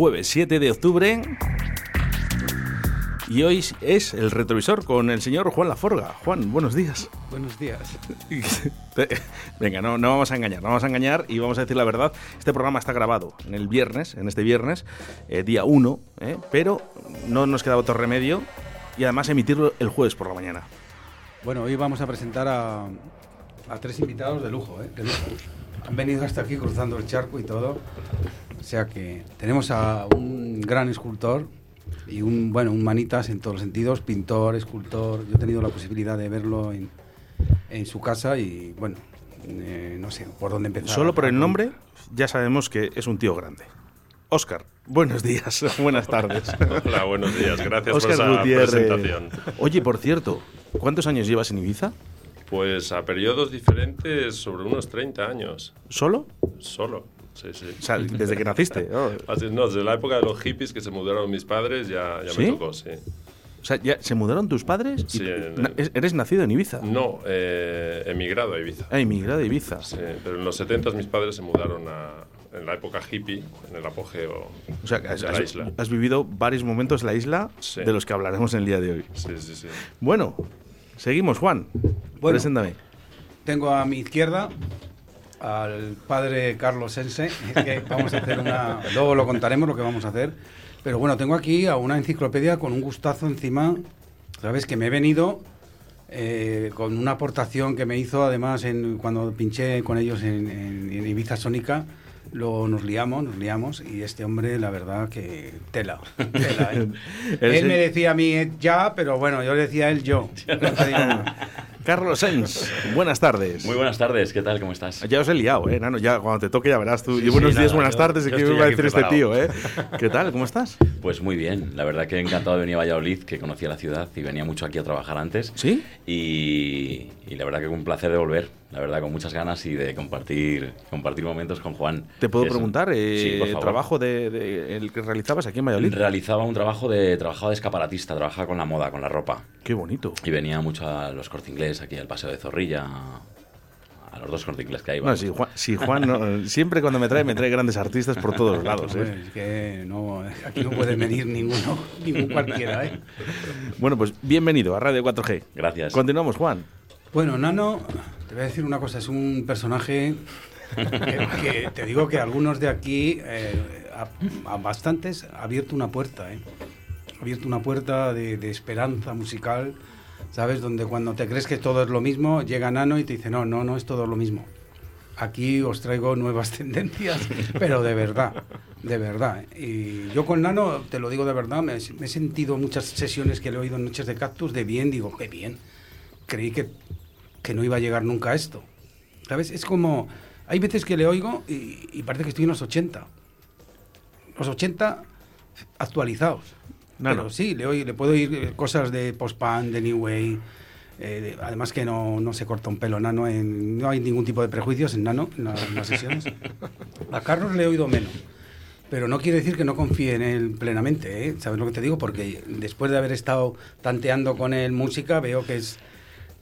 jueves 7 de octubre. Y hoy es el retrovisor con el señor Juan Laforga. Juan, buenos días. Buenos días. Venga, no, no vamos a engañar, no vamos a engañar y vamos a decir la verdad. Este programa está grabado en el viernes, en este viernes, eh, día 1, eh, pero no nos queda otro remedio y además emitirlo el jueves por la mañana. Bueno, hoy vamos a presentar a, a tres invitados de lujo, ¿eh? de lujo. Han venido hasta aquí cruzando el charco y todo. O sea que tenemos a un gran escultor y un, bueno, un manitas en todos los sentidos, pintor, escultor. Yo he tenido la posibilidad de verlo en, en su casa y, bueno, eh, no sé por dónde empezar. Solo por el nombre ya sabemos que es un tío grande. Óscar, buenos días, buenas tardes. Hola, buenos días, gracias Óscar por esa Gutiérrez. presentación. Oye, por cierto, ¿cuántos años llevas en Ibiza? Pues a periodos diferentes sobre unos 30 años, ¿Solo? solo. Sí, sí. O sea, desde que naciste. ¿no? Así, no, desde la época de los hippies que se mudaron mis padres ya, ya ¿Sí? me tocó, sí. O sea, ¿ya ¿se mudaron tus padres? y Sí, na- ¿Eres nacido en Ibiza? No, eh, emigrado a Ibiza. Ah, emigrado de Ibiza. Sí, pero en los 70 mis padres se mudaron a, en la época hippie, en el apogeo O sea, has, de la has- isla. has vivido varios momentos en la isla Sí. de los que hablaremos en el día de hoy. Sí, sí, sí. Bueno, seguimos, Juan. Bueno. Preséntame. Tengo a mi izquierda al padre Carlos Sense, que vamos a hacer una... Luego lo contaremos lo que vamos a hacer. Pero bueno, tengo aquí a una enciclopedia con un gustazo encima, ¿sabes? Que me he venido eh, con una aportación que me hizo además en, cuando pinché con ellos en, en- en Ibiza Sónica. Luego nos liamos, nos liamos y este hombre, la verdad que tela, tela, ¿eh? Él me decía a mí eh, ya, pero bueno, yo le decía a él yo. No. Carlos Sens, buenas tardes. Muy buenas tardes, ¿qué tal? ¿Cómo estás? Ya os he liado, ¿eh? Nano, ya cuando te toque ya verás tú. Sí, y buenos sí, días, nada, buenas yo- tardes. ¿y yo ¿Qué me va a decir este tío, eh? ¿Qué tal? ¿Cómo estás? Pues muy bien, la verdad que encantado de venir a Valladolid, que conocía la ciudad y venía mucho aquí a trabajar antes. ¿Sí? Y, y la verdad que un placer de volver, la verdad con muchas ganas y de compartir, compartir momentos con Juan. ¿Te puedo Es- preguntar eh, Sí, por el trabajo de, de- el que realizabas aquí en Valladolid? Realizaba un trabajo de, trabajaba de escaparatista, trabajaba con la moda, con la ropa. Qué bonito. Y venía mucho a los corte inglés, aquí al Paseo de Zorrilla, a los dos corte inglés que hay. No, si Juan, si Juan no- siempre cuando me trae, me trae grandes artistas por todos los lados. ¿eh? Es que no, aquí no puede venir ninguno, ningún cualquiera, ¿eh? Bueno, pues bienvenido a Radio 4G. Gracias. Continuamos, Juan. Bueno, Nano, te voy a decir una cosa, es un personaje que, te digo que algunos de aquí, eh, a, bastantes, ha abierto una puerta, ¿eh? Ha abierto una puerta de, esperanza musical, ¿sabes? Donde cuando te crees que todo es lo mismo, llega Nano y te dice, no, no, no es todo lo mismo. Aquí os traigo nuevas tendencias, pero de verdad, de verdad. Y yo con Nano, te lo digo de verdad, me, me he sentido muchas sesiones que le he oído en Noches de Cactus de bien, digo, qué bien. Creí que, que no iba a llegar nunca a esto. ¿Sabes? Es como, hay veces que le oigo y, y parece que estoy en los 80. Los 80 actualizados. Nano. Pero sí, le, oí- le puedo oír eh, cosas de post-punk, de New Way. eh, de- además que no, no se corta un pelo nano, en, no hay ningún tipo de prejuicios en nano en, la- en las sesiones. A Carlos le he oído menos. Pero no quiere decir que no confíe en él plenamente, ¿eh? ¿sabes lo que te digo? Porque después de haber estado tanteando con él música, veo que es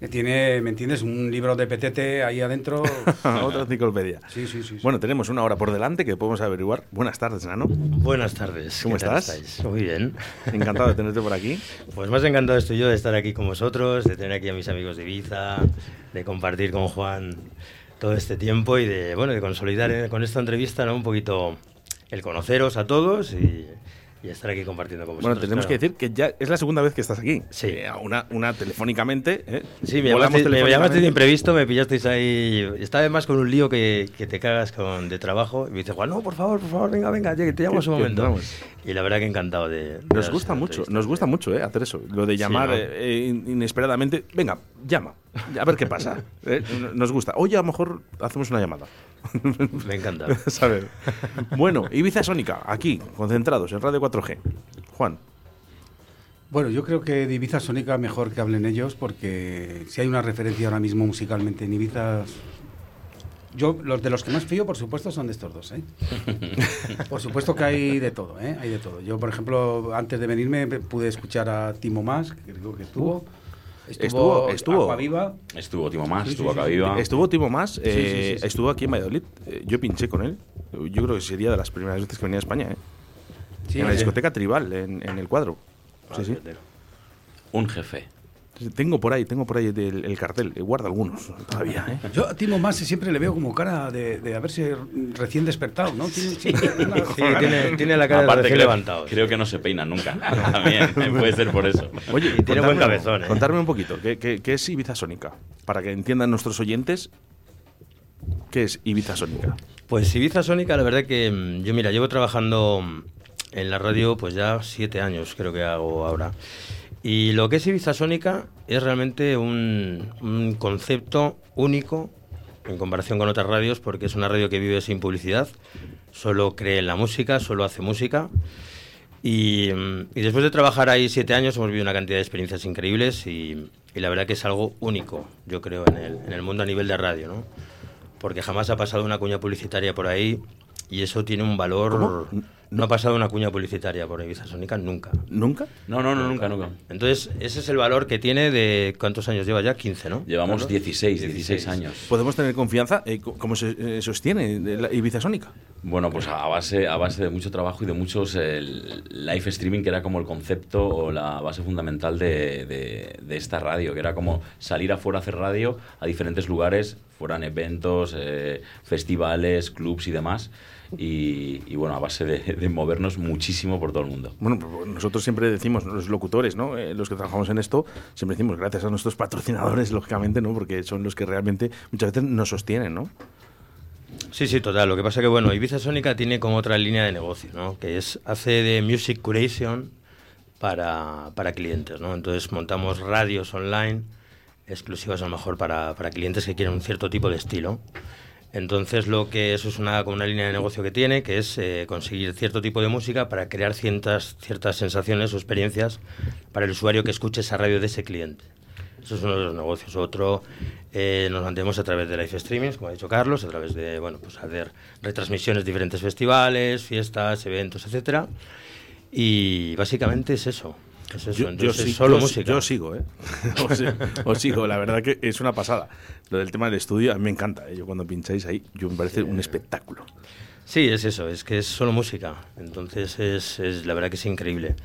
que tiene, ¿me entiendes? Un libro de petete ahí adentro. Otra enciclopedia. Sí, sí, sí. sí. Bueno, tenemos una hora por delante que podemos averiguar. Buenas tardes, Nano. Buenas tardes. ¿Cómo ¿qué tal estás? estáis? Muy bien. Encantado de tenerte por aquí. Pues más encantado estoy yo de estar aquí con vosotros, de tener aquí a mis amigos de Ibiza, de compartir con Juan todo este tiempo y de, bueno, de consolidar eh, con esta entrevista ¿no? un poquito el conoceros a todos y, y estar aquí compartiendo con vosotros. Bueno, tenemos claro. que decir que ya es la segunda vez que estás aquí. Sí. Eh, una, una telefónicamente. ¿eh? Sí, me llamaste, me llamaste de imprevisto, me pillasteis ahí. Estaba además con un lío que, que te cagas con, de trabajo. Y me dice, Juan, no, por favor, por favor, venga, venga, que te llamo un que momento. vamos. Y la verdad que encantado de. de Nos gusta mucho, nos gusta mucho eh, hacer eso. Lo de llamar ¿no? eh, eh, in- inesperadamente. Venga, llama. A ver qué pasa. Nos gusta. Oye, a lo mejor hacemos una llamada. Me encanta. ¿Sabes? Bueno, Ibiza Sónica, aquí, concentrados en Radio 4G. Juan. Bueno, yo creo que de Ibiza Sónica mejor que hablen ellos porque si hay una referencia ahora mismo musicalmente en Ibiza... Yo, los de los que más fío, por supuesto, son de estos dos, ¿eh? Por supuesto que hay de todo, ¿eh? Hay de todo. Yo, por ejemplo, antes de venirme pude escuchar a Timo Más, que creo que estuvo. Estuvo- estuvo. Aquaviva. Estuvo Timo Más, Sí, estuvo sí, acá sí. viva. Estuvo Timo Más, eh, sí, sí. estuvo aquí en Valladolid. Eh, yo pinché con él. Yo creo que sería de las primeras veces que venía a España. ¿eh? Sí, en la discoteca Tribal, en, en el cuadro. Sí, sí. Un jefe. Tengo por ahí, tengo por ahí el, el cartel. eh, Guarda algunos todavía, ¿eh? Yo a Timo Masi siempre le veo como cara de, de haberse recién despertado, ¿no? Tiene, una- Sí, tiene, tiene la cara de Aparte, recién creo, levantado. creo que no se peinan nunca. También, puede ser por eso. Oye, Y tiene buen cabezón, ¿eh? Contarme un poquito, ¿qué, qué, qué es Ibiza Sónica? Para que entiendan nuestros oyentes, ¿qué es Ibiza Sónica? Pues Ibiza Sónica, la verdad que mm, yo, mira, llevo trabajando en la radio pues ya siete años, creo que hago ahora. Y lo que es Ibiza Sónica es realmente un, concepto único en comparación con otras radios, porque es una radio que vive sin publicidad, solo cree en la música, solo hace música. Y, después de trabajar ahí siete años hemos vivido una cantidad de experiencias increíbles y, la verdad que es algo único, yo creo, en el, en el mundo a nivel de radio, ¿no? Porque jamás ha pasado una cuña publicitaria por ahí y eso tiene un valor... No ha pasado una cuña publicitaria por Ibiza Sónica nunca. ¿Nunca? No, no, no, nunca, nunca. Entonces, ese es el valor que tiene de... ¿Cuántos años lleva ya? 15, ¿no? Llevamos Carlos? 16, 16 años. ¿Podemos tener confianza? Eh, ¿Cómo se eh, sostiene la Ibiza Sónica? Bueno, pues a base, a base de mucho trabajo y de muchos eh, live streaming, que era como el concepto o la base fundamental de, de- de esta radio, que era como salir afuera a hacer radio a diferentes lugares, fueran eventos, eh, festivales, clubs y demás. Y, y bueno, a base de, de movernos muchísimo por todo el mundo. Bueno, pues nosotros siempre decimos, los locutores, ¿no? Eh, los que trabajamos en esto, siempre decimos gracias a nuestros patrocinadores, lógicamente, ¿no? Porque son los que realmente muchas veces nos sostienen, ¿no? Sí, sí, total. Lo que pasa que, bueno, Ibiza Sónica tiene como otra línea de negocio, ¿no? Que es, hace de music curation para, para clientes, ¿no? Entonces montamos radios online exclusivas a lo mejor para, para clientes que quieren un cierto tipo de estilo. Entonces lo que eso es una, como una línea de negocio que tiene, que es eh, conseguir cierto tipo de música para crear ciertas, ciertas sensaciones o experiencias para el usuario que escuche esa radio de ese cliente. Eso es uno de los negocios. Otro, eh, nos mantenemos a través de live streamings, como ha dicho Carlos, a través de, bueno, pues hacer retransmisiones de diferentes festivales, fiestas, eventos, etcétera. Y básicamente es eso. Es eso. Entonces, sí- es solo yo- música. yo sigo, ¿eh? os, os sigo, la verdad que es una pasada. Lo del tema del estudio, a mí me encanta. ¿eh? Yo cuando pincháis ahí, yo me parece un espectáculo. Sí, es eso, es que es solo música. Entonces es, es la verdad que es increíble.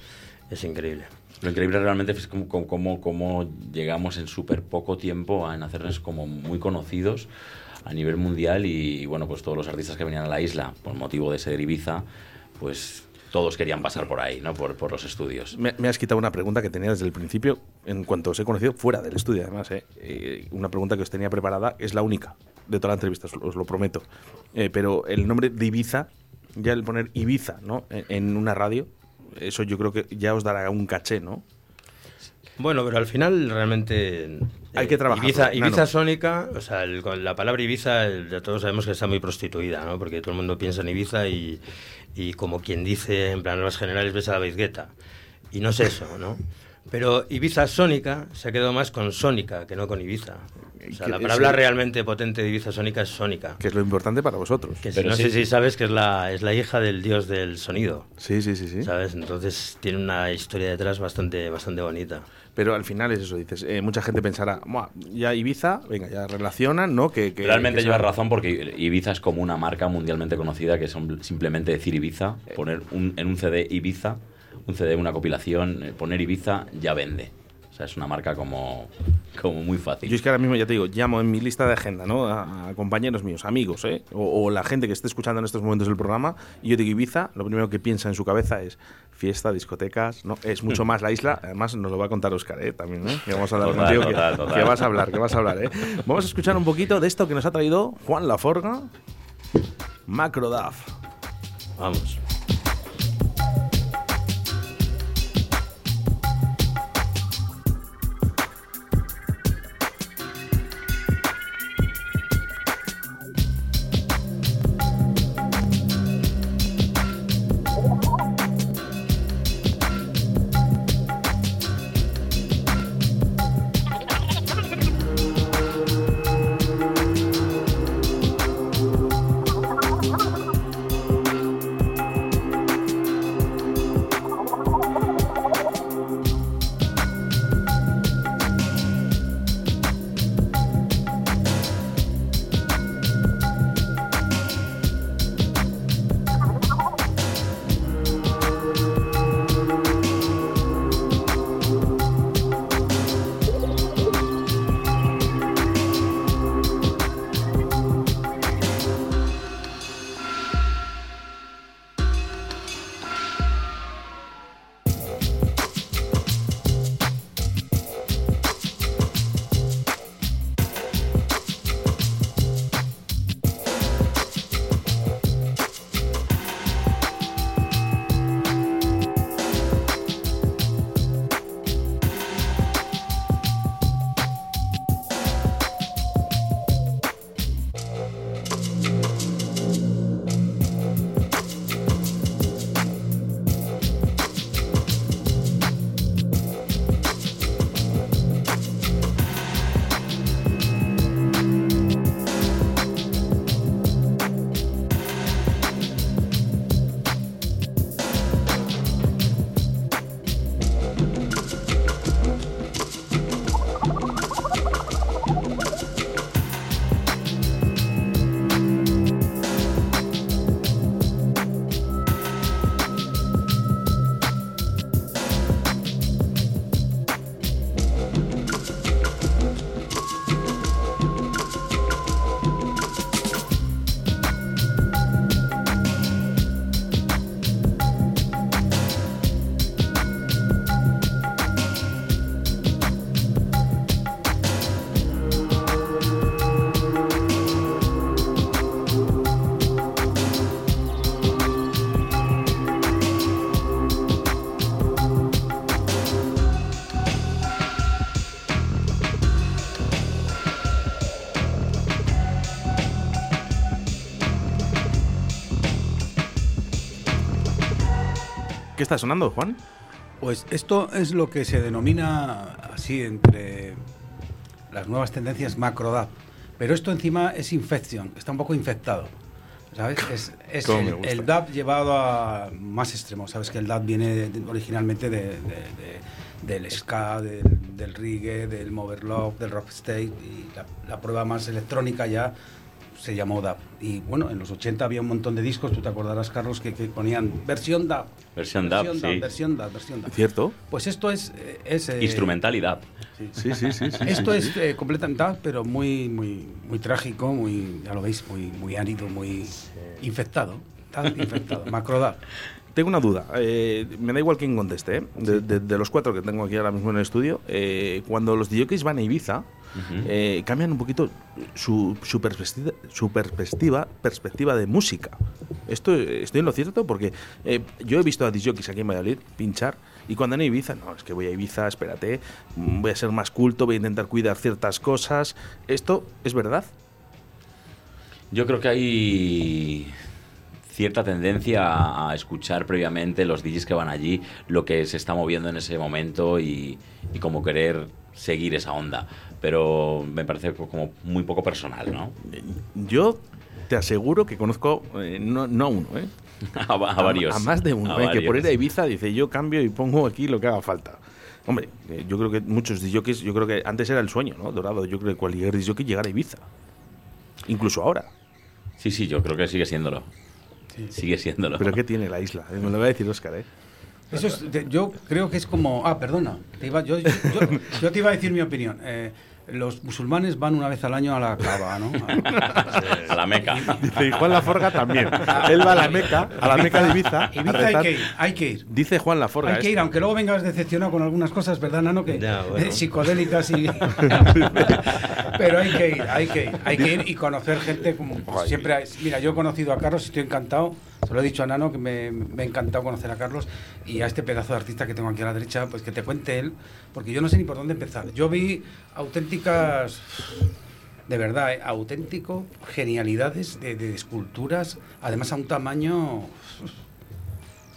Es increíble. Lo increíble realmente es cómo, cómo- cómo- llegamos en súper poco tiempo a en hacernos como muy conocidos a nivel mundial y bueno, pues todos los artistas que venían a la isla por motivo de ser Ibiza, pues todos querían pasar por ahí, ¿no? Por, por los estudios. Me, has quitado una pregunta que tenía desde el principio, en cuanto os he conocido, fuera del estudio además. ¿eh? Eh, una pregunta que os tenía preparada, es la única de toda la entrevista, os, lo prometo. Eh, pero el nombre de Ibiza, ya el poner Ibiza ¿no? en, en una radio, eso yo creo que ya os dará un caché, ¿no? Bueno, pero al final realmente... Hay que trabajarlo, Ibiza. Ibiza Sónica, o sea, el- con la palabra Ibiza el- ya todos sabemos que está muy prostituida, ¿no? Porque todo el mundo piensa en Ibiza y, y como quien dice, en plan, las generales ves a la Bezgueta. Y no es eso, ¿no? Pero Ibiza Sónica se ha quedado más con Sónica que no con Ibiza. O sea, la palabra el- realmente potente de Ibiza Sónica es Sónica. Que es lo importante para vosotros. Que si- Pero no sí- sé si sabes que es la, es la hija del dios del sonido. Sí, sí, sí, sí. ¿Sabes? Entonces tiene una historia detrás bastante, bastante bonita. Pero al final es eso, dices. eh, mucha gente pensará, "Buah, ya Ibiza, venga, ya relacionan, ¿no? Que, que- Realmente que llevas sea- razón porque Ibiza es como una marca mundialmente conocida que son simplemente decir Ibiza, poner un, en un CD Ibiza, un CD, una compilación, eh, poner Ibiza ya vende. O sea, es una marca como, como muy fácil. Yo es que ahora mismo, ya te digo, llamo en mi lista de agenda, ¿no? A, a compañeros míos, amigos, ¿eh? O, o la gente que esté escuchando en estos momentos el programa, y yo digo Ibiza, lo primero que piensa en su cabeza es fiesta, discotecas, ¿no? Es mucho más la isla, además nos lo va a contar Oscar, ¿eh? También, ¿eh? Que vamos a hablar Total, contigo, que- total, total. que vas a hablar, que vas a hablar, ¿eh? Vamos a escuchar un poquito de esto que nos ha traído Juan Laforga, Macrodaf. Vamos. Está sonando, Juan? Pues esto es lo que se denomina así entre las nuevas tendencias macrodab. Pero esto encima es infección, está un poco infectado. ¿Sabes? Es, el, el dub llevado a más extremo. Sabes que el dub viene de- originalmente de, de- de- del ska, del, reggae, del moverlove, del rocksteady y la, la prueba más electrónica ya se llamó dub. Y bueno, en los 80 había un montón de discos, tú te acordarás, Carlos, que, que ponían versión dub. Versión dub, sí. Versión dub, versión. ¿Cierto? Pues esto es... eh, es eh, Instrumental y sí. Sí, sí, sí. sí, Esto sí, es eh, completamente dub, pero muy, muy, muy trágico, muy, ya lo veis, muy, muy árido, muy infectado. Dub infectado, macro dub. Tengo una duda. eh, me da igual quién conteste. ¿eh? De, de- de los cuatro que tengo aquí ahora mismo en el estudio, eh, cuando los DJs van a Ibiza, eh, cambian un poquito su, su perspectiva, su perspectiva, perspectiva de música. Esto, ¿Estoy en lo cierto? Porque eh, yo he visto a DJs aquí en Valladolid pinchar y cuando en Ibiza, no, es que voy a Ibiza, espérate, mm, voy a ser más culto, voy a intentar cuidar ciertas cosas. ¿Esto es verdad? Yo creo que hay cierta tendencia a a escuchar previamente los DJs que van allí, lo que se está moviendo en ese momento y, y como querer seguir esa onda. Pero me parece co- como muy poco personal, ¿no? Yo te aseguro que conozco, eh, no, no a uno, ¿eh? a, va- a varios. A, más de uno, A ¿eh? que por ir a. Ibiza dice yo cambio y pongo aquí lo que haga falta. Hombre, eh, yo creo que muchos DJs, yo creo que antes era el sueño, ¿no? Dorado, yo creo que cualquier DJ llegara a Ibiza. Incluso ahora. Sí, sí, yo creo que sigue siéndolo. Sigue siéndolo. Pero ¿qué tiene la isla? Me lo va a decir Oscar, ¿eh? Eso es, yo creo que es como... Ah, perdona. te iba- yo, yo- yo- yo te iba a decir mi opinión. Eh, los musulmanes van una vez al año a la Kaaba, ¿no? a la meca. Dice, y Juan Laforga también. Él va a la Meca, a la Meca de Ibiza. Ibiza hay que ir, hay que ir. Dice Juan Laforga. Hay que ir, aunque luego vengas decepcionado con algunas cosas, ¿verdad, Nano? Que Ya, bueno. eh, psicodélicas y. Pero hay que ir, hay que ir, hay que ir y conocer gente como pues, siempre. hay- Mira, yo he conocido a Carlos y estoy encantado. Se lo he dicho a Nano que me, me ha encantado conocer a Carlos y a este pedazo de artista que tengo aquí a la derecha, pues que te cuente él, porque yo no sé ni por dónde empezar. Yo vi auténticas. De verdad, eh, auténtico genialidades de, de esculturas, además a un tamaño.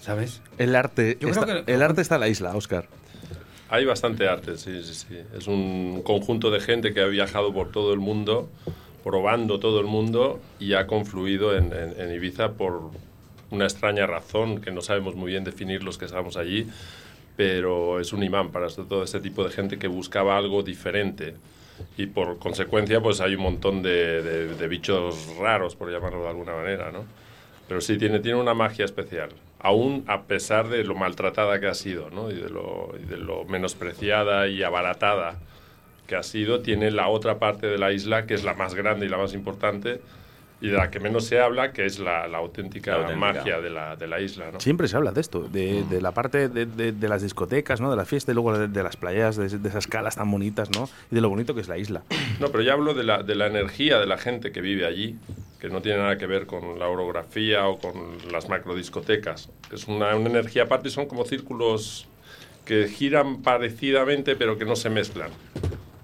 ¿Sabes? El arte, Yo está, creo que- el arte está en la isla, Oscar. Hay bastante arte, sí, sí, sí. Es un conjunto de gente que ha viajado por todo el mundo, probando todo el mundo y ha confluido en, en- en Ibiza por una extraña razón que no sabemos muy bien definir los que estamos allí, pero es un imán para todo este tipo de gente que buscaba algo diferente. Y por consecuencia, pues hay un montón de bichos raros, por llamarlo de alguna manera, ¿no? Pero sí, tiene, tiene una magia especial. Aún a pesar de lo maltratada que ha sido, ¿no? Y de lo, y de lo menospreciada y abaratada que ha sido, tiene la otra parte de la isla, que es la más grande y la más importante, y de la que menos se habla, que es la, la auténtica, La auténtica. magia de la, de la isla, ¿no? Siempre se habla de esto, de, de la parte de, de- de las discotecas, ¿no? De la fiesta y luego de, de las playas, de, de esas calas tan bonitas, ¿no? Y de lo bonito que es la isla. No, pero ya hablo de la, de la energía de la gente que vive allí, que no tiene nada que ver con la orografía o con las macrodiscotecas. Es una, una energía aparte, son como círculos que giran parecidamente pero que no se mezclan.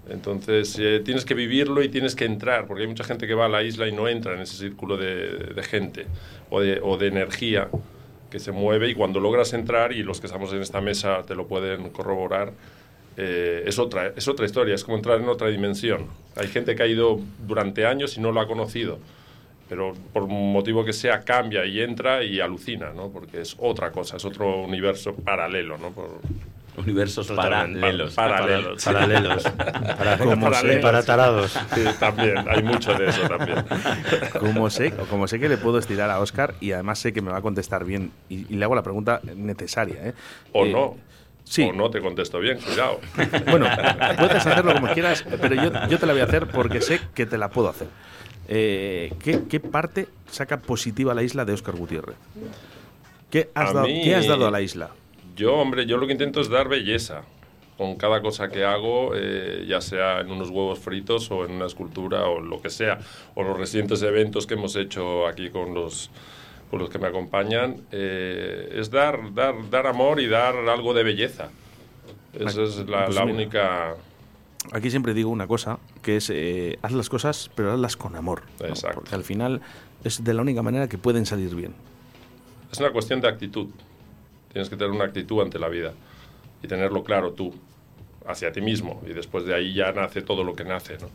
Entonces eh, tienes que vivirlo y tienes que entrar, porque hay mucha gente que va a la isla y no entra en ese círculo de, gente o de, energía que se mueve y cuando logras entrar, y los que estamos en esta mesa te lo pueden corroborar, eh, es, otra, es otra historia, es como entrar en otra dimensión. Hay gente que ha ido durante años y no lo ha conocido, pero por motivo que sea cambia y entra y alucina, ¿no? porque es otra cosa, es otro universo paralelo. ¿no? Universos paralelos. Paralelos. Paralelos. Para, Como sé. para tarados. Sí, también, hay mucho de eso también. Como sé, como sé que le puedo estirar a Oscar y además sé que me va a contestar bien y, y le hago la pregunta necesaria, ¿eh? O Eh, no. Sí. O no te contesto bien, cuidado. Bueno, puedes hacerlo como quieras, pero yo, yo te la voy a hacer porque sé que te la puedo hacer. Eh, ¿qué, qué parte saca positiva la isla de Oscar Gutiérrez? ¿Qué has, dado, mí- ¿qué has dado a la isla? Yo, hombre, yo lo que intento es dar belleza con cada cosa que hago, eh, ya sea en unos huevos fritos o en una escultura o lo que sea, o los recientes eventos que hemos hecho aquí con los, con los que me acompañan, eh, es dar, dar, dar amor y dar algo de belleza. Esa es la, Pues la mira. única... Aquí siempre digo una cosa, que es eh, haz las cosas, pero hazlas con amor. ¿no? Exacto. Porque al final es de la única manera que pueden salir bien. Es una cuestión de actitud. Tienes que tener una actitud ante la vida y tenerlo claro tú, hacia ti mismo. Y después de ahí ya nace todo lo que nace, ¿no?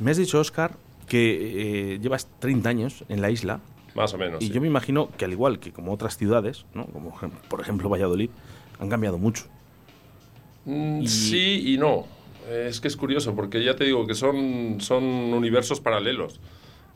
Me has dicho, Oscar, que eh, llevas 30 años en la isla. Más o menos. Y sí. yo me imagino que al igual que como otras ciudades, ¿no? como por ejemplo Valladolid, han cambiado mucho. Mm, Y- Sí y no. Es que es curioso, porque ya te digo que son, son universos paralelos.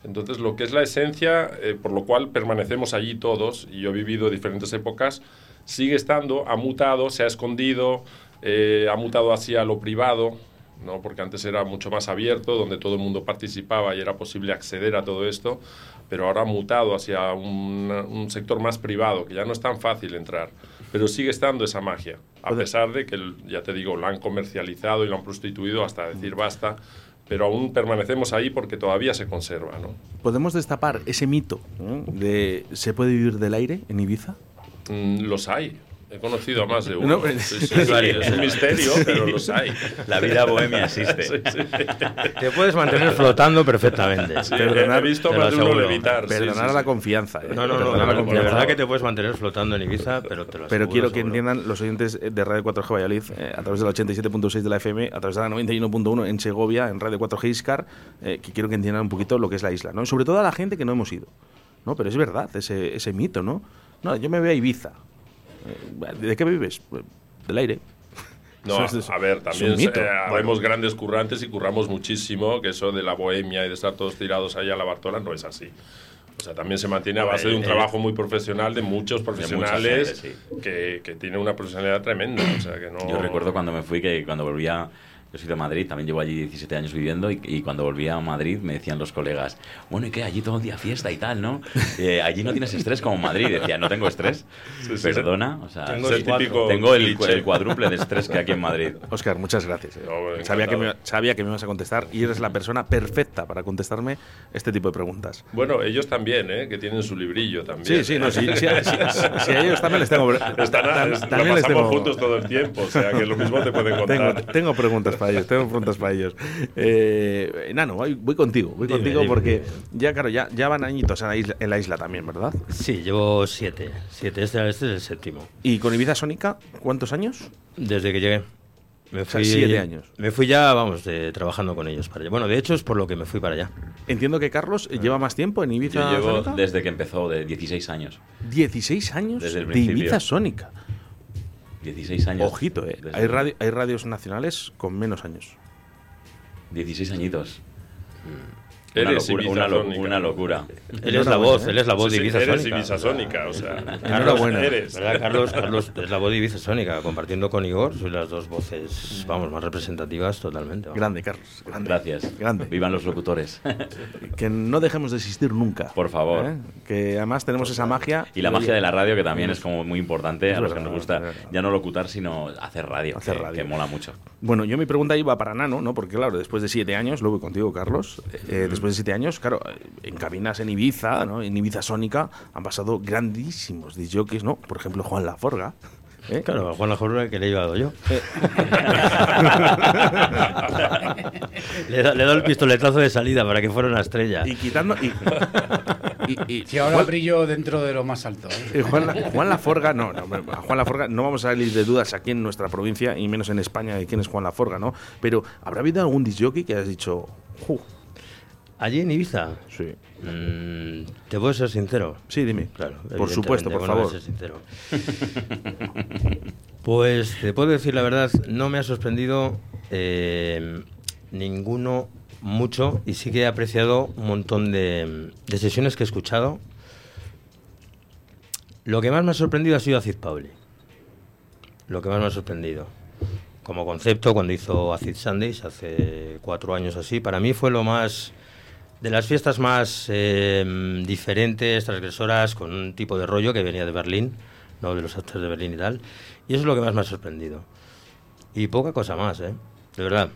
Entonces, lo que es la esencia, eh, por lo cual permanecemos allí todos, y yo he vivido diferentes épocas, sigue estando, ha mutado, se ha escondido, eh, ha mutado hacia lo privado, ¿no? porque antes era mucho más abierto, donde todo el mundo participaba y era posible acceder a todo esto, pero ahora ha mutado hacia un, un sector más privado, que ya no es tan fácil entrar, pero sigue estando esa magia, a pesar de que, ya te digo, lo han comercializado y lo han prostituido hasta decir basta, pero aún permanecemos ahí porque todavía se conserva, ¿no? ¿Podemos destapar ese mito ¿no? de ¿se puede vivir del aire en Ibiza? Mm, los hay. He conocido a más de uno. No, Sí, sí, sí, es un misterio, pero los hay. La vida bohemia existe. Sí, sí. Te puedes mantener flotando perfectamente. Sí, Perdonar, he visto más de uno levitar. sí, Perdonar la confianza. ¿eh? No, no, no, Perdonar a la confianza. verdad que te puedes mantener flotando en Ibiza, pero te lo Pero aseguro, quiero que seguro. entiendan los oyentes de Radio 4G Valladolid eh, a través de la 87.6 de la FM, a través de la 91.1 en Segovia, en Radio 4G Iscar, eh, que quiero que entiendan un poquito lo que es la isla, ¿no? Y sobre todo a la gente que no hemos ido, ¿no? Pero es verdad ese, ese mito, ¿no? No, yo me voy a Ibiza. Eh, ¿De qué vives? Pues, Del aire. No, a ver, también eh, habemos grandes currantes y curramos muchísimo, que eso de la bohemia y de estar todos tirados allá a la Bartola no es así. O sea, también se mantiene a base de un eh, trabajo muy profesional de muchos profesionales gente, sí. que, que tienen una profesionalidad tremenda. O sea, que no... Yo recuerdo cuando me fui que cuando volvía, yo soy de Madrid, también llevo allí 17 años viviendo y, y cuando volvía a Madrid me decían los colegas, bueno, ¿y qué? Allí todo el día fiesta y tal, ¿no? Eh, allí no tienes estrés como en Madrid. Decía, no tengo estrés. Sí, sí, Perdona, o sea, Tengo el típico tengo el, el cuádruple de estrés que aquí en Madrid. Oscar, muchas gracias. eh. No, sabía, que me, sabía que me ibas a contestar y eres la persona perfecta para contestarme este tipo de preguntas. Bueno, ellos también, ¿eh? que tienen su librillo también. Sí, sí, no, sí, sí, sí, sí, sí, a ellos también les tengo. Están, también les pasamos tengo- juntos todo el tiempo, o sea que lo mismo te pueden Tengo, contar. tengo preguntas para ellos, tengo preguntas para ellos. Eh, Nano, voy, voy contigo, voy Dime, contigo dime, porque dime. ya, claro, ya, ya van añitos en la, isla, en la isla también, ¿verdad? Sí, llevo siete. Siete, este, este es el séptimo. ¿Y con Ibiza Sónica cuántos años? Desde que llegué. Me sea, fui, siete años. Me fui ya, vamos, de- trabajando con ellos para allá. Bueno, de hecho es por lo que me fui para allá. Entiendo que Carlos eh, lleva más tiempo en Ibiza Yo llevo Sónica. desde que empezó, de 16 años. 16 años Desde el de principio. Ibiza Sónica. 16 años. Ojito, ¿eh? Desde- Hay, radio- hay radios nacionales con menos años. 16 añitos. Eres una, locura, una, lo- Sónica. una locura. Él es la voz, él es la voz Sí, de Ibiza eres Sónica. Ibiza Sónica, o sea. Enhorabuena. Eres. ¿Verdad, Carlos? Carlos es la voz de Ibiza Sónica, compartiendo con Igor, soy las dos voces, vamos, más representativas totalmente. vamos. Grande, Carlos. Grande. Gracias. Grande. Vivan los locutores. Que no dejemos de existir nunca. Por favor. ¿eh? Que además tenemos esa magia. Y la magia de la radio, que también es como muy importante Es a los que nos gusta verdad. ya no locutar, sino hacer radio, Hacer que, radio. que mola mucho. Bueno, yo mi pregunta iba para Nano, ¿no? Porque claro, después de siete años, lo voy contigo, Carlos. eh, después de siete años, claro, en cabinas en Ibiza, ¿no? En Ibiza Sónica han pasado grandísimos disjockeys, ¿no? Por ejemplo, Juan Laforga. ¿eh? Claro, a Juan Lajorra que le he llevado yo. le, he da- le dado el pistoletazo de salida para que fuera una estrella. Y quitando. Y, y- y- Si ahora Juan, brillo dentro de lo más alto. ¿eh? eh, Juan, La- Juan Laforga, no, no, a Juan Laforga no vamos a salir de dudas aquí en nuestra provincia y menos en España de quién es Juan Laforga, ¿no? Pero ¿habrá habido algún disjockey que has dicho? Allí en Ibiza, Sí. mm, te puedo ser sincero. Sí, dime. Claro, Por supuesto, por favor. ser sincero. Pues te puedo decir la verdad, no me ha sorprendido eh, ninguno mucho y sí que he apreciado un montón de, de sesiones que he escuchado. Lo que más me ha sorprendido ha sido Acid Pauli. Lo que más me ha sorprendido. Como concepto, cuando hizo Acid Sundays hace cuatro años así, para mí fue lo más de las fiestas más eh, diferentes, transgresoras, con un tipo de rollo que venía de Berlín, no de los actores de Berlín y tal. Y eso es lo que más me ha sorprendido. Y poca cosa más, ¿eh? De verdad.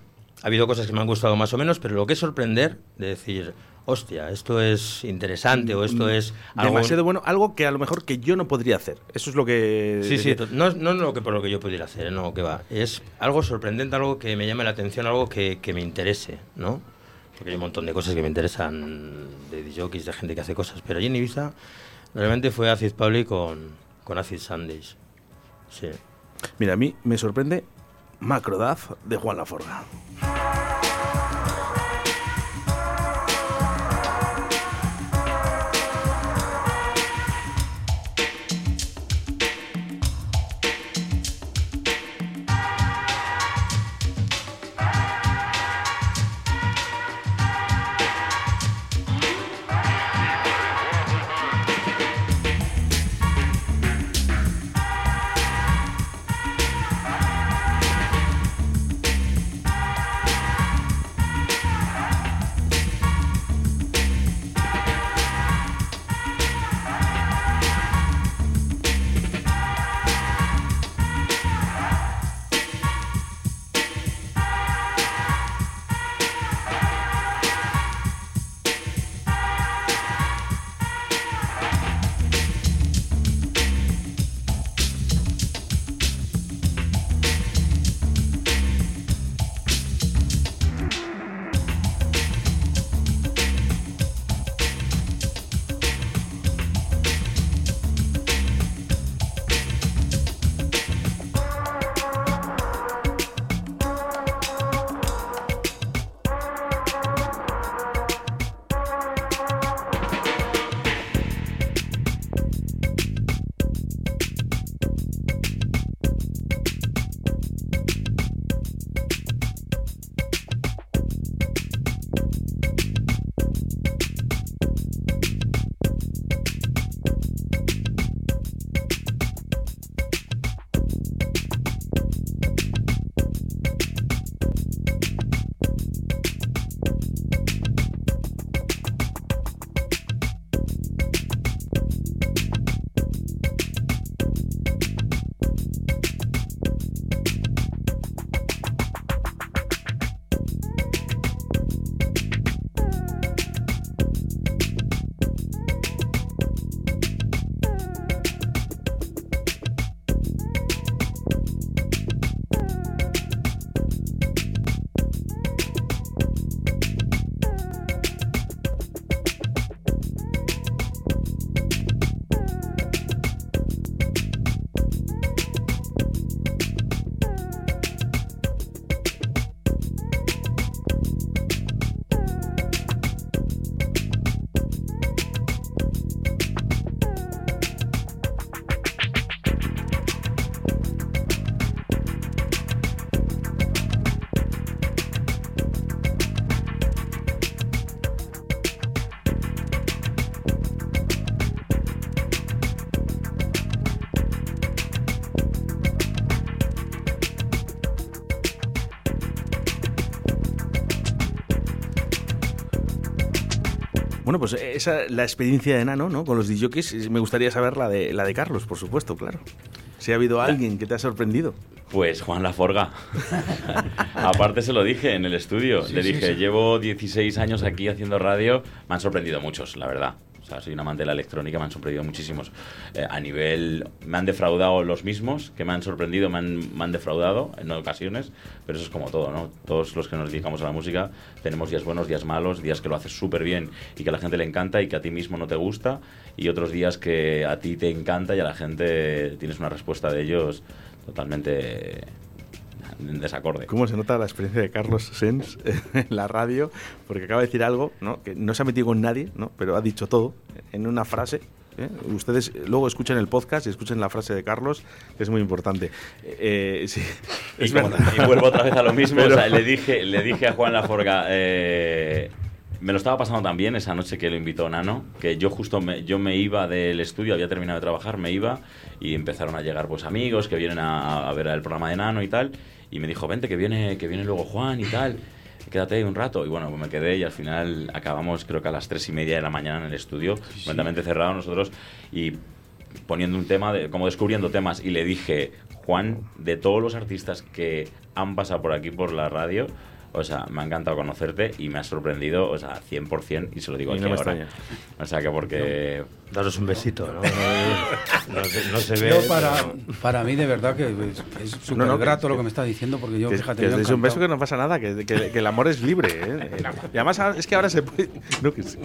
Ha habido cosas que me han gustado más o menos, pero lo que es sorprender, de decir, hostia, esto es interesante o esto es algo... Demasiado bueno, algo que a lo mejor que yo no podría hacer. Eso es lo que. Sí, sí, no, no lo que por lo que yo pudiera hacer, ¿eh? no, que va. Es algo sorprendente, algo que me llame la atención, algo que, que me interese, ¿no? Hay un montón de cosas que me interesan, de jockeys, de gente que hace cosas, pero allí en Ibiza realmente fue Acid Pauli con, con Acid Sundays. Sí. Mira, a mí me sorprende Macrodaz de Juan Laforga. Pues esa la experiencia de Nano, ¿no? Con los DJs, me gustaría saber la de, la de Carlos, por supuesto, claro. Si ha habido alguien que te ha sorprendido. Pues Juan Laforga. Aparte se lo dije en el estudio. Le dije, llevo 16 años aquí haciendo radio. Me han sorprendido muchos, la verdad. O sea, soy un amante de la electrónica, me han sorprendido muchísimos. Eh, a nivel, me han defraudado los mismos, que me han sorprendido, me han, me han, defraudado en ocasiones, pero eso es como todo, ¿no? Todos los que nos dedicamos a la música tenemos días buenos, días malos, días que lo haces súper bien y que a la gente le encanta y que a ti mismo no te gusta, y otros días que a ti te encanta y a la gente tienes una respuesta de ellos totalmente en desacorde. ¿Cómo se nota la experiencia de Carlos Sens en la radio? Porque acaba de decir algo ¿no? que no se ha metido con nadie, ¿no? pero ha dicho todo en una frase. ¿eh? Ustedes luego escuchen el podcast y escuchen la frase de Carlos, que es muy importante. Eh, sí, y, y, vuelvo otra vez a lo mismo. Pero... O sea, le, dije, le dije a Juan Laforga. Eh, me lo estaba pasando también esa noche que lo invitó Nano, que yo justo me, yo me iba del estudio, había terminado de trabajar, me iba y empezaron a llegar pues amigos que vienen a, a ver el programa de Nano y tal y me dijo, vente, que viene, que viene luego Juan y tal, quédate ahí un rato. Y bueno, pues me quedé y al final acabamos creo que a las tres y media de la mañana en el estudio, sí. completamente cerrado nosotros y poniendo un tema, de, como descubriendo temas y le dije, Juan, de todos los artistas que han pasado por aquí por la radio, O sea, me ha encantado conocerte y me ha sorprendido, o sea, 100% y se lo digo Y aquí no ahora. O sea, que porque... Daros un besito, ¿no? No, no se, no se ve. Yo para, pero- para mí de verdad que es, súper No, no, que- grato lo que- me está diciendo porque yo, Que, fíjate, que es un beso que no pasa nada, que, que- que el amor es libre. ¿eh? Y además ahora- es que ahora se puede. no, que sí.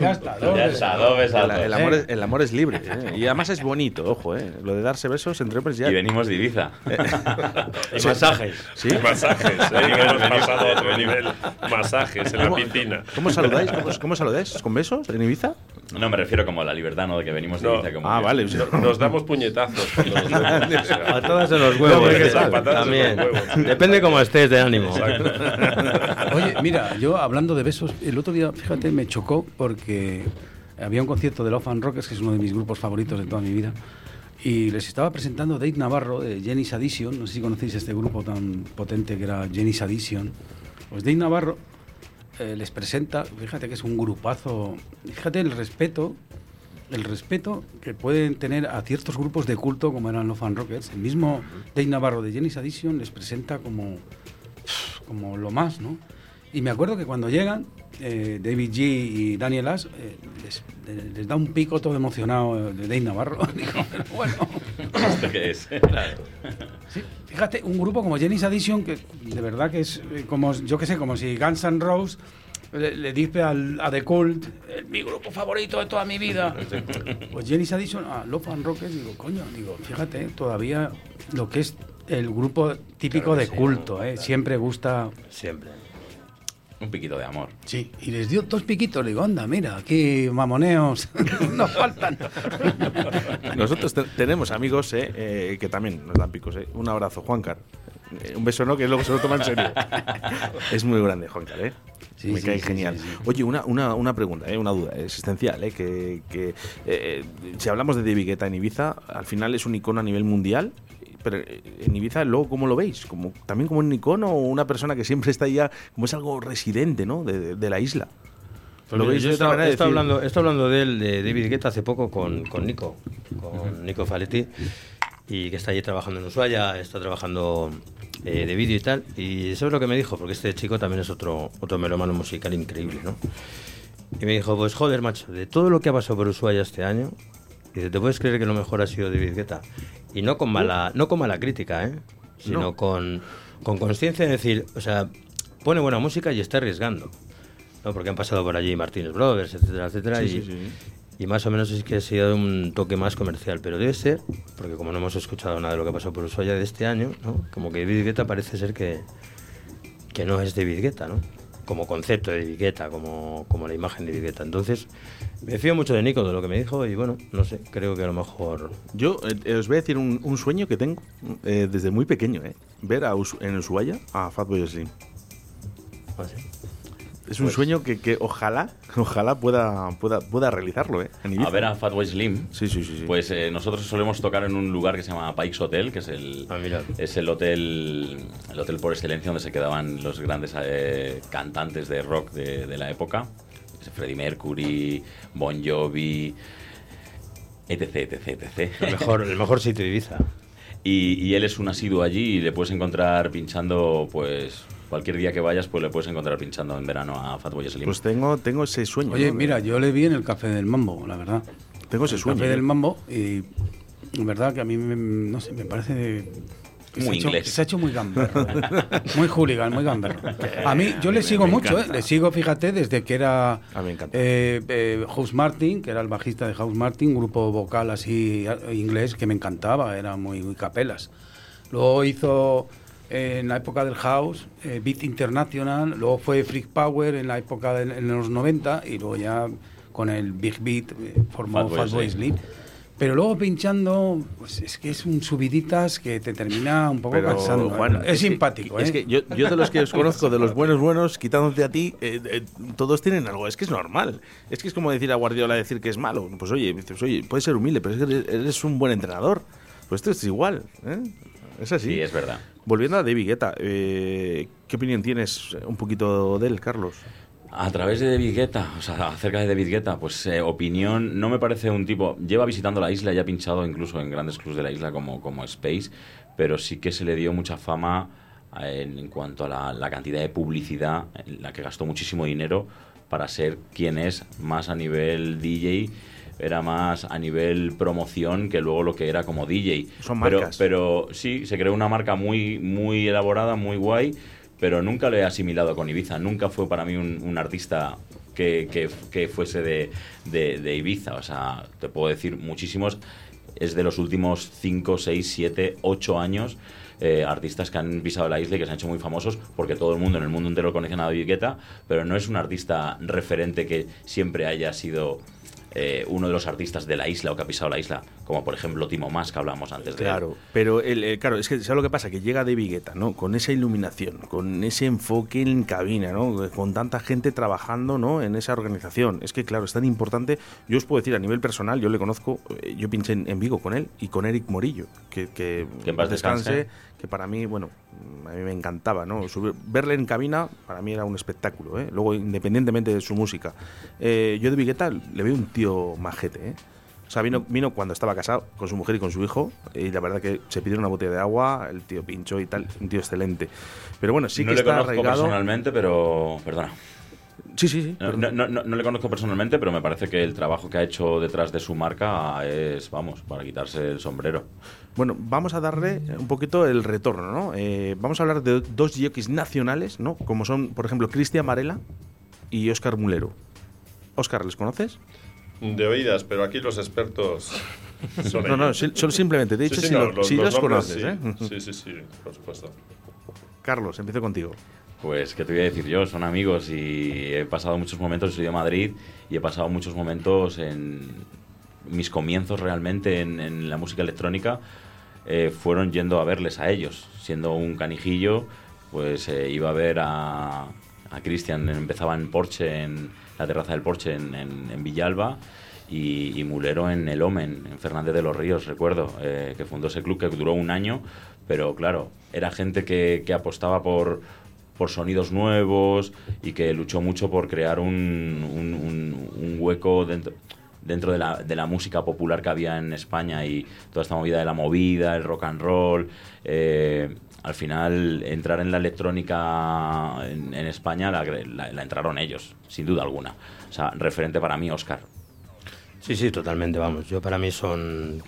Ya está, dos Ya está, dos el, besazos. el amor es, el amor es libre. ¿eh? Y además es bonito, ojo. ¿eh? Lo de darse besos entre hombres ya. Y venimos de Ibiza. Y masajes. ¿Sí? Masajes, ¿eh? hemos pasado a otro nivel. Masajes en la piscina. ¿Cómo saludáis? ¿Cómo, cómo saludáis? ¿Con besos en Ibiza? No, me refiero como a la libertad, ¿no? De que venimos de No. Ibiza. Como Ah, que- vale. No- Nos damos puñetazos. nos o sea, Patadas en los huevos. Hombre, ¿qué ¿eh? Patadas en los También. huevos. Depende cómo estés de ánimo. Oye, mira, yo hablando de besos, el otro día, fíjate, me chocó porque había un concierto de Love and Rockets, que es uno de mis grupos favoritos de toda mi vida, y les estaba presentando Dave Navarro de Jenny's Addition, no sé si conocéis este grupo tan potente que era Jenny's Addition. Pues Dave Navarro eh, les presenta, fíjate que es un grupazo, fíjate el respeto, el respeto que pueden tener a ciertos grupos de culto como eran Love and Rockets. El mismo Dave Navarro de Jenny's Addition les presenta como como lo más, ¿no? Y me acuerdo que cuando llegan, eh, David G y Daniel Ash, eh, les, les da un pico todo emocionado eh, de Dave Navarro. Digo, pero bueno, ¿Esto qué es? sí, fíjate, un grupo como Jenny's Addition, que de verdad que es eh, como, yo qué sé, como si Guns N' Roses le, le dice al, a The Cult, "Es mi grupo favorito de toda mi vida. Pues Jenny's Addition a Love and Rockets, digo, coño, digo, fíjate, todavía lo que es el grupo típico de culto, ¿eh? siempre gusta Siempre. Un piquito de amor. Sí, y les dio dos piquitos. Le digo, anda, mira, aquí mamoneos nos faltan. Nosotros te- tenemos amigos eh, eh, que también nos dan picos. Eh. Un abrazo, Juancar. Eh, un beso no, que luego se lo toma en serio. es muy grande, Juancar, ¿eh? Sí, Me sí, cae sí, genial. sí, sí. Oye, una, una, una pregunta, ¿eh? una duda existencial. ¿eh? Que, que, eh, si hablamos de David Guetta en Ibiza, al final es un icono a nivel mundial. Pero en Ibiza, luego, ¿cómo lo veis? Como, ¿También como un icono o una persona que siempre está ya, como es algo residente ¿no? de, de- de la isla? ¿Lo veis Yo de Decir- hablando, estado hablando de él, de David Guetta, hace poco con, con Nico, con Nico Faletti, y que está allí trabajando en Ushuaia, está trabajando eh, de vídeo y tal. Y eso es lo que me dijo, porque este chico también es otro, otro melómano musical increíble, ¿no? Y me dijo, pues joder, macho, de todo lo que ha pasado por Ushuaia este año, dice, ¿te puedes creer que lo mejor ha sido David Guetta? Y no con mala, no con mala crítica, ¿eh? Sino No. con, con conciencia de decir, o sea, pone buena música y está arriesgando. ¿no? Porque han pasado por allí Martínez Brothers, etcétera, etcétera. Sí, y, sí, sí. Y más o menos es que ha sido un toque más comercial. Pero debe ser, porque como no hemos escuchado nada de lo que pasó por Ushuaia de este año, ¿no? como que David Guetta parece ser que, que no es David Guetta, ¿no? Como concepto de David Guetta, como, como la imagen de David Guetta. Entonces, me fío mucho de Nico, de lo que me dijo, y bueno, no sé, creo que a lo mejor... Yo eh, os voy a decir un, un sueño que tengo eh, desde muy pequeño, eh, ver a en Ushuaia a Fatboy Slim. sé. Es un Pues- sueño que, que ojalá, ojalá pueda, pueda, pueda realizarlo, ¿eh? En Ibiza. A ver a Fatboy Slim. Sí, sí, sí. sí. Pues eh, nosotros solemos tocar en un lugar que se llama Pikes Hotel, que es el, Ah, es el hotel el hotel por excelencia donde se quedaban los grandes eh, cantantes de rock de, de la época. Freddie Mercury, Bon Jovi, etc, etc, etc. El mejor, el mejor sitio de Ibiza. Y, y él es un asiduo allí y le puedes encontrar pinchando, pues cualquier día que vayas, pues le puedes encontrar pinchando en verano a Fatboy Slim. Pues tengo, tengo ese sueño. Oye, ¿no? mira, yo le vi en el Café del Mambo, la verdad. Tengo ese el sueño. Café ¿eh? del Mambo y en verdad que a mí, me, no sé, me parece... se Muy hecho- inglés. se ha hecho muy gamberro. ¿eh? muy hooligan, muy gamberro. A mí, yo a le me- sigo me mucho, ¿eh? Le sigo, fíjate, desde que era... A mí me eh, eh, House Martin, que era el bajista de House Martin, grupo vocal así inglés que me encantaba, era muy, muy capelas. Luego hizo en la época del House Beat International, luego fue Freak Power en la época de en los 90 y luego ya con el Big Beat formó Fatboy Fatboy Slim. Pero luego pinchando, pues es que es un subiditas que te termina un poco Pero, cansando. ¿eh? Juan, es, que- simpático, ¿eh? Es que yo, yo de los que os conozco, de los buenos buenos, quitándote a ti, eh, eh, todos tienen algo. Es que es normal. Es que es como decir a Guardiola decir que es malo. Pues oye, oye, puedes ser humilde, pero es que eres, eres un buen entrenador. Pues esto es igual. ¿eh? Es así. Sí, es verdad. Volviendo a David Guetta, eh, ¿qué opinión tienes un poquito de él, Carlos? A través de David Guetta, o sea, acerca de David Guetta, pues eh, opinión, no me parece un tipo, lleva visitando la isla y ha pinchado incluso en grandes clubs de la isla como, como Space, pero sí que se le dio mucha fama en, en cuanto a la, la cantidad de publicidad en la que gastó muchísimo dinero para ser quien es más a nivel DJ era más a nivel promoción que luego lo que era como DJ. Son pero, marcas. pero sí, se creó una marca muy, muy elaborada, muy guay, pero nunca lo he asimilado con Ibiza. Nunca fue para mí un, artista que, que- fuese de, de- de Ibiza. O sea, te puedo decir muchísimos. Es de los últimos 5, 6, 7, 8 años. eh, artistas que han pisado la isla y que se han hecho muy famosos porque todo el mundo en el mundo entero conoce a David Guetta, pero no es un artista referente que siempre haya sido eh, uno de los artistas de la isla o que ha pisado la isla, como por ejemplo Timo Mas, que hablamos antes de él. Claro, pero el, el- claro, es que ¿sabes lo que pasa? Que llega de Vigueta, ¿no? Con esa iluminación, con ese enfoque en cabina, ¿no? Con tanta gente trabajando, ¿no? En esa organización. Es que, claro, es tan importante. Yo os puedo decir, a nivel personal, yo le conozco, eh, yo pinché en, en Vigo con él y con Eric Morillo, que, que, Que en paz descanse. Que para mí, bueno, a mí me encantaba, ¿no? Verle en cabina, para mí era un espectáculo, ¿eh? Luego, independientemente de su música. Eh, yo de Vigueta le veo un tío majete, ¿eh? O sea, vino, vino cuando estaba casado con su mujer y con su hijo, y la verdad que se pidieron una botella de agua, el tío pinchó y tal, un tío excelente. Pero bueno, sí no que le está arraigado. personalmente, pero. Perdona. Sí, sí, sí. No, no- no- no le conozco personalmente, pero me parece que el trabajo que ha hecho detrás de su marca es, vamos, para quitarse el sombrero. Bueno, vamos a darle un poquito el retorno, ¿no? Eh, vamos a hablar de dos jockeys nacionales, ¿no? Como son, por ejemplo, Cristian Varela y Óscar Mulero. Óscar, ¿les conoces? De oídas, pero aquí los expertos son No, no, solo simplemente te he Sí, dicho sí, si, no, lo- si los, nombres conoces, sí. ¿eh? Sí, sí, sí, por supuesto. Carlos, empiezo contigo. Pues, ¿qué te voy a decir yo? Son amigos y he pasado muchos momentos, soy de Madrid y he pasado muchos momentos en mis comienzos realmente en, en la música electrónica. eh, fueron yendo a verles a ellos. Siendo un canijillo, pues eh, iba a ver a, a Cristian, empezaba en Porsche, en la terraza del Porsche en, en- en Villalba. Y, y Mulero en El Omen, en Fernández de los Ríos, recuerdo, eh, que fundó ese club que duró un año, pero claro, era gente que, que apostaba por, por sonidos nuevos y que luchó mucho por crear un, hueco dentro, dentro de, la, de la música popular que había en España y toda esta movida de la movida, el rock and roll. eh, al final, entrar en la electrónica en, en España la, la- la entraron ellos, sin duda alguna. O sea, referente para mí, Oscar. Sí, sí, totalmente, vamos. Yo para mí son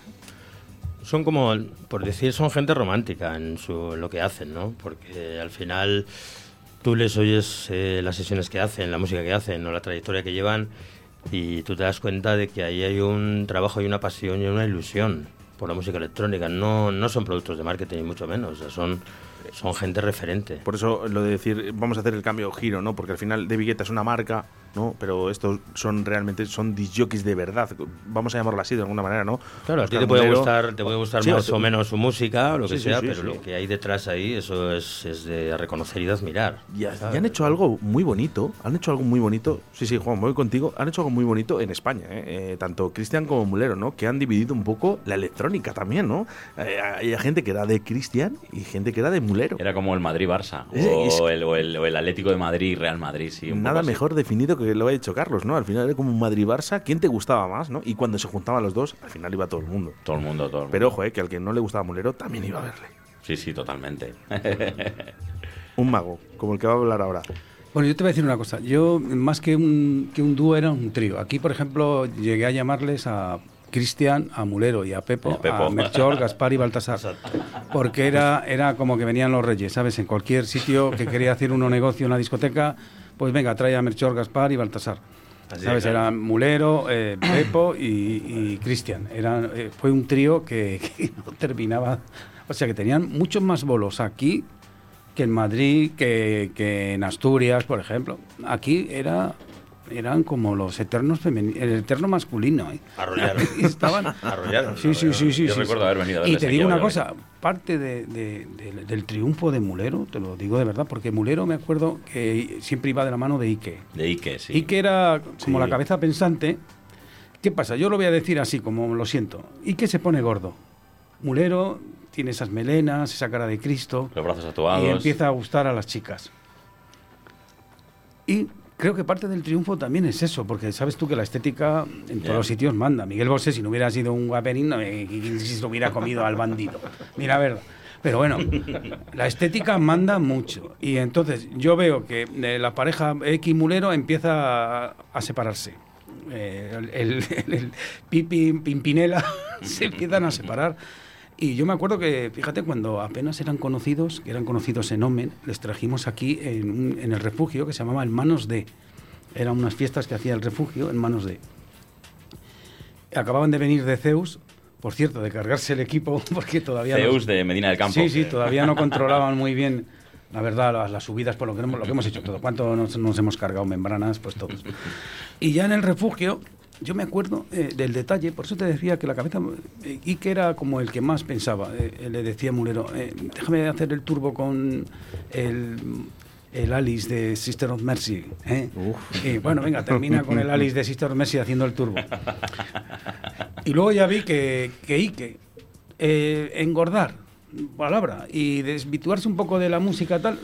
son como, por decir, son gente romántica en, su, lo que hacen, ¿no? Porque al final tú les oyes eh, las sesiones que hacen, la música que hacen, o la trayectoria que llevan, y tú te das cuenta de que ahí hay un trabajo y una pasión y una ilusión por la música electrónica. No, no son productos de marketing, ni mucho menos. Son, son gente referente. Por eso lo de decir, vamos a hacer el cambio giro, ¿no? Porque al final de Vigueta es una marca, ¿no? Pero estos son realmente, son disjockeys de verdad. Vamos a llamarlo así de alguna manera, ¿no? Claro, a ti te puede gustar, te puede gustar Sí, más o- o menos su música lo que Sí, sea, sí, pero lo que hay detrás ahí, eso es, es de reconocer y de admirar. Y, ha- y han hecho algo muy bonito, han hecho algo muy bonito, sí, sí, Juan, voy contigo, han hecho algo muy bonito en España, ¿eh? Eh, tanto Cristian como Mulero, ¿no? Que han dividido un poco la electrónica también, ¿no? Eh, hay gente que era de Cristian y gente que era de Mulero. Era como el Madrid-Barça Es- es- o, el, o el- o el Atlético de Madrid y Real Madrid, sí. un Nada poco así. mejor definido que lo ha hecho Carlos, ¿no? Al final era como un Madrid-Barça, ¿quién te gustaba más, no? Y cuando se juntaban los dos, al final iba todo el mundo. Todo el mundo, todo el mundo. Pero ojo, eh, que al que no le gustaba Mulero también iba a verle. Sí, sí, totalmente. Un mago, como el que va a hablar ahora. Bueno, yo te voy a decir una cosa. Yo, más que un, que un dúo, era un trío. Aquí, por ejemplo, llegué a llamarles a Cristian, a Mulero y a Pepo, Y a Pepo. a Melchor, Gaspar y Baltasar. Porque era, era como que venían los reyes, ¿sabes? En cualquier sitio que quería hacer uno negocio, una discoteca, pues venga, trae a Melchor, Gaspar y Baltasar. Así ¿Sabes? es, claro. Eran Mulero, eh, Pepo y, y Cristian. Eh, fue un trío que, que no terminaba. O sea, que tenían muchos más bolos aquí que en Madrid, que, que en Asturias, por ejemplo. Aquí era eran como los eternos femeninos, el eterno masculino. ¿eh? Arrollaron. Estaban Arrollaron, Sí, sí, sí, sí. Yo sí, recuerdo sí. haber venido a Y te digo una cosa, parte de- de- de- del triunfo de Mulero, te lo digo de verdad, porque Mulero me acuerdo que siempre iba de la mano de Ike. De Ike, sí. Ike era como Sí. la cabeza pensante. ¿Qué pasa? Yo lo voy a decir así, como lo siento. Ike se pone gordo. Mulero tiene esas melenas, esa cara de Cristo. Los brazos tatuados. Y empieza a gustar a las chicas. Y creo que parte del triunfo también es eso, porque sabes tú que la estética en todos Ya. los sitios manda. Miguel Bosé, si no hubiera sido un guaperín, no, eh, si se hubiera comido al bandido. Mira, a ver. Pero bueno, la estética manda mucho. Y entonces yo veo que eh, la pareja X Mulero empieza a, a separarse. Eh, el, el- el Pipi Pimpinela se empiezan a separar. Y yo me acuerdo que, fíjate, cuando apenas eran conocidos, que eran conocidos en Omen, les trajimos aquí en, un- en el refugio que se llamaba En Manos de. Eran unas fiestas que hacía el refugio en Manos de. Acababan de venir de Zeus, por cierto, de cargarse el equipo, porque todavía... Zeus de Medina del Campo. Sí, sí, todavía no controlaban muy bien, la verdad, las, las subidas, por lo que, hemos, lo que hemos hecho todo. ¿Cuánto nos, nos hemos cargado membranas? Pues todos. Y ya en el refugio, yo me acuerdo eh, del detalle, por eso te decía que la cabeza, eh, y que era como el que más pensaba. Eh, le decía Mulero, eh, déjame hacer el turbo con el, el Alice de Sister of Mercy. Y bueno, venga, termina con el Alice de Sister of Mercy haciendo el turbo. Y luego ya vi que, que Ike, engordar, palabra, y desvirtuarse un poco de la música tal,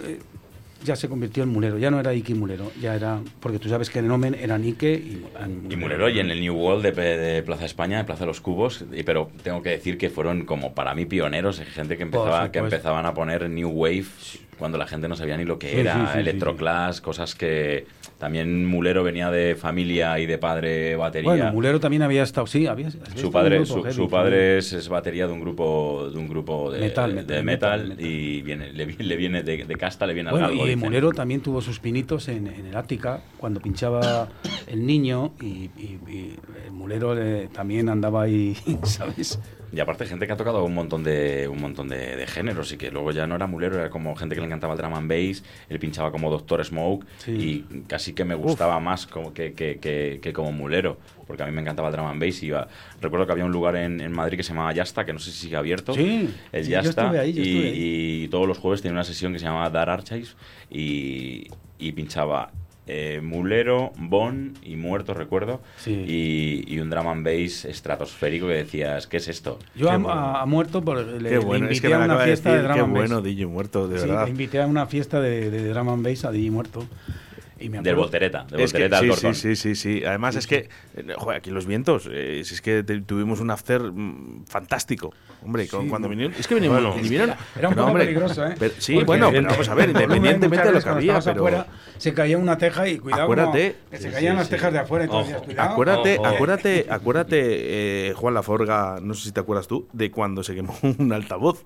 ya se convirtió en mulero. Ya no era Ike y mulero, ya era. Porque tú sabes que en Omen eran Ike y, Y Mulero y en el New World de, de Plaza España, de Plaza de los Cubos, y- pero tengo que decir que fueron como para mí pioneros, gente que, empezaba, que empezaban a poner New Wave cuando la gente no sabía ni lo que Sí, era, sí, sí, Electroclass, cosas que también Mulero venía de familia y de padre batería. Bueno, Mulero también había estado, sí, había. su padre, grupo su, heavy, su padre es, es batería de un grupo de un grupo de Metal, de metal, metal, metal, y viene, le, le viene de, de casta, le viene Bueno, galgo, y dicen. Mulero también tuvo sus pinitos en, en el Ática, cuando pinchaba el niño, y, y- y el Mulero eh, también andaba ahí, ¿sabes? Y aparte gente que ha tocado un montón de un montón de, de géneros y que luego ya no era mulero, era como gente que le encantaba el drum and bass, él pinchaba como Doctor Smoke Sí. y casi que me gustaba más como que, que, que- que como mulero, porque a mí me encantaba el drum and bass. Y iba, recuerdo que había un lugar en, en Madrid que se llamaba Yasta, que no sé si sigue abierto, Sí, el sí, yo Yasta, estuve ahí, yo y, estuve ahí. y todos los jueves tenía una sesión que se llamaba Dar Archives y, y pinchaba eh, Mulero, Bon y Muerto, recuerdo, Sí. y, y un drum and bass estratosférico que decías, ¿qué es esto? Yo Qué a, a- a muerto por, le, Qué le bueno, es invité que me a una acaba de fiesta decir de drum qué and bass. bueno DJ Muerto, de Sí, verdad. le invité a una fiesta de, de drum and bass a DJ Muerto. Y me Del Voltereta, del Es que, Voltereta sí, sí, sí, sí, sí. Además es que, eh, joder, aquí los vientos, eh, si es que te- tuvimos un after mm, fantástico. Hombre, con- Sí. cuando vinieron, es que vinieron, Bueno. vinieron. Era un poco hombre, peligroso, ¿eh? pero- sí, Porque bueno, pero vamos a ver, independientemente de lo que había, pero. afuera, se caía una teja y cuidado, Acuérdate. como- que se Sí, caían sí, las sí. tejas de afuera y cuidado. Acuérdate, Ojo. acuérdate, acuérdate, eh, Juan Laforga, no sé si te acuerdas tú, de cuando se quemó un altavoz.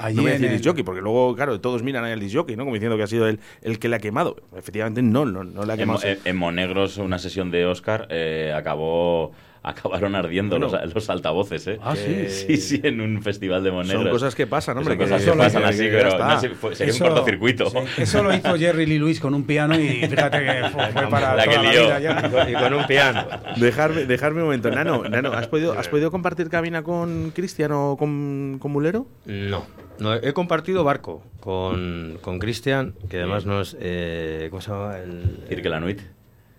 Allí no me en decís el- disc jockey, porque luego, claro, todos miran al disc jockey, ¿no? Como diciendo que ha sido él el que le ha quemado. Efectivamente, no, no, no le ha En, quemado. Mo- en- en Monegros, una sesión de Oscar, eh, acabó acabaron ardiendo Bueno. los, los altavoces, ¿eh? Ah, sí. Sí, sí, en un festival de Monegros. Son cosas que pasan, hombre. Son cosas que- que pasan así, que pero no sé, fue- sería Eso- un cortocircuito. sí, eso lo hizo Jerry Lee Lewis con un piano y fíjate que fue, fue para La que toda la vida ya. Y con un piano. Dejarme, dejarme un momento. Nano, Nano, ¿has podido, ¿has podido compartir cabina con Cristian o con, con Mulero? No, no, he compartido barco con, con Cristian, que además nos... Eh, ¿Cómo se llama? El, Cirque la Nuit.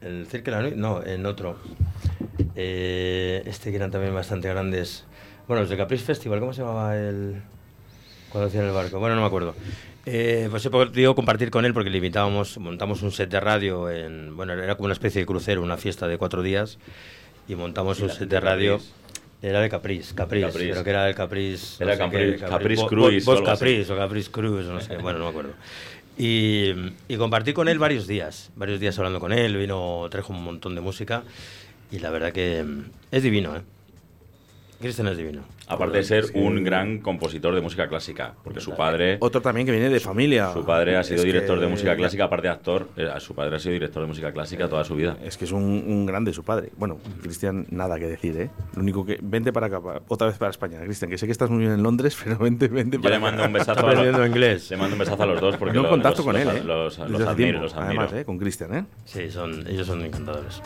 El Cirque la Nuit, no, en otro. Eh, este que eran también bastante grandes. Bueno, los de Caprice Festival, ¿cómo se llamaba el. cuando hacían el barco? Bueno, no me acuerdo. Eh, pues he podido compartir con él porque le invitábamos, montamos un set de radio en. Bueno, era como una especie de crucero, una fiesta de cuatro días. Y montamos ¿Y un set de de radio. Era de Caprice, Caprice, Caprice. creo que era el Caprice. Era sé Caprice- qué, Cruise Bo- o Cruise, o no sé, bueno, no me acuerdo. Y, compartí con él varios días, varios días hablando con él, vino, trajo un montón de música y la verdad que es divino, ¿eh? Cristian es divino. Aparte de ser un gran compositor de música clásica, porque su padre, Otro también que viene de familia. su padre ha sido Es que- director de música clásica, aparte de actor, eh, su padre ha sido director de música clásica toda su vida. Es que es un, un grande su padre. Bueno, Cristian, nada que decir, ¿eh? Lo único que. Vente para acá, otra vez para España, Cristian, que sé que estás muy bien en Londres, pero vente, vente Yo para le mando acá. un besazo a los, inglés. le mando un besazo a los dos porque No lo- contacto los, con él, los- ¿eh? los, los admiro, tiempo, los admiro. Además, ¿eh? Con Cristian, ¿eh? Sí, son, ellos son encantadores.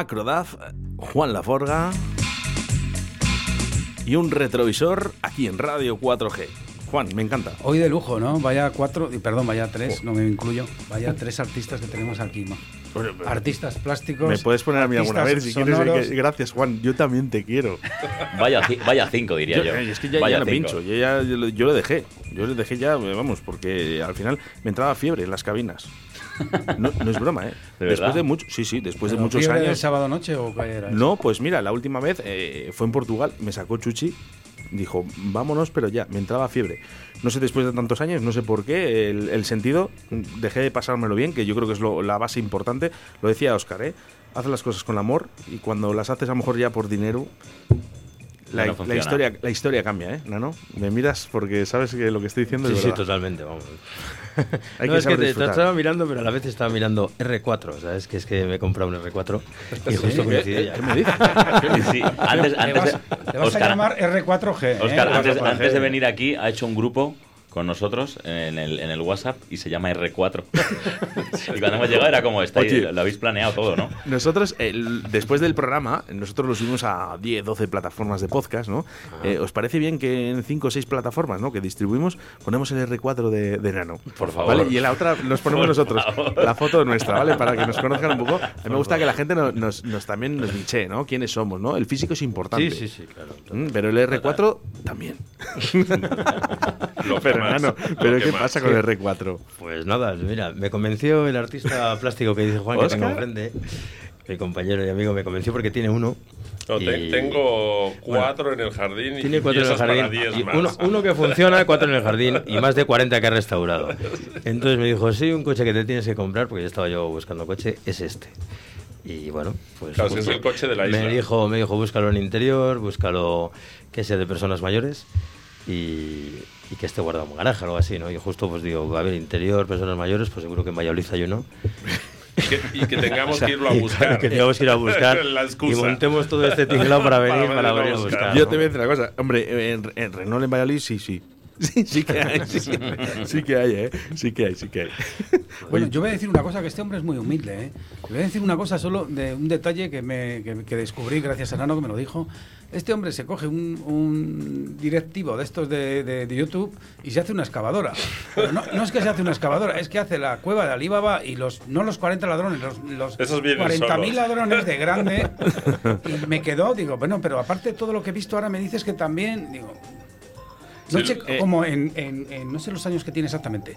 Macrodaf, Juan Laforga y un retrovisor aquí en Radio 4G. Juan, me encanta. Hoy de lujo, ¿no? Vaya cuatro, y perdón, vaya tres, no me incluyo. Vaya tres artistas que tenemos aquí, ¿no? Artistas plásticos. Me puedes poner a mí alguna vez si quieres. que- Gracias, Juan. Yo también te quiero. Vaya, vaya cinco, diría yo. eh, es que ya, Vaya ya pincho. Yo, ya, yo, lo- yo lo dejé. Yo lo dejé ya, eh, vamos, porque al final me entraba fiebre en las cabinas. No, no es broma, ¿eh? ¿De después verdad? de mucho, sí, sí, después de ¿Pero muchos años. sábado noche o qué era? eso? No, pues mira, la última vez eh, fue en Portugal, me sacó Chuchi, dijo, vámonos, pero ya, me entraba fiebre. No sé, después de tantos años, no sé por qué, el, el sentido, dejé de pasármelo bien, que yo creo que es lo- la base importante. Lo decía Oscar, ¿eh? Haz las cosas con amor y cuando las haces a lo mejor ya por dinero, la, No la funciona. historia, la historia cambia, ¿eh, Nano? Me miras porque sabes que lo que estoy diciendo Sí, es sí, totalmente, vamos. Hay no, que es que te, te estaba mirando, pero a la vez estaba mirando R4, ¿sabes? Que es que me he comprado un R4 y justo coincidió ya. ¿Qué me dices? Sí, sí. Antes, Te antes vas, te vas Óscar, a llamar R4G. ¿eh? Óscar, antes, R4G. antes de venir aquí ha hecho un grupo con nosotros en el, en el WhatsApp y se llama R4. y cuando hemos llegado era como, estáis, Oye. lo habéis planeado todo, ¿no? Nosotros, el- después del programa, nosotros lo subimos a 10, 12 plataformas de podcast, ¿no? Eh, ¿Os parece bien que en 5 o 6 plataformas, ¿no? Que distribuimos, ponemos el R4 de, de Nano? Por favor. ¿Vale? Y en la otra nos ponemos Por nosotros favor. la foto nuestra, ¿vale? Para que nos conozcan un poco. A mí me gusta que la gente no- nos, nos también nos diche, ¿no? ¿Quiénes somos, no? El físico es importante. Sí, sí, sí, claro. Mm, Pero el R4 también. Lo Pero, lo ¿pero qué pasa con el R4? Pues nada, mira, me convenció el artista plástico que dice Juan que tengo enfrente, mi compañero y amigo, me convenció porque tiene uno. No, y- tengo cuatro en el jardín y, Tiene cuatro y en el jardín. y uno, uno que funciona, cuatro en el jardín y más de 40 que ha restaurado. Entonces me dijo, sí, un coche que te tienes que comprar, porque ya estaba yo buscando coche, es este. Y bueno, pues... Claro, si es el coche de la Me isla. dijo, me dijo, búscalo en interior, búscalo que sea de personas mayores y, y que esté guardado en un garaje o algo así, ¿no? Y justo pues digo, a ver, interior, personas mayores, pues seguro que en Valladolid hay uno. Y que, y que tengamos que irlo a buscar. claro, que tengamos que ir a buscar La y montemos todo este tinglado para venir, Para para, venir a buscar. buscar. Yo ¿no? te voy a decir una cosa. Hombre, en, en Renault en Valladolid sí, sí. Sí, sí que hay, sí, sí que hay, ¿eh? Sí que hay, sí que hay. Bueno, yo voy a decir una cosa, que este hombre es muy humilde, ¿eh? Le voy a decir una cosa solo de un detalle que, me, que, que descubrí gracias a Nano, que me lo dijo. Este hombre se coge un, un directivo de estos de, de- de YouTube y se hace una excavadora. Pero no, no es que se hace una excavadora, es que hace la cueva de Alibaba y los no los 40 ladrones, los, los Esos vienen 40.000 solos. ladrones de grande. Y me quedó, digo, bueno, pero aparte de todo lo que he visto ahora me dices que también, digo, no Sí, sé eh, como en, en- en- no sé los años que tiene exactamente,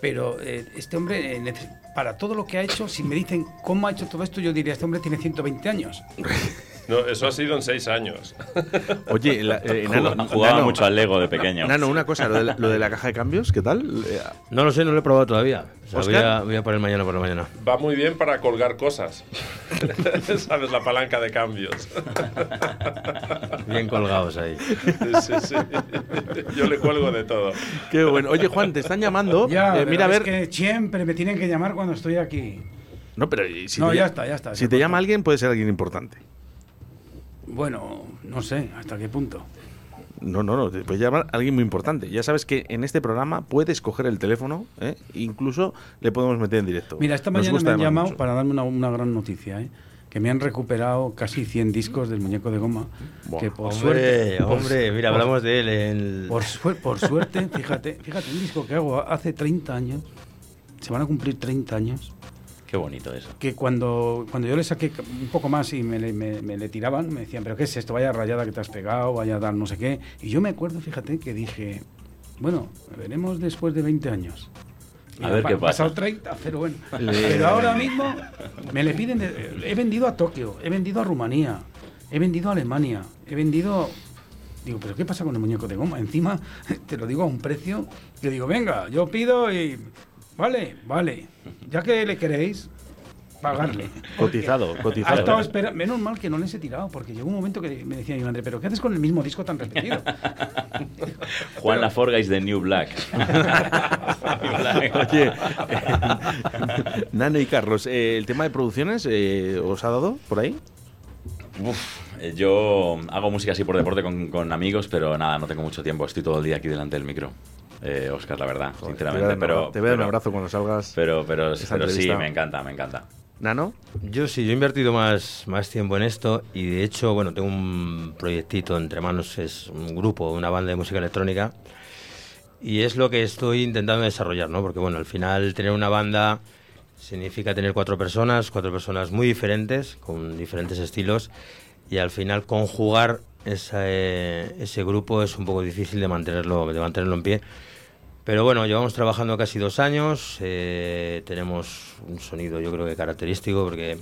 pero eh, este hombre, eh, para todo lo que ha hecho, si me dicen cómo ha hecho todo esto, yo diría, este hombre tiene 120 años. No, eso ha sido en seis años. Oye, la- eh, Nano, Jugaba, jugaba Nano, mucho al Lego de pequeño. Nano, una cosa, lo de, la, lo de la caja de cambios, ¿qué tal? Eh, No lo sé, no lo he probado todavía. O sea, voy, a, voy a poner mañana por la mañana. Va muy bien para colgar cosas. ¿Sabes? La palanca de cambios. Bien colgados ahí. Sí, sí. Yo le cuelgo de todo. Qué bueno. Oye, Juan, te están llamando. Ya, Eh, mira, a es ver. que siempre me tienen que llamar cuando estoy aquí. No, pero ¿y si No, te ya está, ya está, Si te llama alguien, puede ser alguien importante. Bueno, no sé hasta qué punto. No, no, no, te puede llamar alguien muy importante. Ya sabes que en este programa puedes coger el teléfono, ¿eh? incluso le podemos meter en directo. Mira, esta mañana me han llamado mucho. para darme una, una gran noticia, ¿eh? que me han recuperado casi 100 discos del muñeco de goma. Buah, que por hombre, suerte, por- hombre, mira, por- hablamos de él el... Por, suer- por suerte, fíjate, fíjate, un disco que hago hace 30 años, se van a cumplir 30 años, Qué bonito eso. que cuando, cuando yo le saqué un poco más y me le, me- me le tiraban, me decían, pero ¿qué es esto? Vaya rayada que te has pegado, vaya dar no sé qué. Y yo me acuerdo, fíjate, que dije, bueno, veremos después de 20 años. A ver pa- qué pasa. pasado 30, pero bueno. Pero ahora mismo me le piden, de- he vendido a Tokio, he vendido a Rumanía, he vendido a Alemania, he vendido... Digo, ¿pero qué pasa con el muñeco de goma? Encima te lo digo a un precio que digo, venga, yo pido y... Vale, vale. Ya que le queréis, pagarle. Cotizado, Ha cotizado. estado espera- Menos mal que no les he tirado, porque llegó un momento que me decía mi madre, ¿pero qué haces con el mismo disco tan repetido? Juan Laforga is the new black. Oye, Nano y Carlos, eh, ¿el tema de producciones eh, os ha dado por ahí? Uf, eh, yo hago música así por deporte con, con amigos, pero nada, no tengo mucho tiempo. Estoy todo el día aquí delante del micro. Eh, Oscar, la verdad, Joder, sinceramente. te voy a dar pero, te voy a dar un abrazo cuando salgas. Pero, pero, pero sí, me encanta, me encanta. ¿Nano? Yo sí, yo he invertido más, más tiempo en esto y de hecho, bueno, tengo un proyectito entre manos, es un grupo, una banda de música electrónica y es lo que estoy intentando desarrollar, ¿no? Porque bueno, al final tener una banda significa tener cuatro personas, cuatro personas muy diferentes, con diferentes estilos y al final conjugar ese, ese grupo es un poco difícil de mantenerlo, de mantenerlo en pie. Pero bueno, llevamos trabajando casi dos años, eh, tenemos un sonido yo creo que característico porque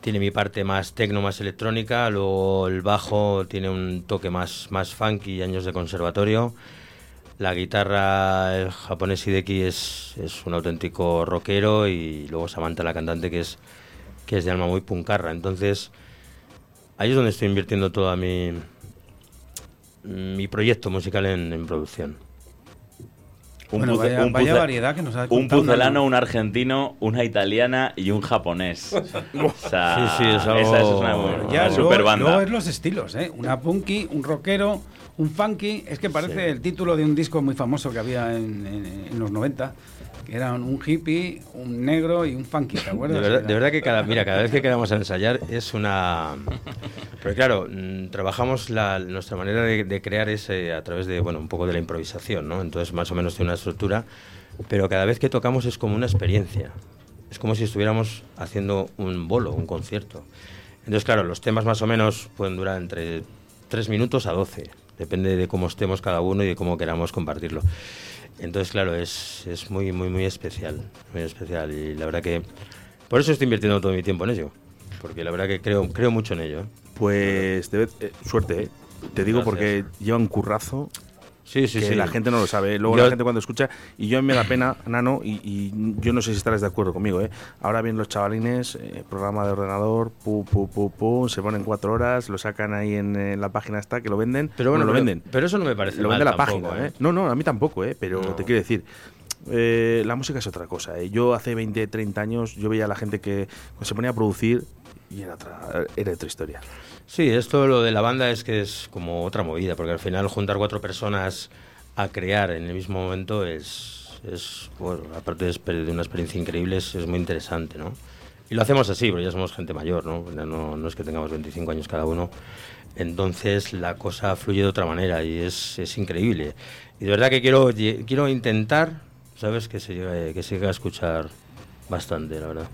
tiene mi parte más tecno, más electrónica, luego el bajo tiene un toque más, más funky años de conservatorio. La guitarra el japonés Hideki es, es un auténtico rockero y luego Samantha la cantante que es, que es de alma muy puncarra. Entonces ahí es donde estoy invirtiendo toda mi, mi proyecto musical en, en producción. Un, Bueno, vaya- un vaya variedad que nos ha Un Nano. un argentino, una italiana y un japonés. O sea, Sí, sí, es algo- esa, esa es una, Bueno, Ya, una luego, super banda. luego es los estilos, ¿eh? Una punky, un rockero, un funky. Es que parece Sí. el título de un disco muy famoso que había en, en- en los 90, que eran un hippie, un negro y un funky, ¿te acuerdas? De verdad, de verdad que cada, mira, cada vez que quedamos a ensayar es una... Pero claro, mm, trabajamos la, nuestra manera de, de crear es eh, a través de, bueno, un poco de la improvisación, ¿no? Entonces más o menos tiene una estructura, pero cada vez que tocamos es como una experiencia. Es como si estuviéramos haciendo un bolo, un concierto. Entonces, claro, los temas más o menos pueden durar entre 3 minutos a 12. Depende de cómo estemos cada uno y de cómo queramos compartirlo. Entonces, claro, es, es muy, muy, muy especial. Muy especial. Y la verdad que... Por eso estoy invirtiendo todo mi tiempo en ello. Porque la verdad que creo, creo mucho en ello. ¿eh? Pues debe- eh, suerte, ¿eh? Te digo Gracias. porque lleva un currazo Sí, sí, que sí. la gente no lo sabe. Luego Yo- la gente cuando escucha, y yo me da pena, Nano, y, y yo no sé si estarás de acuerdo conmigo, ¿eh? Ahora vienen los chavalines, eh, programa de ordenador, pu, pu, pu, pu, se ponen cuatro horas, lo sacan ahí en, eh, la página esta, que lo venden, Pero bueno, lo pero- venden. Pero eso no me parece lo mal vende la tampoco, página, ¿eh? No, no, a mí tampoco, ¿eh? Pero No. te quiero decir, eh, la música es otra cosa. ¿eh? Yo hace 20, 30 años, yo veía a la gente que se ponía a producir y era otra, era otra historia. Sí, esto lo de la banda es que es como otra movida, porque al final juntar cuatro personas a crear en el mismo momento es, es bueno, aparte de una experiencia increíble, es, es muy interesante, ¿no? Y lo hacemos así, porque ya somos gente mayor, ¿no? No, no es que tengamos 25 años cada uno. Entonces la cosa fluye de otra manera y es, es increíble. Y de verdad que quiero, quiero intentar, ¿sabes? Que se, que se llegue a escuchar bastante, la verdad.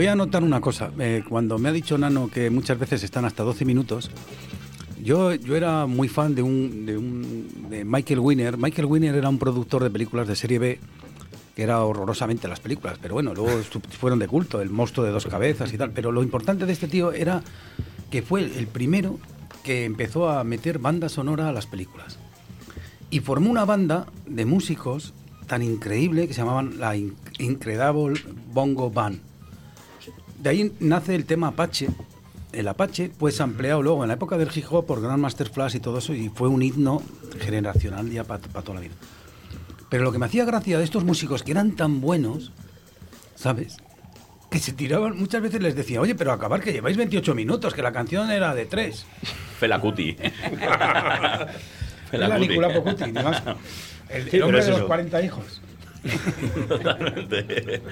Voy a anotar una cosa. Eh, cuando me ha dicho Nano que muchas veces están hasta 12 minutos, yo, yo era muy fan de un, de un de Michael Winner. Michael Winner era un productor de películas de serie B que era horrorosamente las películas, pero bueno, luego fueron de culto, el monstruo de dos cabezas y tal. Pero lo importante de este tío era que fue el primero que empezó a meter banda sonora a las películas. Y formó una banda de músicos tan increíble que se llamaban la In- Incredible Bongo Band. De ahí nace el tema Apache. El Apache fue ampliado luego en la época del hip hop por Grandmaster Flash y todo eso y fue un himno generacional ya para toda la vida. Pero lo que me hacía gracia de estos músicos que eran tan buenos, ¿sabes? Que se tiraban, muchas veces les decía, oye, pero acabar que lleváis 28 minutos, que la canción era de 3. Fela Kuti. Era Nicolás Pocuti, ni más. El, Sí, hombre es de los eso. 40 hijos. Totalmente.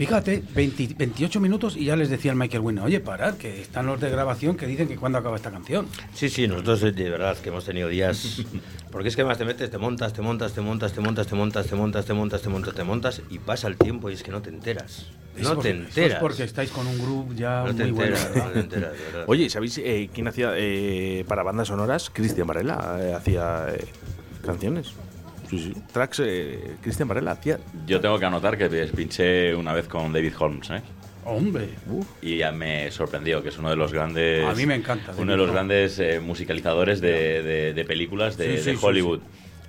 Fíjate, 20 28 minutos y ya les decía el Michael Winner, oye, parad, que están los de grabación que dicen que cuándo acaba esta canción. Sí, sí, nosotros de verdad que hemos tenido días. Porque es que más te metes, te montas, te montas, te montas, te montas, te montas, te montas, te montas, te montas, te montas y pasa el tiempo y es que no te enteras. No porque- te eso es enteras. porque estáis con un grupo ya No te muy bueno. enteras, enteras. Oye, ¿sabéis eh, quién hacía eh, para bandas sonoras? Cristian Varela eh, hacía eh, canciones. Sí, sí. Tracks, eh, Cristian Varela hacía. Yo tengo que anotar que pinché una vez con David Holmes, ¿eh? Hombre, Y ya me sorprendió, que es uno de los grandes. A mí me encanta, Uno de los grandes eh, musicalizadores de, de- de películas de, Sí, sí, de sí, Hollywood.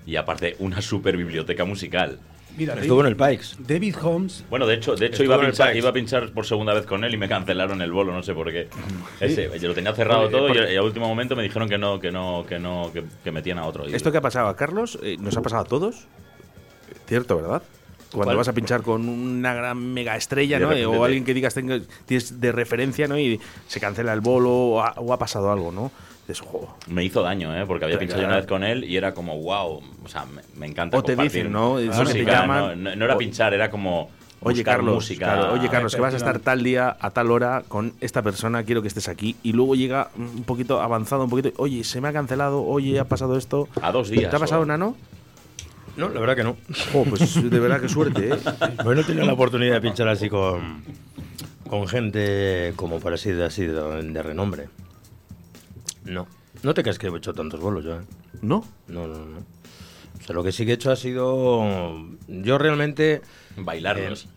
Y aparte, una super biblioteca musical. Mira, Estuvo en David, el Pikes. David Holmes, Bueno, de hecho, de hecho iba, a pinchar, iba a pinchar por segunda vez con él y me cancelaron el bolo, no sé por qué. Ese, yo lo tenía cerrado Oye, todo y, porque- y a último momento me dijeron que no, que no, que no, que, que metían a otro. Esto que ha pasado a Carlos, eh, nos ha pasado a todos. Cierto, ¿verdad? Cuando ¿Cuál? vas a pinchar con una gran mega estrella, ¿no? repente o alguien que digas tienes de referencia, ¿no? Y se cancela el bolo o ha, o ha pasado algo, ¿no? Me hizo daño, ¿eh? Porque había Claro. pinchado yo una vez con él y era como, wow, o sea, me, me encanta O te dicen, ¿no? Eso música, te llaman- no, no- no era o- pinchar, era como Oye, Carlos, música. claro, oye, Carlos, que vas a estar tal día, a tal hora, con esta persona, quiero que estés aquí. Y luego llega un poquito avanzado, un poquito, oye, se me ha cancelado, oye, ha pasado esto. A dos días. ¿Te ha pasado, o- Nano? No, la verdad que no. Oh, pues de verdad que suerte, ¿eh? Pues no he tenido la oportunidad de pinchar así con, con gente como por así de, así de, de renombre. No. No te creas que he hecho tantos bolos yo, ¿eh? ¿No? No, no, no. O sea, lo que sí que he hecho ha sido. Yo realmente. Bailarlos.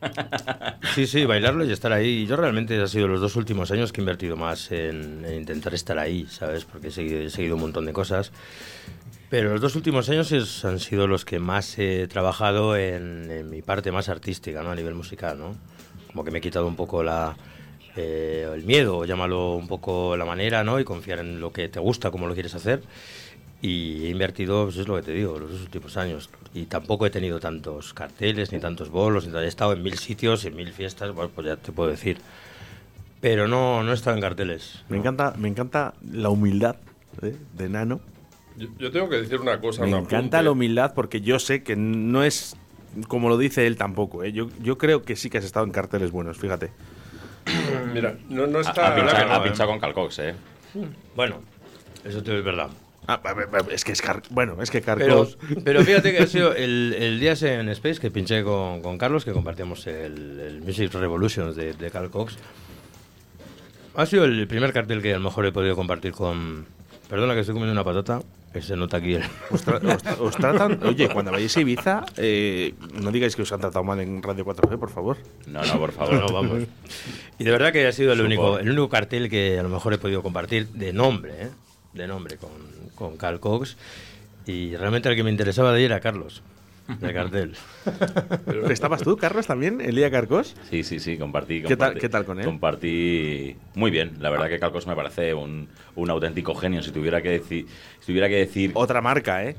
Sí, sí, bailarlo y estar ahí. Yo realmente ha sido los dos últimos años que he invertido más en, en intentar estar ahí, ¿sabes? Porque he seguido, he seguido un montón de cosas. Pero los dos últimos años es- han sido los que más he trabajado en, en mi parte más artística, ¿no? A nivel musical, ¿no? Como que me he quitado un poco la, eh, el miedo, llámalo un poco la manera, ¿no? Y confiar en lo que te gusta, como lo quieres hacer. Y he invertido, pues es lo que te digo, los últimos años. Y tampoco he tenido tantos carteles, ni tantos bolos, ni tal. he estado en mil sitios, en mil fiestas, bueno, pues ya te puedo decir. Pero no, no he estado en carteles. Me encanta, me encanta la humildad ¿eh? de Nano. Yo, yo tengo que decir una cosa. Me un encanta apunte. la humildad porque yo sé que no es como lo dice él tampoco. ¿eh? Yo, yo creo que sí que has estado en carteles buenos, fíjate. Mira, no, está. ha pinchado, ¿eh? pinchado con Calcox, ¿eh? Bueno, eso te es verdad. Ah, es que es Car- bueno, es que Pero, Carcos. pero fíjate que ha sido el, el día ese en Space que pinché con, con Carlos, que compartíamos el, el Music Revolutions de, de Carl Cox. Ha sido el primer cartel que a lo mejor he podido compartir con... Perdona que estoy comiendo una patata, se nota aquí el... Os, tra- os- os tratan. Oye, cuando vayáis a Ibiza, eh, no digáis que os han tratado mal en Radio 4G, por favor. No, no, por favor. No, vamos. Y de verdad que ha sido el Supongo. único, el único cartel que a lo mejor he podido compartir de nombre, ¿eh? De nombre con, con Carl Cox. Y realmente el que me interesaba de ir era Carlos, del cartel. ¿Estabas tú, Carlos, también, el día Carcos? Sí, sí, sí, compartí. ¿Qué tal- qué tal con él? Compartí muy bien. La verdad que Calcos me parece un, un auténtico genio. Si tuviera que decir, si tuviera que decir Otra marca, ¿eh?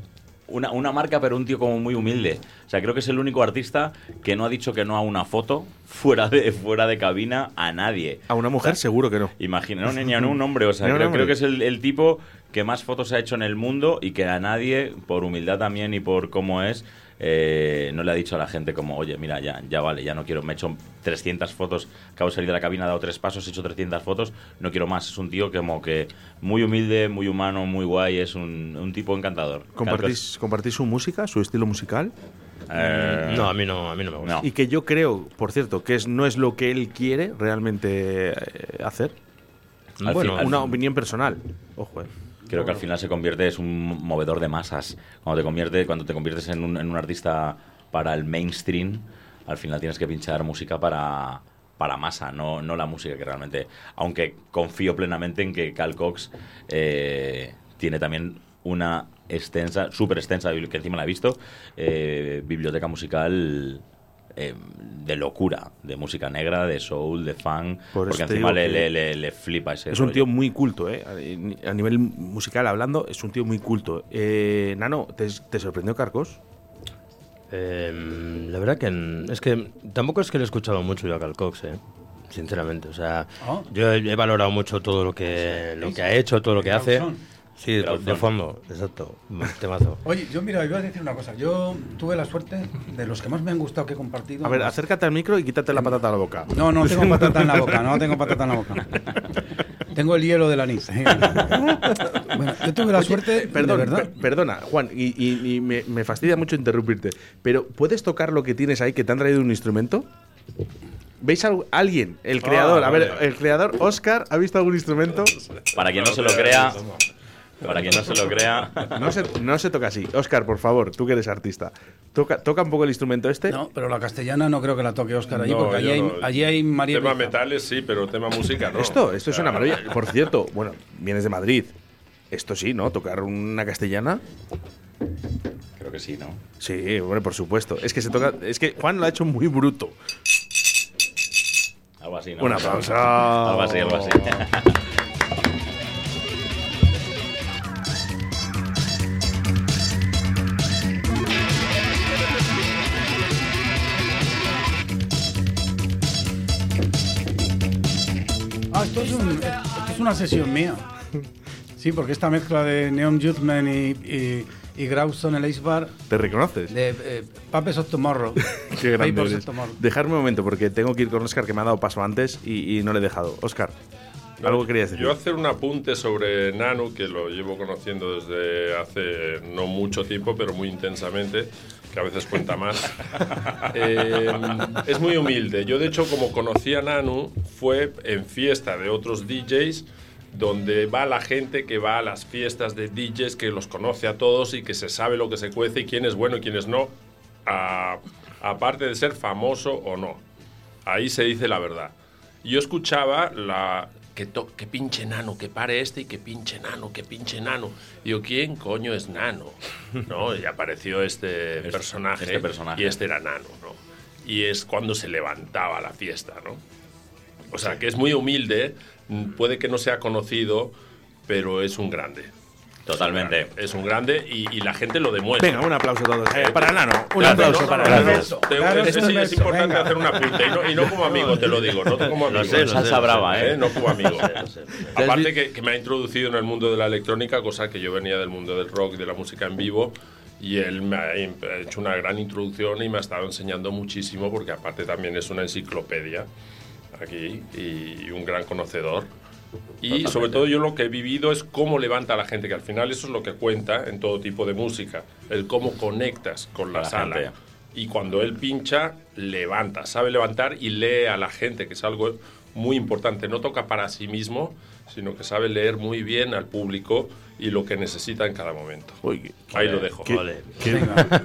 una, una marca, pero un tío como muy humilde. O sea, creo que es el único artista que no ha dicho que no a una foto fuera de, fuera de cabina a nadie. A una mujer, seguro que no. Imagina, no, ni a un hombre. O sea, creo que es el, el tipo que más fotos ha hecho en el mundo y que a nadie, por humildad también y por cómo es, eh, no le ha dicho a la gente como, oye, mira, ya, ya vale, ya no quiero, me he hecho 300 fotos, acabo de salir de la cabina, he dado tres pasos, he hecho 300 fotos, no quiero más. Es un tío que como que muy humilde, muy humano, muy guay, es un, un tipo encantador. ¿Compartís, ¿Compartís su música, su estilo musical? Eh, No, a mí no, a mí no me gusta. no. Y que yo creo, por cierto, que es, no es lo que él quiere realmente eh, hacer. Al bueno, fin- una fin- opinión personal. Ojo, eh. Creo que al final se convierte, es un movedor de masas. Cuando te, convierte, cuando te conviertes en un, en un artista para el mainstream, al final tienes que pinchar música para, para masa, no, no la música que realmente... Aunque confío plenamente en que Cal Cox eh, tiene también una extensa, súper extensa, que encima la he visto, eh, biblioteca musical eh, de locura, de música negra, de soul, de funk, Por porque encima le, le- le- le flipa ese Es un tío muy culto, ¿eh? A nivel musical hablando, es un tío muy culto. Eh, Nano, ¿te, te sorprendió Carcos? Eh, la verdad que es que tampoco es que le he escuchado mucho yo a Cal Cox, eh, sinceramente. O sea, Ah. yo he, valorado mucho todo lo que, lo que ha hecho, todo lo que hace. Sí, de, fondo, exacto. Temazo. Oye, yo mira, iba a decir una cosa. Yo tuve la suerte de los que más me han gustado que he compartido. A ver, más- acércate al micro y quítate la patata a la boca. No, no tengo patata en la boca, no tengo patata en la boca. Tengo el hielo del anís. bueno, yo tuve la Oye, suerte, perdón, de verdad. per- perdona, Juan, y, y- y me, me fastidia mucho interrumpirte, pero ¿puedes tocar lo que tienes ahí que te han traído un instrumento? ¿Veis a alguien? El creador, a ver, el creador, Oscar, ¿ha visto algún instrumento? Para quien no se lo crea, para quien no se lo crea, No se, no se toca así. Oscar, por favor, tú que eres artista, toca, toca un poco el instrumento este. No, pero la castellana no creo que la toque Oscar allí, No, porque allí hay, no. allí hay María Tema metales sí, pero tema música no. Esto, esto es O sea, una maravilla. Por cierto, bueno, vienes de Madrid. Esto sí, ¿no? Tocar una castellana. creo que sí, ¿no? Sí, hombre, por supuesto. Es que se toca. Es que Juan lo ha hecho muy bruto. Algo así, ¿no? Un aplauso. Algo así, algo así. Esto es, un- esto es una sesión mía. Sí, porque esta mezcla de Neon Youthman y, y, y Grauson, el Ace Bar, ¿Te reconoces? de eh, Papes of Tomorrow. Qué grande eres. of Tomorrow. Dejarme un momento, porque tengo que ir con Oscar, que me ha dado paso antes y, y no le he dejado. Oscar, No, algo querías decir. Yo hacer un apunte sobre Nanu, que lo llevo conociendo desde hace no mucho tiempo, pero muy intensamente, a veces cuenta más. Eh, es muy humilde. Yo, de hecho, como conocí a Nanu, fue en fiesta de otros DJs, donde va la gente que va a las fiestas de DJs, que los conoce a todos y que se sabe lo que se cuece y quién es bueno y quién es no, aparte de ser famoso o no. Ahí se dice la verdad. Yo escuchaba la. Que, to- que pinche nano, que pare este y que pinche nano, que pinche nano. Digo, ¿quién coño es nano? ¿No? Y apareció este personaje. este personaje. Y este era nano, ¿no? Y es cuando se levantaba la fiesta, ¿no? O sea, que es muy humilde, puede que no sea conocido, pero es un grande. Totalmente. Es un grande y, y la gente lo demuestra. Venga, un aplauso a todos. Eh, para Nano, un Claro, aplauso no, para no, Nano. no, Beso. tengo- Daros es, es beso, importante venga. hacer un apunte y no, y no como amigo, te lo digo, no como amigo. Lo sé, lo Salsa sé, brava, ¿eh? ¿eh? No como amigo. Aparte que, que me ha introducido en el mundo de la electrónica, cosa que yo venía del mundo del rock y de la música en vivo. Y él me ha hecho una gran introducción y me ha estado enseñando muchísimo, porque aparte también es una enciclopedia aquí y un gran conocedor. Y Totalmente. sobre todo yo lo que he vivido es cómo levanta a la gente, que al final eso es lo que cuenta en todo tipo de música, el cómo conectas con la, La sala. gente. Y cuando él pincha, levanta, sabe levantar y lee a la gente, que es algo muy importante. No toca para sí mismo, sino que sabe leer muy bien al público y lo que necesita en cada momento. Uy, Ahí lo dejo. qué- Vale. qué-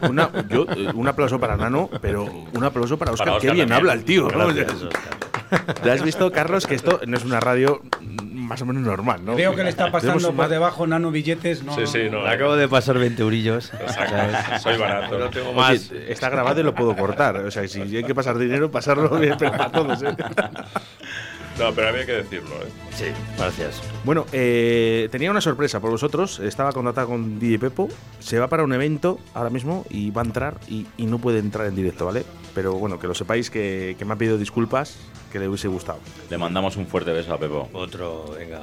una- yo, eh, un aplauso para Nano, pero un aplauso para Oscar. Para Qué Óscar bien también. habla el tío. ¿no? Gracias, Óscar. ¿Te has visto, Carlos, que esto no es una radio más o menos normal, ¿no? Veo que le está pasando por debajo nano billetes. No, Sí, sí, no. Le acabo de pasar 20 eurillos. Exacto. Soy barato. No tengo Oye, más. está grabado y lo puedo cortar. O sea, si hay que pasar dinero, pasarlo bien, pero para todos. ¿eh? No, pero había que decirlo. ¿eh? Sí, gracias. Bueno, eh, tenía una sorpresa por vosotros. Estaba contratado con DJ Pepo. Se va para un evento ahora mismo y va a entrar y, y no puede entrar en directo, ¿vale? Pero bueno, que lo sepáis que, que me ha pedido disculpas, que le hubiese gustado. Le mandamos un fuerte beso a Pepo. Otro, venga.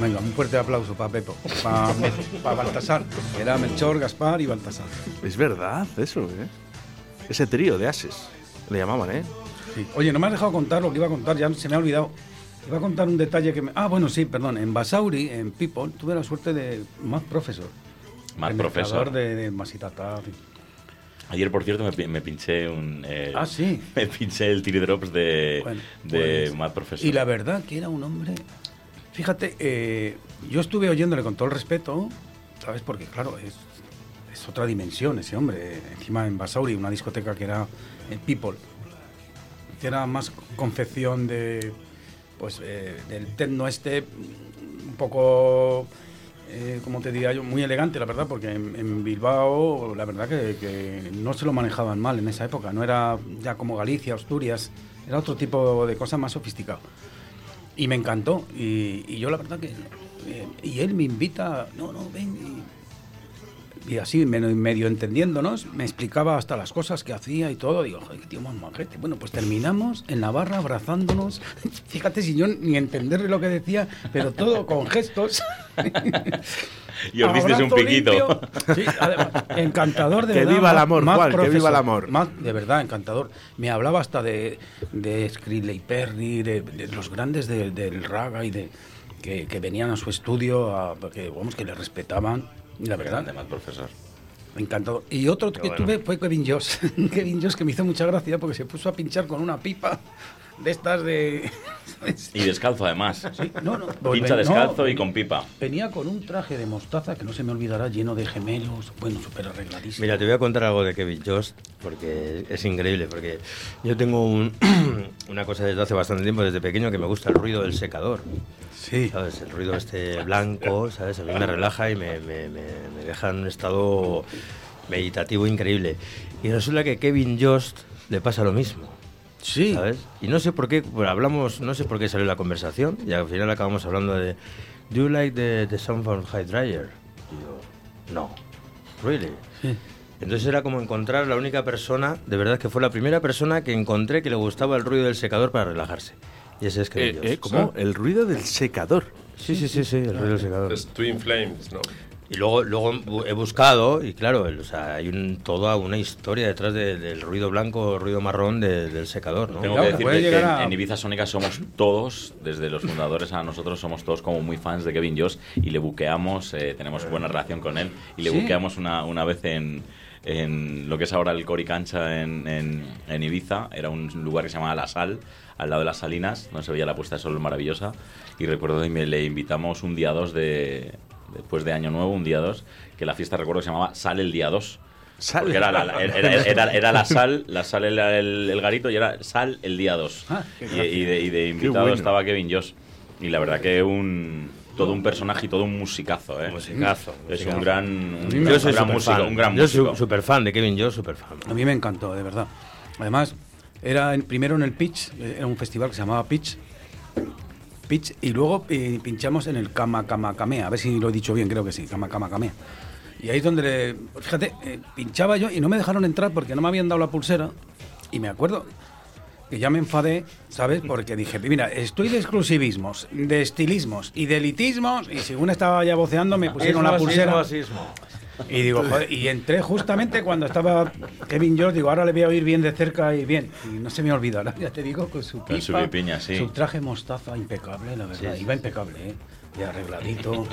Venga, un fuerte aplauso para Pepo. Para Baltasar. que Era Melchor, Gaspar y Baltasar. Es verdad, eso, ¿eh? Ese trío de ases, le llamaban, ¿eh? Sí. Oye, no me has dejado contar lo que iba a contar, ya se me ha olvidado. Iba a contar un detalle que me... Ah, bueno, sí, perdón. En Basauri, en People, tuve la suerte de más profesor. Más profesor. de, de Masitata. Ayer, por cierto, me, pi- me pinché un. eh, Ah, sí. Me pinché el Tiridrops de, Bueno, de pues, Mad Professor. Y la verdad que era un hombre. Fíjate, eh, yo estuve oyéndole con todo el respeto, ¿sabes? Porque, claro, es, es otra dimensión ese hombre. Encima en Basauri, una discoteca que era en People, era más confección de. Pues eh, del techno este, un poco. eh, como te diría yo, muy elegante, la verdad, porque en, Bilbao, la verdad que, no se lo manejaban mal en esa época. No era ya como Galicia, Asturias, era otro tipo de cosa más sofisticado. Y me encantó. Y, y yo la verdad que... eh, y él me invita, no, no, ven. Y, y así, medio, medio entendiéndonos, me explicaba hasta las cosas que hacía y todo. Digo, joder, qué tío más majete. Bueno, pues terminamos en la barra abrazándonos. Fíjate si yo ni entenderle lo que decía, pero todo con gestos. Y os disteis un piquito. limpio. Sí, además, encantador de Que verdad. viva el más- amor, más Juan, que viva el amor. más- de verdad, encantador. Me hablaba hasta de, de Skrillex Perry, de, de los grandes de- del raga y de que, que venían a su estudio, a, que, vamos, que le respetaban. Y la verdad, de Mad Professor. encantado. Y otro que bueno. tuve fue Kevin Joss. Kevin Joss que me hizo mucha gracia porque se puso a pinchar con una pipa de estas de... Y descalzo, además. Sí, no, no, Pincha no, descalzo y con pipa. Venía con un traje de mostaza que no se me olvidará, lleno de gemelos, bueno, súper arregladísimo. Mira, te voy a contar algo de Kevin Jost, porque es increíble, porque yo tengo un- una cosa desde hace bastante tiempo, desde pequeño, que me gusta el ruido del secador. Sí. ¿Sabes? El ruido este blanco, ¿sabes? A mí me relaja y me, me- me- me deja en un estado meditativo increíble. Y resulta que Kevin Jost le pasa lo mismo. Sí. ¿sabes? Y no sé por qué, bueno, hablamos, no sé por qué salió la conversación y al final acabamos hablando de Do you like the, the sound from high dryer? Y yo, no, really. Sí. Entonces era como encontrar la única persona, de verdad que fue la primera persona que encontré que le gustaba el ruido del secador para relajarse. Y ese es que Eh, eh, ¿Cómo? El ruido del secador. Sí, sí, sí, sí, el ruido del secador. Es Twin Flames, ¿no? Y luego, luego he buscado, y claro, o sea, hay un, toda una historia detrás de- del ruido blanco, ruido marrón de- del secador, ¿no? Tengo Claro, que decirte que llegar en, a- en Ibiza Sónica somos todos, desde los fundadores a nosotros, somos todos como muy fans de Kevin Joss y le buqueamos, eh, tenemos buena relación con él y le Sí. buqueamos una, una vez en, en lo que es ahora el Coricancha en, en, en Ibiza. Era un lugar que se llamaba La Sal, al lado de las Salinas, donde se veía la puesta de sol maravillosa. Y recuerdo que me- le invitamos un día 2 de, después de Año Nuevo, un día 2, que la fiesta recuerdo que se llamaba Sal el día 2. Sal. Porque era la, era, era- era la sal, la sal era el, el garito y era sal el día 2. Ah, y, y de, y de invitado bueno. estaba Kevin Joss. Y la verdad que un todo un personaje y todo un musicazo, ¿eh? Musicazo, Es musicazo. un gran, un, Yo gran soy músico, superfan. un gran Yo soy súper fan de Kevin Joss, súper fan. A mí me encantó, de verdad. Además, era en- primero en el Pitch, eh, era un festival que se llamaba Pitch. Pitch, y luego eh, pinchamos en el Kama Kama Kamea, a ver si lo he dicho bien, creo que sí, Kama Kama Kamea. Y ahí es donde, le- fíjate, eh, pinchaba yo y no me dejaron entrar porque no me habían dado la pulsera. Y me acuerdo que ya me enfadé, ¿sabes? Porque dije, mira, estoy de exclusivismos, de estilismos y de elitismos. Y según estaba ya voceando, me pusieron la pulsera. Y digo, joder, y entré justamente cuando estaba Kevin George, digo, ahora le voy a oír bien de cerca y bien. Y no se me olvidará, ya te digo, con su pipa, Con su pipiña, sí. su traje mostaza impecable, la verdad, Sí, iba impecable, ¿eh? Y arregladito.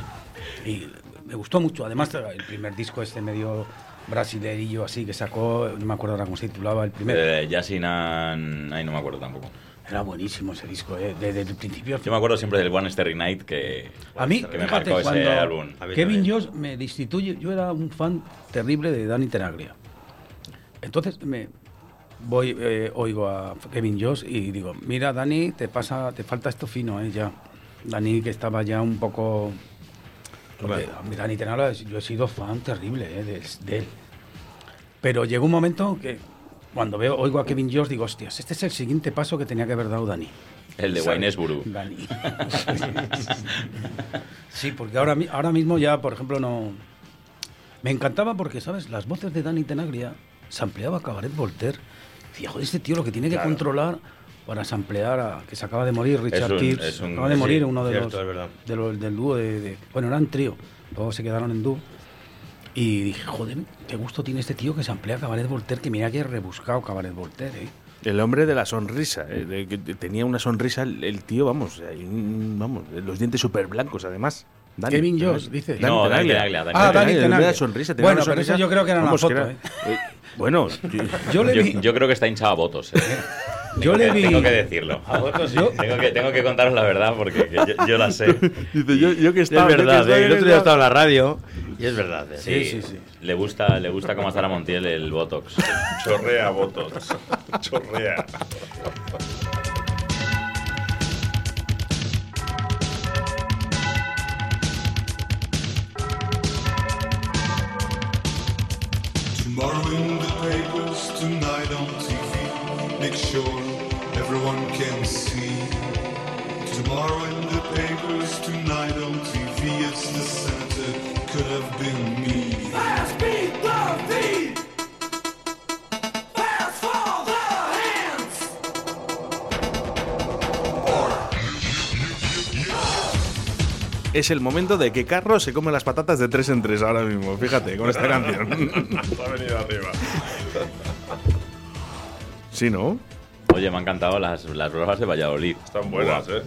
y me gustó mucho, además el primer disco este medio brasilerillo así que sacó, no me acuerdo ahora cómo se titulaba el primero. Eh, Yasin, ay, no me acuerdo tampoco. Era buenísimo ese disco, ¿eh? Desde el principio Yo me acuerdo siempre del One Starry Night que, A mí, que me fíjate, marcó ese álbum. A mí Kevin. Jones me destituye, yo era un fan terrible de Dani Tenaglia. Entonces me voy, eh, oigo a Kevin Jones y digo, mira Dani, te pasa, te falta esto fino, eh, ya. Dani que estaba ya un poco... porque Dani Tenaglia, yo he sido fan terrible eh, de, de él. Pero llegó un momento que cuando veo, oigo a Kevin Jones digo, hostias, este es el siguiente paso que tenía que haber dado Dani. El de. Waynesboro. Dani. sí, porque ahora, ahora mismo ya, por ejemplo, no... Me encantaba porque, ¿sabes? Las voces de Dani Tenaglia sampleaba Cabaret Voltaire. Decía, joder, este tío lo que tiene que controlar para samplear a... que se acaba de morir Richard un- acaba de sí, morir uno de cierto, los... de los- del dúo de, de- Bueno, eran trío. Luego se quedaron en dúo. Y dije, joder, qué gusto tiene este tío que samplea Cabaret Voltaire, que mira que he rebuscado Cabaret Voltaire, ¿eh? El hombre de la sonrisa. eh, de que tenía una sonrisa el, el tío, vamos, ahí, vamos, los dientes súper blancos además. Dani, Kevin ¿no Josh, es? dice. Dani No, Dani Tenaglia. Ah, Dani Tenaglia, sonrisa, tenía Bueno, una pero eso sonrisa, yo creo que era una vamos, foto, era- ¿eh? eh, bueno, yo- Yo vi, yo creo que está hinchado a votos. eh. yo le vi, Tengo que decirlo. A votos. Yo- Tengo, que, tengo que contaros la verdad porque que yo, yo la sé. dice, yo, yo que Es estaba, yo que verdad, estaba ¿eh? el otro día estaba en la radio y es verdad. ¿eh? Sí, sí, sí. Le gusta, le gusta cómo está la Montiel el Botox. Chorrea votos. Chorrea. Es el momento de que Carlos se come las patatas de tres en tres ahora mismo. Fíjate, con esta canción. Ha venido arriba. Sí, ¿no? Oye, me han encantado las, las pruebas de Valladolid. Están buenas, ¿eh?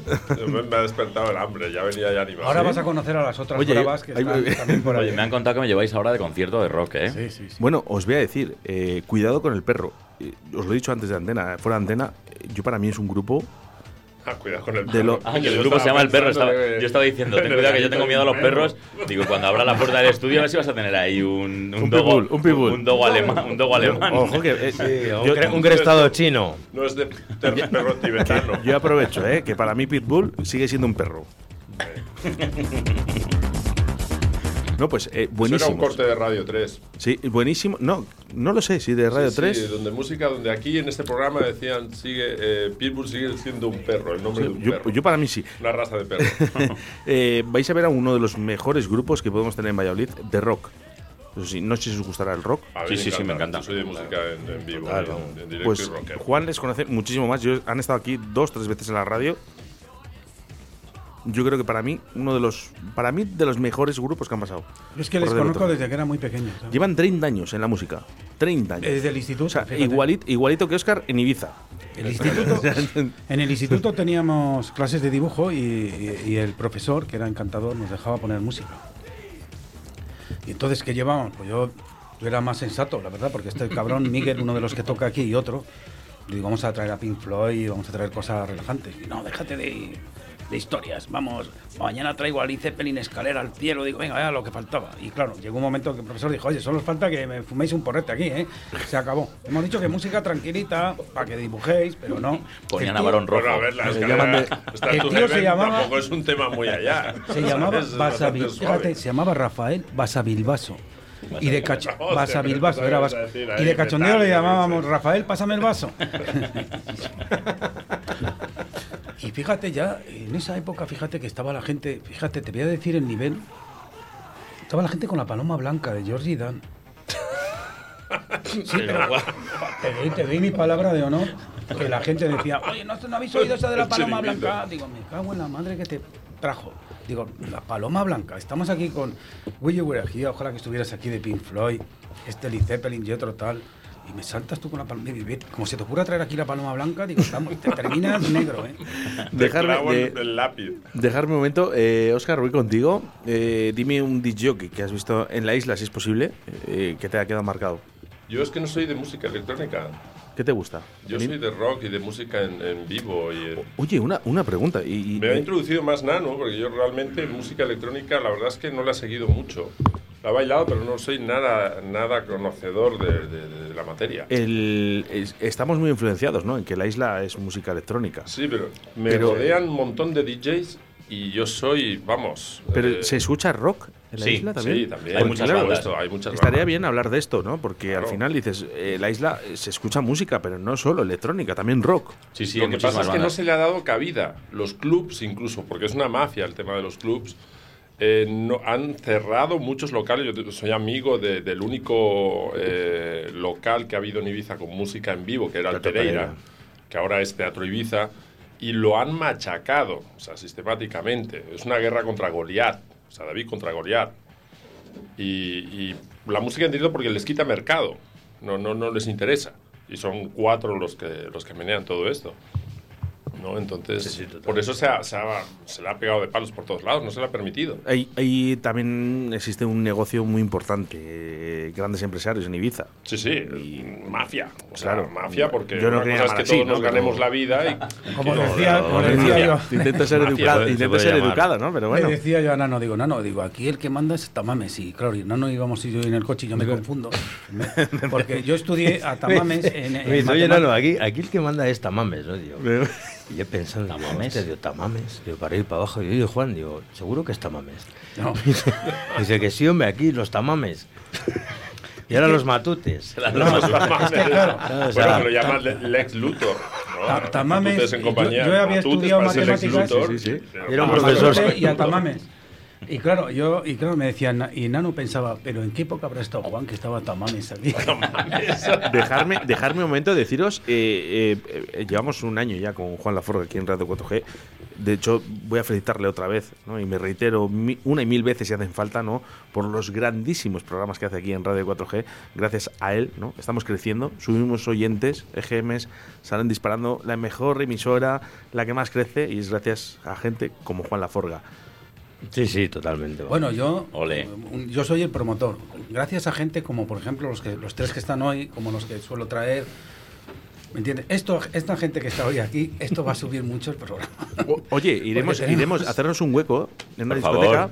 Me, me ha despertado el hambre, ya venía ya animado. ahora vas a conocer a las otras Oye, bravas que hay- están también por ahí. Oye, me han contado que me lleváis ahora de concierto de rock, ¿eh? Sí, sí, sí. Bueno, os voy a decir, eh, cuidado con el perro. Eh, os lo he dicho antes de antena, eh, fuera de antena, yo para mí es un grupo. Ah, cuidado con el De lo- perro. Ah, que el grupo se llama El Perro. estaba- yo estaba diciendo, en ten cuidado que yo tengo miedo a los perros. Digo, cuando abra la puerta del estudio, a ver si vas a tener ahí un, Un dogo- pitbull, un pitbull. Un dogo alemán. Un dogo alemán. Ojo que. eh, Sí, un, yo, cre- un crestado chino. No es de perro tibetano. yo aprovecho, eh, que para mí Pitbull sigue siendo un perro. No, pues eh, Eso era un buenísimo. corte de Radio 3. Sí, buenísimo. No, no lo sé, si de Radio Sí, 3. Sí, donde música, donde aquí en este programa decían, sigue, eh, Pitbull sigue siendo un perro, el nombre de un yo, perro. yo para mí sí. Una raza de perro. Eh, vais a ver a uno de los mejores grupos que podemos tener en Valladolid de rock. Eso sí, no sé si os gustará el rock. A Sí, sí, sí, me encanta. Yo soy de música en, en vivo, Claro. en, en directo Pues y rocker. Juan les conoce muchísimo más. Yo, han estado aquí dos, tres veces en la radio. Yo creo que para mí, uno de los, para mí, de los mejores grupos que han pasado. Es que les conozco desde que era muy pequeño. ¿sabes? Llevan 30 años en la música. 30 años. Desde el instituto. o sea, fíjate. igualito, igualito que Oscar en Ibiza. El instituto, en el instituto teníamos clases de dibujo y, y- y el profesor, que era encantador, nos dejaba poner música. Y entonces, ¿qué llevábamos? Pues yo, yo era más sensato, la verdad, porque este cabrón, Miguel, uno de los que toca aquí y otro, le digo, vamos a traer a Pink Floyd vamos a traer cosas relajantes. Y no, déjate de, de historias, vamos, mañana traigo a Led Zeppelin escalera al cielo, digo, venga, ya lo que faltaba. Y claro, llegó un momento que el profesor dijo, oye, solo os falta que me fuméis un porrete aquí, ¿eh? Se acabó. Hemos dicho que música tranquilita, para que dibujéis, pero no. Ponían a Barón Rojo. Bueno, a ver, la escalera llaman de- está El tu tío jefe, se llamaba- Tampoco es un tema muy allá. Se llamaba Basabil, fíjate, se llamaba Rafael Basavilbaso. Y de cacho, Hostia, Basavilbaso, pero era vas a decir ahí Y de de cachondeo le llamábamos. Rafael, pásame el vaso. y fíjate ya, en esa época, fíjate que estaba la gente, fíjate, te voy a decir el nivel. Estaba la gente con la paloma blanca de Georgie Dan. Sí, pero te doy, te doy mi palabra de honor que la gente decía, oye, ¿no, no habéis oído esa de la paloma blanca? Digo, me cago en la madre que te trajo. Digo, la paloma blanca. Estamos aquí con Will You Were Here, ojalá que estuvieras aquí de Pink Floyd, este Led Zeppelin y otro tal. Y me saltas tú con la paloma. Como se te ocurra traer aquí la paloma blanca, digo, estamos, te terminas negro, ¿eh? Dejarme, de- el lápiz. dejarme un momento. Eh, Oscar, voy contigo. Eh, dime un DJ que has visto en la isla, si es posible, eh, que te ha quedado marcado. Yo es que no soy de música electrónica. ¿Qué te gusta? Yo soy de rock y de música en, en vivo. Y en- Oye, una, una pregunta. Y, y- Me ha eh, introducido más Nano, porque yo realmente música electrónica, la verdad es que no la he seguido mucho. La he bailado, pero no soy nada, nada conocedor de, de- de la materia. el- es- estamos muy influenciados, ¿no? En que la isla es música electrónica. Sí, pero me Pero- rodean un montón de DJs y yo soy, vamos. Pero eh, ¿se escucha rock en la sí, isla también? Sí, también. Hay muchas claro, bandas. Esto, hay muchas Estaría bandas. bien hablar de esto, ¿no? Porque Claro. al final dices, eh, la isla eh, se escucha música, pero no solo electrónica, también rock. Sí, sí, Lo que pasa es que no se le ha dado cabida. Los clubs, incluso, porque es una mafia el tema de los clubs, eh, no, han cerrado muchos locales. Yo soy amigo de- del único eh, local que ha habido en Ibiza con música en vivo, que era el Pereira. que ahora es Teatro Ibiza, y lo han machacado, o sea, sistemáticamente. Es una guerra contra Goliat, o sea, David contra Goliat. Y, la música entiendo porque les quita mercado, no, no, no les interesa. Y son cuatro los que, los que menean todo esto. ¿No? Entonces, Sí, sí, total. por eso se, ha- se ha- se le ha pegado de palos por todos lados, no se le ha permitido. Ahí, ahí también existe un negocio muy importante, eh, grandes empresarios en Ibiza. Sí, sí, mafia. O sea, Claro. mafia, porque Yo no una cosa es que así, todos ¿no? nos ganemos la vida y... Como decía, no, como no, decía no, yo. Intenta ser Mafia, educado, se intenta ser educada, ¿no? Pero bueno. Le decía yo a Nano, digo, Nano, digo, aquí el que manda es Tamames. Y claro, y Nano íbamos y yo en el coche y yo me confundo. Porque yo estudié a Tamames en, oye, matemáticas". no, no, aquí, aquí el que manda es Tamames, ¿no? Digo, y yo pensando, ¿Tamames? digo, Tamames, digo, para ir para abajo. Y yo, digo, Juan, digo, seguro que es Tamames. No. Dice que sí, hombre, aquí los Tamames. Y ahora los matutes. Tamames. Es que, claro, o sea, bueno, lo llaman Le- Lex Luthor. ¿no? Ta- Tamames, Matutes en yo- compañía. yo había Matutes estudiado matemáticas. Luthor. Sí, sí, sí. Era un profesor. Y a Tamames. Y claro, yo, y claro, me decían, y Nano pensaba, pero ¿en qué época habrá estado Juan que estaba Tamames aquí? dejarme, dejarme un momento deciros, eh, eh, eh, llevamos un año ya con Juan Laforga aquí en Radio 4G. De hecho, voy a felicitarle otra vez, ¿no? y me reitero mi- una y mil veces si hacen falta, ¿no? por los grandísimos programas que hace aquí en Radio 4G. Gracias a él, ¿no? estamos creciendo, subimos oyentes, EGMs, salen disparando la mejor emisora, la que más crece, y es gracias a gente como Juan Laforga. Sí, sí, totalmente. Bueno, yo, yo soy el promotor. Gracias a gente como, por ejemplo, los, que, los tres que están hoy, como los que suelo traer. ¿Me entiendes? Esto, esta gente que está hoy aquí, esto va a subir mucho el programa. O- oye, iremos, tenemos- iremos a hacernos un hueco en una Por discoteca favor.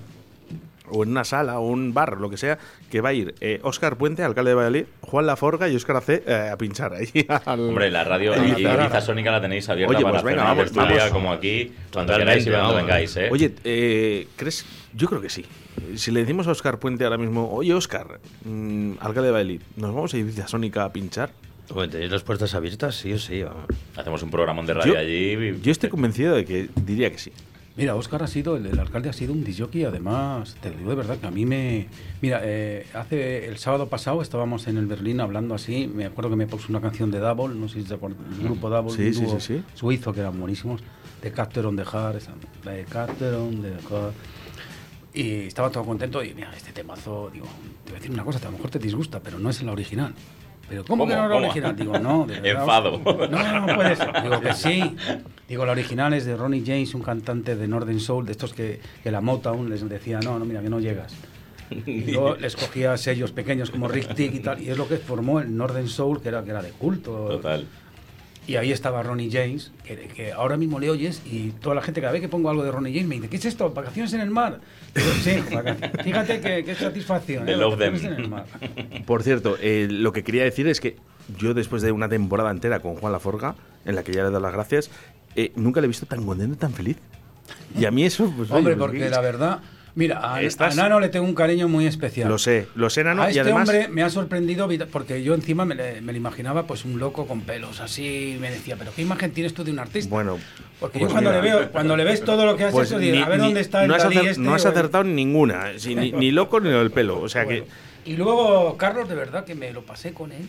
O en una sala o un bar, lo que sea, que va a ir eh, Óscar Puente, alcalde de Valladolid, Juan Laforga y Óscar AC eh, a pinchar ahí. al- Hombre, la radio y. Ibiza Sónica la tenéis abierta Oye, para pues venga, vamos, tertulia vamos. como aquí, cuando queráis y cuando vengáis, ¿eh? Oye, eh, ¿crees? Yo creo que sí. Si le decimos a Óscar Puente ahora mismo, oye Óscar, mm, alcalde de Valladolid, ¿nos vamos a ir a Sónica a pinchar? Bueno, ¿Tenéis las puertas abiertas? Sí o sí, vamos. Hacemos un programón de radio Yo- allí. y- Yo estoy convencido de que diría que sí. Mira, Óscar ha sido, el, el alcalde ha sido un disjockey, además, te lo digo de verdad, que a mí me... Mira, eh, hace el sábado pasado estábamos en el Berlín hablando así, me acuerdo que me puso una canción de Double, no sé si se acuerdan, el grupo Double, Sí, un sí, dúo sí, sí. suizo, que eran buenísimos, de Carter on the Heart, esa, de Carter on the Heart. Y estaba todo contento y mira, este temazo, digo, te voy a decir una cosa, a lo mejor te disgusta, pero no es la original. Pero ¿cómo, que no es la ¿Cómo? original? Digo, no, de Enfado. No, no puede ser. Digo que sí. Digo, la original es de Ronnie James, un cantante de Northern Soul, de estos que, que la Motown les decía, no, no, mira, que no llegas. Y yo les cogía sellos pequeños como Rick Tick y tal, y es lo que formó el Northern Soul, que era, que era de culto. Total. Y ahí estaba Ronnie James, que, que ahora mismo le oyes y toda la gente cada vez que pongo algo de Ronnie James me dice, ¿qué es esto? ¿Vacaciones en el mar? Digo, sí, fíjate que, que satisfacción. ¿eh? love them. Vacaciones en el mar. Por cierto, eh, lo que quería decir es que yo después de una temporada entera con Juan Laforga, en la que ya le he dado las gracias, eh, nunca le he visto tan contento y tan feliz. Y a mí eso, pues, Hombre, oye, pues, porque la verdad, mira, a, Estás- a Nano le tengo un cariño muy especial. Lo sé, lo sé, Nano, a y este además... hombre me ha sorprendido porque yo encima me, le- me lo imaginaba pues un loco con pelos así me decía pero qué imagen tienes tú de un artista Bueno, porque pues yo cuando mira. le veo cuando le ves todo lo que has pues hecho digo, ni- a ver ni- dónde está el no has, Dalí acer- este no has acertado ninguna, sí, ni, ni loco ni del pelo. O sea Bueno, que y luego Carlos de verdad que me lo pasé con él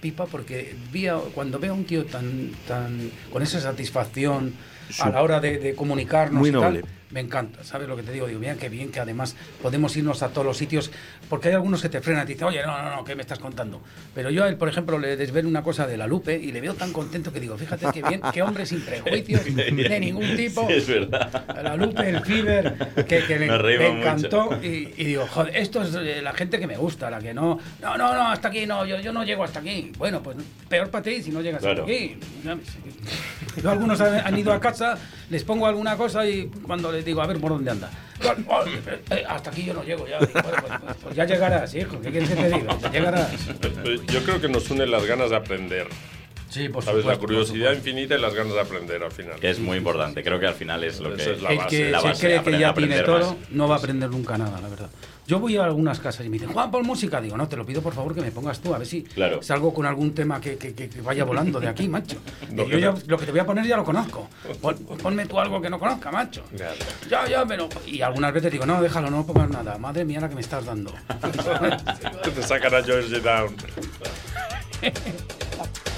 pipa porque vi a- cuando veo a un tío tan tan con esa satisfacción a la hora de, de comunicarnos Muy y tal, noble. Me encanta sabes lo que te digo digo mira qué bien que además podemos irnos a todos los sitios porque hay algunos que te frenan y te dicen oye no no no qué me estás contando pero yo a él por ejemplo le desvelo una cosa de la Lupe y le veo tan contento que digo fíjate qué bien qué hombre sin prejuicios de ningún tipo Sí, es verdad. la Lupe, el Fiber, que, que le, me encantó. Y, y digo, joder, esto es la gente que me gusta, la que no. No, no, no, hasta aquí no, yo, yo no llego hasta aquí. Bueno, pues peor para ti si no llegas Claro. hasta aquí. Yo algunos han, han ido a casa, les pongo alguna cosa y cuando les digo, a ver por dónde anda. "Oh, eh, hasta aquí yo no llego ya. Digo, "Bueno, pues, pues- pues ya llegarás, hijo. ¿Qué quieres que te diga? Ya llegarás. Yo creo que nos unen las ganas de aprender. Sí, por ¿Sabes? La supuesto, por curiosidad infinita y las ganas de aprender al final. Que es muy importante. Creo que al final es lo que. es la el base, que la se base, cree que aprender- ya tiene todo más. no va a aprender nunca nada, la verdad. Yo voy a algunas casas y me dicen, Juan, pon música. Digo, no, te lo pido por favor que me pongas tú, a ver si Claro. salgo con algún tema que, que- que- vaya volando de aquí, macho. No, yo no. lo que te voy a poner ya lo conozco. Pon- ponme tú algo que no conozca, macho. Claro. Ya, ya, pero. Y algunas veces digo, no, déjalo, no pongas nada. Madre mía, la que me estás dando. Te sacan a George Down.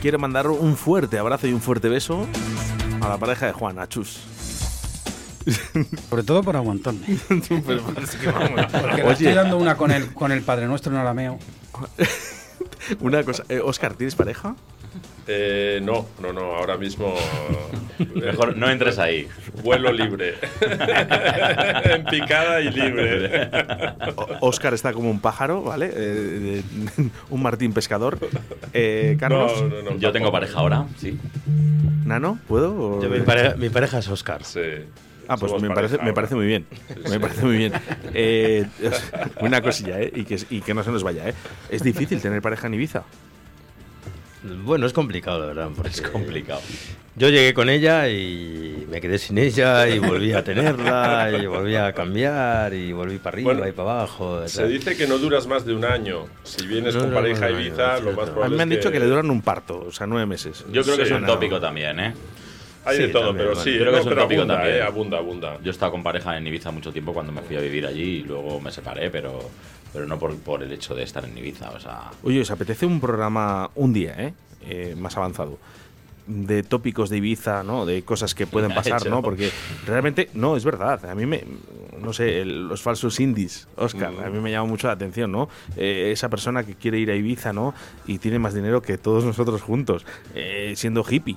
Quiero mandar un fuerte abrazo y un fuerte beso a la pareja de Juan, a Chus. Sobre todo por aguantarme. Pero es que vamos. Porque le Oye, estoy dando una con el, con el Padre Nuestro en arameo. una cosa. eh, Oscar, ¿tienes pareja? Eh, no, no, no, ahora mismo. eh, Mejor no entres ahí. Vuelo libre. en picada y libre. Oscar está como un pájaro, ¿vale? Eh, un Martín pescador. Eh, Carlos, No, no, no, Yo tengo pareja ahora, sí. ¿Nano? ¿Puedo? O- Yo, mi, pareja, mi pareja es Oscar. Sí. Ah, pues me parece, me parece muy bien. Me parece muy bien. Eh, una cosilla, ¿eh? Y que, y que no se nos vaya, ¿eh? Es difícil tener pareja en Ibiza. Bueno, es complicado, la verdad. porque Es complicado. Yo llegué con ella y me quedé sin ella y volví a tenerla y volví a cambiar y volví para arriba Bueno, y para abajo. Se dice que no duras más de un año. Si vienes No con pareja a de año, Ibiza, lo más cierto. A probable mí me han es dicho que le duran un parto, o sea, nueve meses. Yo creo que Sí, es un no. tópico también, ¿eh? Hay de Sí, todo, también, pero bueno. sí, Creo que no, es un pero tópico abunda, también. eh, abunda, abunda. Yo he estado con pareja en Ibiza mucho tiempo cuando me fui a vivir allí y luego me separé, pero, pero no por, por el hecho de estar en Ibiza. O sea, Oye, ¿os apetece un programa un día, eh? Eh, más avanzado? De tópicos de Ibiza, ¿no? De cosas que pueden pasar. ¿no? Porque realmente, no, es verdad. A mí me, no sé, el- los falsos indies, Oscar, Mm. a mí me llama mucho la atención, ¿no? Eh, esa persona que quiere ir a Ibiza, ¿no? Y tiene más dinero que todos nosotros juntos, eh, siendo hippie,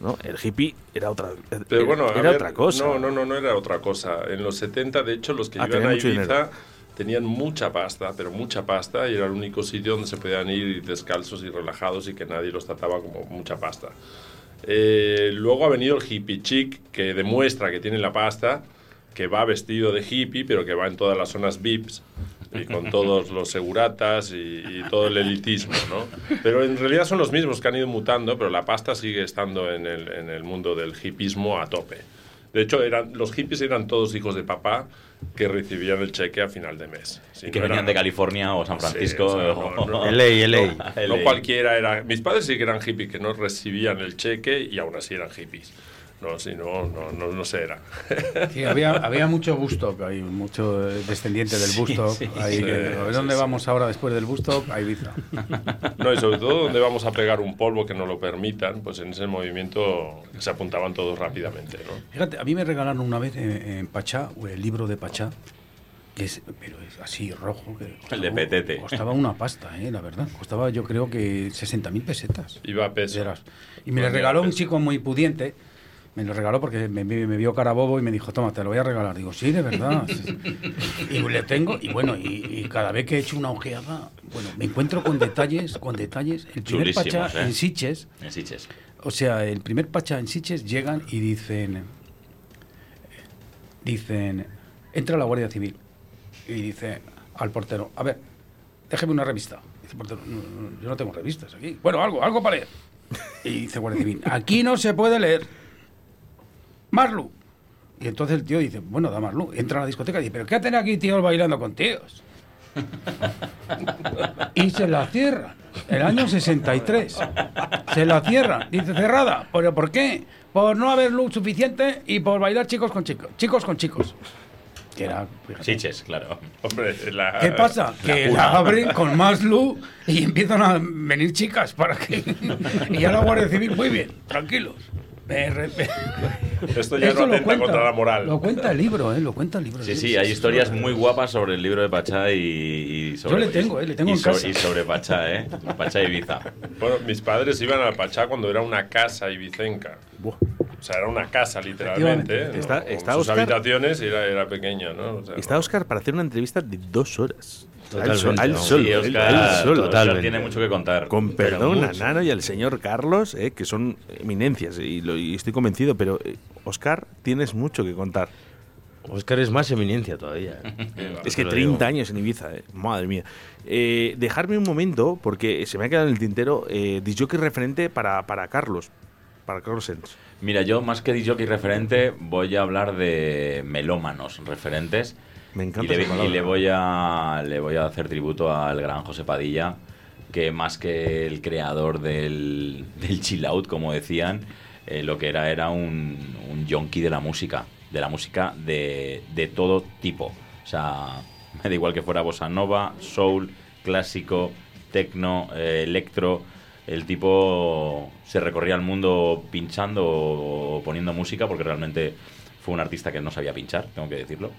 ¿no? El hippie era otra, Pero bueno, era ver, otra cosa. No, no, no, no era otra cosa. En los 70, de hecho, los que Ah, iban a Ibiza dinero. Tenían mucha pasta, pero mucha pasta, y era el único sitio donde se podían ir descalzos y relajados y que nadie los trataba como mucha pasta. Eh, luego ha venido el hippie chic, que demuestra que tiene la pasta, que va vestido de hippie, pero que va en todas las zonas VIPs y con todos los seguratas y, todo el elitismo, ¿no? Pero en realidad son los mismos que han ido mutando, pero la pasta sigue estando en el, en el mundo del hippismo a tope. De hecho, eran, los hippies eran todos hijos de papá que recibían el cheque a final de mes. Si y que no venían eran- de California o San Sí, Francisco. o sea, o- no, no. LA, LA. No LA. cualquiera era. Mis padres sí que eran hippies, que no recibían el cheque y aún así eran hippies. No, si no, no, no, no sé, era. Sí, había, había mucho Bustock, hay mucho eh, descendiente del Bustock. sí, ahí sí, que, sí, ¿a ¿Dónde vamos ahora después del Bustock? A Ibiza. No, y sobre todo donde vamos a pegar un polvo que no lo permitan, pues en ese movimiento se apuntaban todos rápidamente, ¿no? Fíjate, a mí me regalaron una vez en, en Pachá, el libro de Pachá, que es, pero es así rojo. Que El de Petete. Costaba una pasta, eh, la verdad. Costaba yo creo que 60.000 pesetas. Iba a peso. Eras. Y me Pues regaló un chico muy pudiente. Me lo regaló porque me, me- me vio cara bobo y me dijo, toma, te lo voy a regalar. Digo, sí, de verdad. sí". y le tengo, y bueno, y, y cada vez que he hecho una ojeada, bueno, me encuentro con detalles, con detalles. El primer Chulísimos, pacha ¿eh? en Siches, En Sitges. o sea, el primer pacha en Siches llegan y dicen, dicen, entra la Guardia Civil y dice al portero, a ver, déjeme una revista. Dice portero, "No, no, yo no tengo revistas aquí. Bueno, algo, algo para leer. Y dice Guardia Civil, aquí no se puede leer. Marlu. Y entonces el tío dice, bueno, da Marlu. Entra a la discoteca y dice, pero ¿qué hacen aquí tíos bailando con tíos? y se la cierran. El año 63. Se la cierran. Dice cerrada. ¿Pero por qué? Por no haber luz suficiente y por bailar chicos con chicos. Chicos con chicos. Que era, fíjate. Sitges, claro. Hombre, la, ¿Qué pasa? Que la abren con más luz y empiezan a venir chicas para que. y ya la Guardia Civil, muy bien, tranquilos. Esto ya Eso no lo atenta contra la moral. Lo cuenta el libro, ¿eh? Lo cuenta el libro. Sí, sí, hay historias muy guapas sobre el libro de Pachá y, y sobre... Yo le tengo, eh, le tengo y en so- casa. Y sobre Pachá, ¿eh? Pachá y Ibiza. Bueno, mis padres iban al Pachá cuando era una casa ibicenca. Buah. O sea, era una casa literalmente. ¿no? Está- sus Óscar. habitaciones y era, era pequeño, ¿no? O sea, Está Oscar para hacer una entrevista de dos horas. Al Sí, al sol, Oscar, al sol. Oscar tiene mucho que contar. Con perdón a. Nano y al señor Carlos, eh, que son eminencias, y, lo- y estoy convencido, pero eh, Oscar, tienes mucho que contar. Oscar es más eminencia todavía. ¿eh? Es que lo 30 digo. años en Ibiza, eh, madre mía. Eh, dejarme un momento, porque se me ha quedado en el tintero, eh, disjockey referente para, para Carlos, para Carlos Sens. Mira, yo más que jockey referente voy a hablar de melómanos referentes. Me encanta y le, y voy a le voy a hacer tributo al gran José Padilla, que más que el creador del, del chill out, como decían, eh, lo que era era un, un yonki de la música, de la música de, de todo tipo. O sea, me da igual que fuera bossa nova, soul, clásico, techno, eh, electro. El tipo se recorría el mundo pinchando o poniendo música, porque realmente fue un artista que no sabía pinchar, tengo que decirlo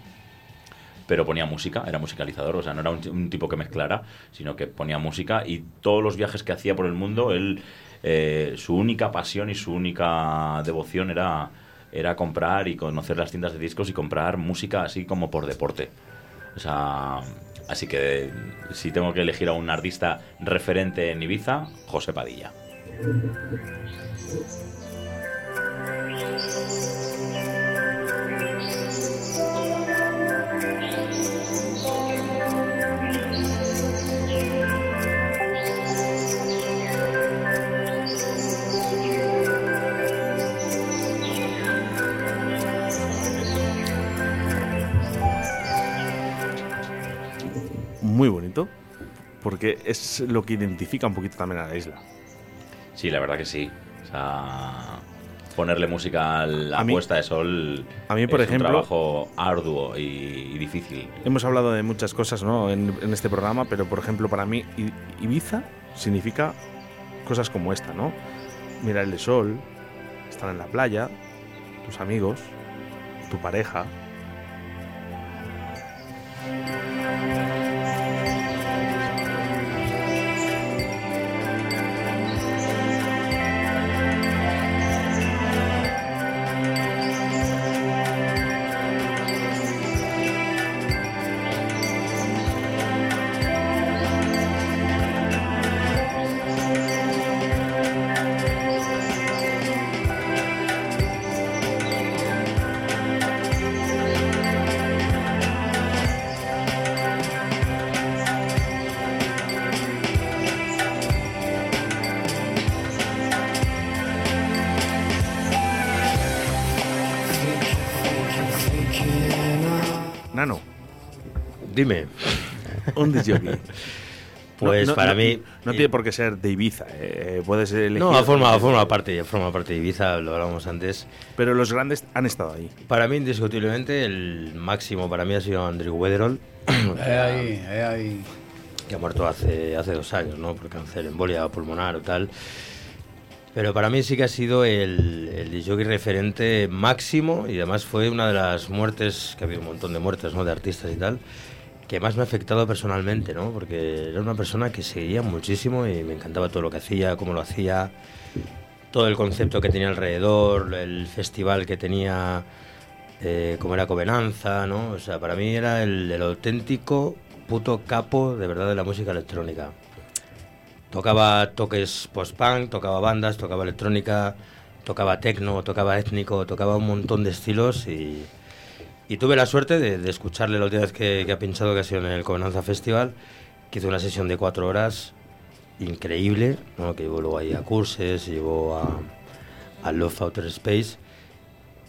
pero ponía música, era musicalizador, o sea, no era un, tipo que mezclara, sino que ponía música y todos los viajes que hacía por el mundo, él, eh, su única pasión y su única devoción era, era comprar y conocer las tiendas de discos y comprar música así como por deporte. O sea, así que si tengo que elegir a un artista referente en Ibiza, José Padilla. Porque es lo que identifica un poquito también a la isla. Sí, la verdad que sí. O sea, ponerle música a la A mí- puesta de sol a mí, por es ejemplo- un trabajo arduo y, y difícil. Hemos hablado de muchas cosas ¿no? en, en este programa, pero por ejemplo, para mí, Ibiza significa cosas como esta, ¿no? Mirar el sol, estar en la playa, tus amigos, tu pareja. Un disc jockey. Pues para mí. No tiene por qué ser de Ibiza, eh, puedes elegir. No, forma, forma parte, forma parte de Ibiza, lo hablábamos antes. Pero los grandes han estado ahí. Para mí, indiscutiblemente, el máximo para mí ha sido Andrew Weatherall, Eh, ahí, eh, ahí. que ha muerto hace, hace dos años, ¿no? Por cáncer, embolia pulmonar o tal. Pero para mí sí que ha sido el, el jockey referente máximo y además fue una de las muertes, que ha habido un montón de muertes, ¿no? De artistas y tal, que más me ha afectado personalmente, ¿no? Porque era una persona que seguía muchísimo y me encantaba todo lo que hacía, cómo lo hacía, todo el concepto que tenía alrededor, el festival que tenía, eh, era Covenanza, ¿no? O sea, para mí era el, el auténtico puto capo de verdad de la música electrónica. Tocaba toques post-punk, tocaba bandas, tocaba electrónica, tocaba techno, tocaba étnico, tocaba un montón de estilos y, y tuve la suerte de, escucharle la última vez que, que ha pinchado, que ha sido en el Covenanza Festival, que hizo una sesión de cuatro horas increíble, ¿no? que llevó luego ahí a Curses, llevó a, a Love Outer Space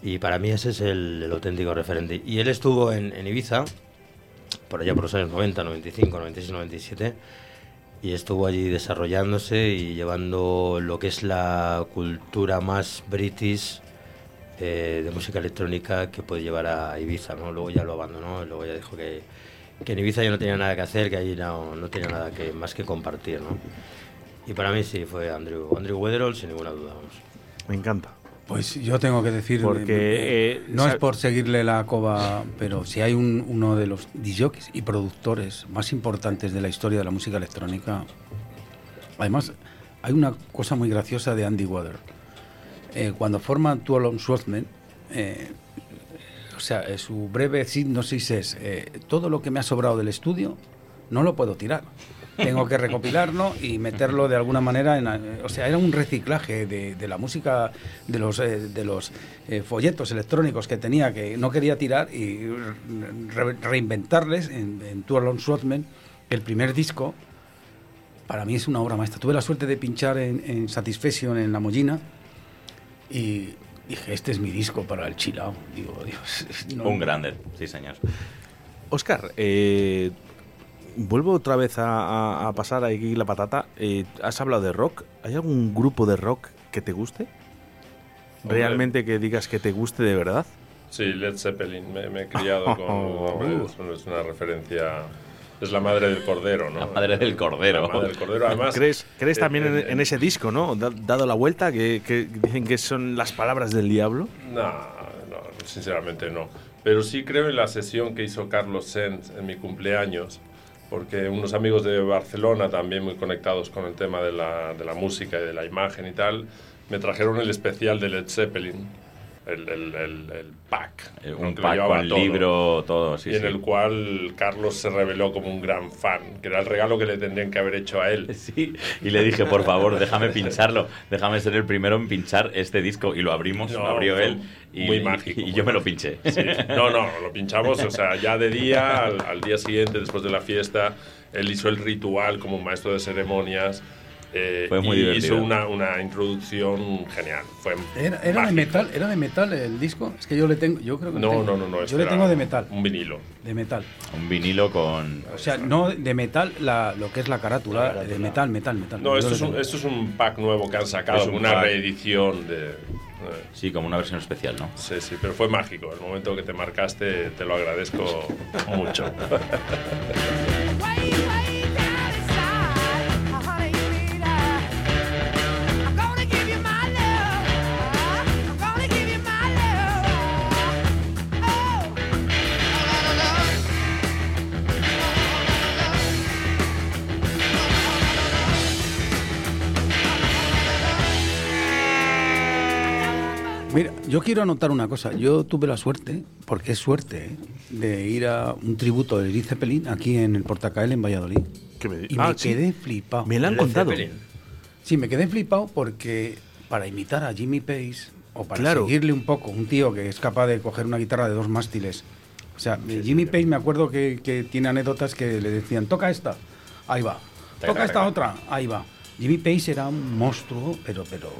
y para mí ese es el, el auténtico referente. Y él estuvo en, en Ibiza, por allá por los años 90, 95, 96, 97 y estuvo allí desarrollándose y llevando lo que es la cultura más british eh, de música electrónica que puede llevar a Ibiza, ¿no? Luego ya lo abandonó, luego ya dijo que, que en Ibiza ya no tenía nada que hacer, que allí no, no tenía nada que, más que compartir, ¿no? Y para mí sí, fue Andrew, Andrew Weatherall sin ninguna duda, vamos. Me encanta. Pues yo tengo que decir, Porque, eh, no es por seguirle la coba, pero si hay un- uno de los DJs y productores más importantes de la historia de la música electrónica. Además, hay una cosa muy graciosa de Andy Weather. Eh, cuando forma Two Alone Swordmen, eh, o sea, eh, su breve sinopsis es: eh, todo lo que me ha sobrado del estudio no lo puedo tirar. Tengo que recopilarlo y meterlo de alguna manera en... eh, O sea, era un reciclaje de, de la música, de los, eh, de los folletos electrónicos que tenía, que no quería tirar y re- reinventarles en, en Two Alone Swordmen, el primer disco. Para mí es una obra maestra. Tuve la suerte de pinchar en, en Satisfaction en La Mollina y dije, este es mi disco para el chilao. Digo, Dios, no- Un grande, sí, señor. Oscar, eh, vuelvo otra vez a, a- a pasar aquí la patata. Eh, has hablado de rock. ¿Hay algún grupo de rock que te guste? Hombre. ¿Realmente que digas que te guste de verdad? Sí, Led Zeppelin. Me, me he criado con. hombre, es, es una referencia. Es la madre del cordero, ¿no? La madre del cordero. La madre del cordero, además. ¿Crees, crees eh, también en, en ese disco, no? Da- dado la vuelta, que, que dicen que son las palabras del diablo. No, no, sinceramente no. Pero sí creo en la sesión que hizo Carlos Sens en mi cumpleaños, porque unos amigos de Barcelona, también muy conectados con el tema de la, de la música y de la imagen y tal, me trajeron el especial de Led Zeppelin, el, el, el, el pack. Eh. Un pack con todo. libro, todo, sí, y en sí. el cual Carlos se reveló como un gran fan, que era el regalo que le tendrían que haber hecho a él. Sí, y le dije, por favor, déjame pincharlo, déjame ser el primero en pinchar este disco. Y lo abrimos, No, lo abrió él. Y, muy mágico, Y, muy yo me lo mágico. pinché. Sí. No, no, lo pinchamos, o sea, ya de día, al, al día siguiente, después de la fiesta, él hizo el ritual como un maestro de ceremonias. Eh, Fue muy y divertido. hizo una, una introducción genial. Fue Era, era de metal, era de metal el disco. Es que yo le tengo, yo creo que No, tengo. no, no, no. Yo este le tengo de metal, Un vinilo. de metal. Un vinilo con. O sea, no de metal, la, lo que es la carátula, de metal, metal, metal. No, esto es, un, esto es un pack nuevo que han sacado, Es un una pack. reedición de. eh, Sí, como una versión especial, ¿no? Sí, sí, pero fue mágico. El momento que te marcaste, te lo agradezco mucho. Mira, yo quiero anotar una cosa. Yo tuve la suerte, porque es suerte, ¿eh? de ir a un tributo de Led Zeppelin aquí en el Portacael en Valladolid. ¿Qué me Y Ah, me sí. quedé flipado. Me la han contado. Zeppelin. Sí, me quedé flipado porque para imitar a Jimmy Page o para Claro. seguirle un poco, un tío que es capaz de coger una guitarra de dos mástiles. O sea, Jimmy Page me acuerdo que, que tiene anécdotas que le decían, toca esta, ahí va. Toca esta otra, ahí va. Jimmy Page era un monstruo, pero, pero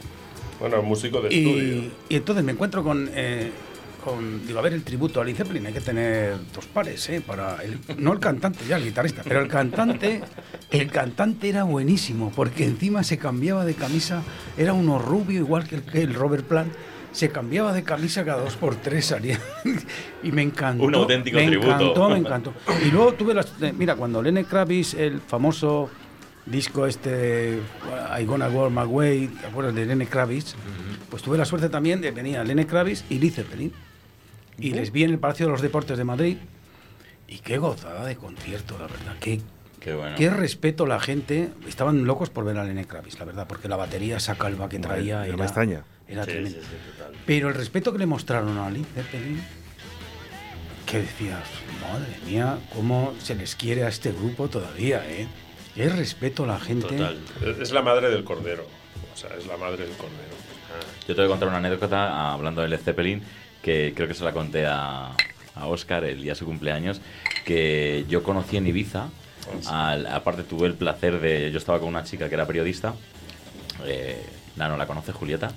Bueno, músico de estudio. y, y entonces me encuentro con, eh, con- digo, a ver, el tributo a Led Zeppelin, hay que tener dos pares, ¿eh? Para el- no el cantante, ya el guitarrista, pero el cantante, el cantante era buenísimo, porque encima se cambiaba de camisa, era uno rubio, igual que el, que el Robert Plant, se cambiaba de camisa cada dos por tres, salía. y me encantó. Un auténtico me tributo. encantó, me encantó. Y luego tuve las. eh, Mira, cuando Lenny Kravitz, el famoso disco este I Gonna Go My Way, ¿te acuerdas de Lenny Kravitz? Pues tuve la suerte también de venir a Lenny Kravitz y Led Zeppelin. Y les vi en el Palacio de los Deportes de Madrid. Y qué gozada de concierto, la verdad. Qué, Qué bueno. qué respeto la gente. Estaban locos por ver a Lenny Kravitz, la verdad, porque la batería, esa calva que traía no me era, extraña. era Sí, tremenda. sí, sí, total. Pero el respeto que le mostraron a Led Zeppelin, que decías, madre mía, cómo se les quiere a este grupo todavía, ¿eh? Qué respeto a la gente. Total. Es- la madre del cordero. O sea, es la madre del cordero. Yo te voy a contar una anécdota ah, hablando de Led Zeppelin, que creo que se la conté a, a Oscar el día de su cumpleaños, que yo conocí en Ibiza. al- aparte tuve el placer de... Yo estaba con una chica que era periodista, eh, Nano la conoce, Julieta,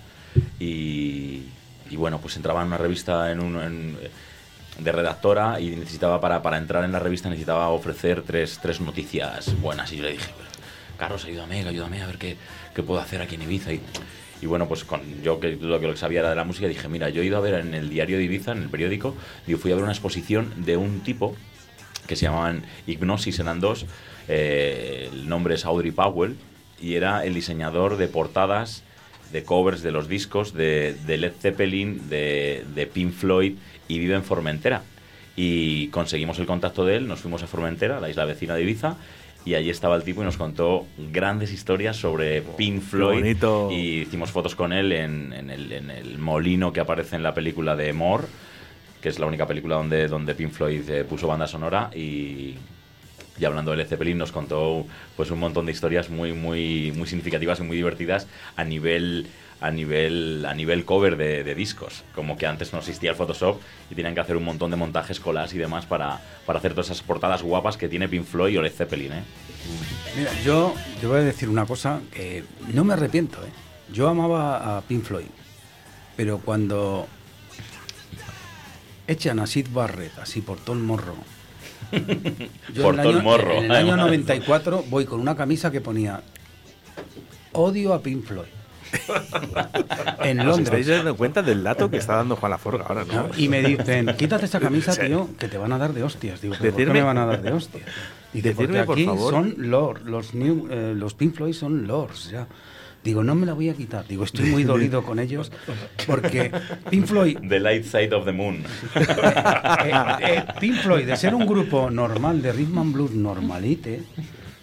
y, y bueno, pues entraba en una revista en un... en- de redactora y necesitaba para, para entrar en la revista necesitaba ofrecer tres, tres noticias buenas. Y yo le dije "Pero, Carlos ayúdame ayúdame a ver qué, qué puedo hacer aquí en Ibiza y, y bueno pues con yo que lo que sabía era de la música dije mira yo he ido a ver en el diario de Ibiza en el periódico digo, fui a ver una exposición de un tipo que se llamaban Hipnosis eran dos eh, el nombre es Audrey Powell y era el diseñador de portadas de covers de los discos de, de Led Zeppelin, de, de Pink Floyd y vive en Formentera. Y conseguimos el contacto de él, nos fuimos a Formentera, la isla vecina de Ibiza, y allí estaba el tipo y nos contó grandes historias sobre Pink Floyd. bonito. Y hicimos fotos con él en, en el, en el molino que aparece en la película de More, que es la única película donde, donde Pink Floyd eh, puso banda sonora y, y hablando de Led Zeppelin nos contó pues un montón de historias muy muy muy significativas y muy divertidas a nivel a nivel a nivel cover de, de discos como que antes no existía el Photoshop y tenían que hacer un montón de montajes colas y demás para, para hacer todas esas portadas guapas que tiene Pink Floyd o Led Zeppelin ¿eh? Mira, yo te voy a decir una cosa que no me arrepiento, ¿eh? Yo amaba a Pink Floyd, pero cuando echan a Sid Barrett así por todo el morro. yo Por todo el morro, En el año además. 94 voy con una camisa que ponía odio a Pink Floyd. en ¿Os Londres. estáis dando cuenta del dato que está dando Juan Laforga ahora, no? Y me dicen, quítate esta camisa, tío, que te van a dar de hostias. Digo, ¿pero ¿por qué Decirme- me van a dar de hostias? Dice, Decirme, porque por aquí favor. son lords, los, new, eh, los Pink Floyd son lords, ya. Digo, no me la voy a quitar. Digo, estoy muy dolido con ellos porque Pink Floyd, The Light Side of the Moon eh, eh, Pink Floyd, de ser un grupo normal de rhythm and blues normalite,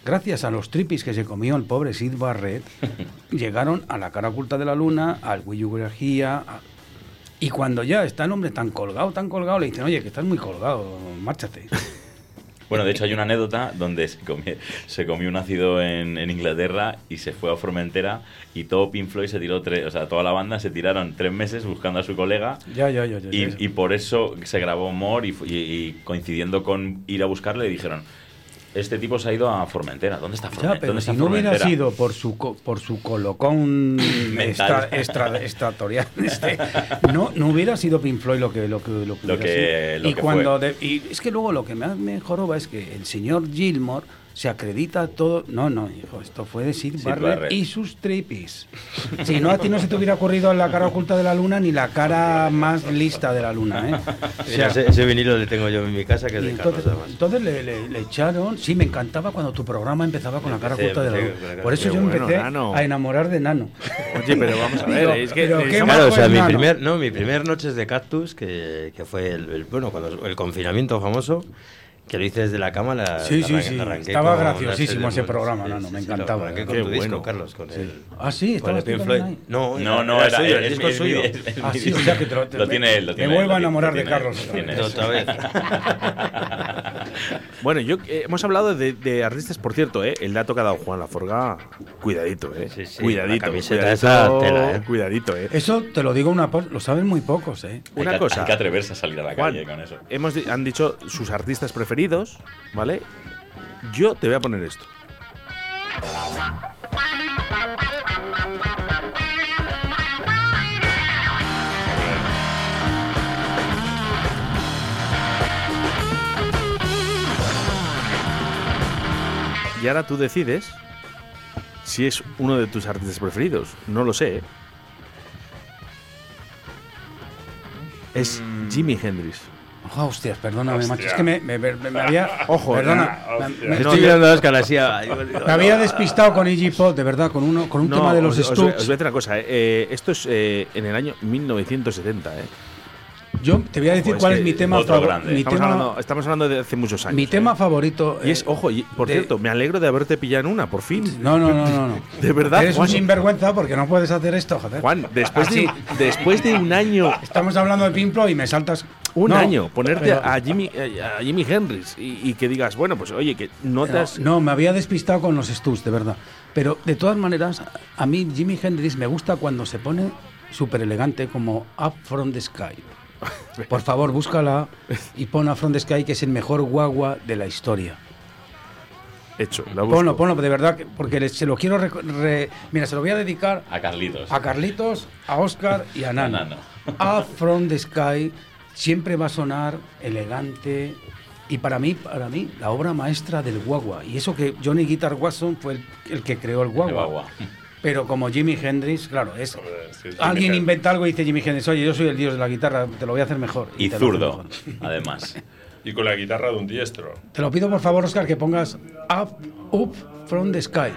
gracias a los tripis que se comió el pobre Sid Barrett, llegaron a la cara oculta de la luna, al Here, a- y cuando ya está el hombre tan colgado, tan colgado, le dicen, oye, que estás muy colgado, márchate. Bueno, de hecho hay una anécdota donde se comió, se comió un ácido en, en Inglaterra y se fue a Formentera y todo Pink Floyd se tiró, tres, o sea, toda la banda se tiraron tres meses buscando a su colega Ya, ya, ya. y, por eso se grabó More y, fu- y- y coincidiendo con ir a buscarle dijeron, este tipo se ha ido a Formentera. ¿Dónde está Ya, Formentera? pero ¿Dónde si no hubiera sido por su por su colocón extra, Mental. extra- extratorial, este, no, no hubiera sido Pink Floyd lo que lo que lo que, Lo hubiera que- sido. lo y que cuando de- y es que luego lo que más me joroba es que el señor Gilmore se acredita todo. No, no, hijo, esto fue de Sid, Sid Barrett, Barrett. y sus trippies. Si no, a ti no se te hubiera ocurrido la cara oculta de la luna ni la cara más lista de la luna, ¿eh? O sea, ese, ese vinilo le tengo yo en mi casa, que es de Carlos, entonces, además. entonces le, le- le echaron. Sí, me encantaba cuando tu programa empezaba con la cara Empecé, oculta de la empecé luna. Por eso yo bueno, empecé Nano. a enamorar de Nano. Oye, pero vamos a ver, Digo, es que pero qué Claro, o sea, mi primer, no, mi primer Noches de Cactus, que, que fue el, el- bueno, cuando el confinamiento famoso, que lo hice desde la cama, la, Sí, la sí, sí, la estaba con graciosísimo ese programa, Nano, me lo encantaba, ¿eh? con Qué tu disco, bueno. Carlos, con el... Ah, sí, con estaba Pink Floyd. ahí. No, No, no, era, suyo, el, el disco es suyo. Ah, sí, o sea que te lo- te- lo tiene él. Lo me tiene él, vuelvo a lo enamorar lo de Carlos lo otra vez. Bueno, yo eh, hemos hablado de, de artistas, por cierto, eh, el dato que ha dado Juan Laforga, cuidadito, eh. Sí, sí, cuidadito. cuidadito, esa tela, eh. Cuidadito, eh. Eso te lo digo una lo saben muy pocos, ¿eh? Hay Una que- cosa. Hay que atreverse a salir a la Juan, calle con eso. hemos di- han dicho sus artistas preferidos, ¿vale? Yo te voy a poner esto. Y ahora tú decides si es uno de tus artistas preferidos. No lo sé. ¿eh? Es Jimi Hendrix. Ah, hostias, perdóname, Hostia. macho. Es que me, me- me- me había. Ojo, perdona. hostia. me- me- Estoy mirando a Oscar así. a- digo, digo, Me había despistado con Iggy Pop, de verdad, con uno, con un tema de los os, os os voy a decir una cosa. eh, eh, esto es eh, en el año 1970. Eh. Yo te voy a decir Ojo, es cuál que es mi tema favorito. Estamos, hablando, estamos hablando de hace muchos años. mi eh. tema favorito. Y es, eh, ojo, y, por de- cierto, me alegro de haberte pillado en una, por fin. No, no, no, no. no. De verdad, Eres Juan. un sinvergüenza porque no puedes hacer esto, joder. Juan, después de, después de un año, Estamos hablando de Pimplo y me saltas. un No, año, ponerte pero- a Jimmy, eh, a Jimmy Hendrix y, y que digas, bueno, pues oye, que no te No, has. no, me había despistado con los Stooges, de verdad. Pero de todas maneras, a mí Jimi Hendrix me gusta cuando se pone súper elegante como Up From the Sky. Por favor, búscala y pon From the Sky, que es el mejor guagua de la historia. Hecho, la busco. Ponlo, ponlo, de verdad, que- porque le- se lo quiero. re- mira, se lo voy a dedicar A Carlitos. a Carlitos, a Oscar y a Nano. A Nano. From the Sky siempre va a sonar elegante y para mí, para mí, la obra maestra del guagua. Y eso que Johnny Guitar Watson fue el, el que creó el guagua. guagua. Pero como Jimi Hendrix, claro, es Joder, es que Jimi alguien Hendrix. inventa algo y dice Jimi Hendrix, oye, yo soy el dios de la guitarra, te lo voy a hacer mejor. Y zurdo, mejor. además. Y con la guitarra de un diestro. Te lo pido por favor, Oscar, que pongas Up, Up From the Sky.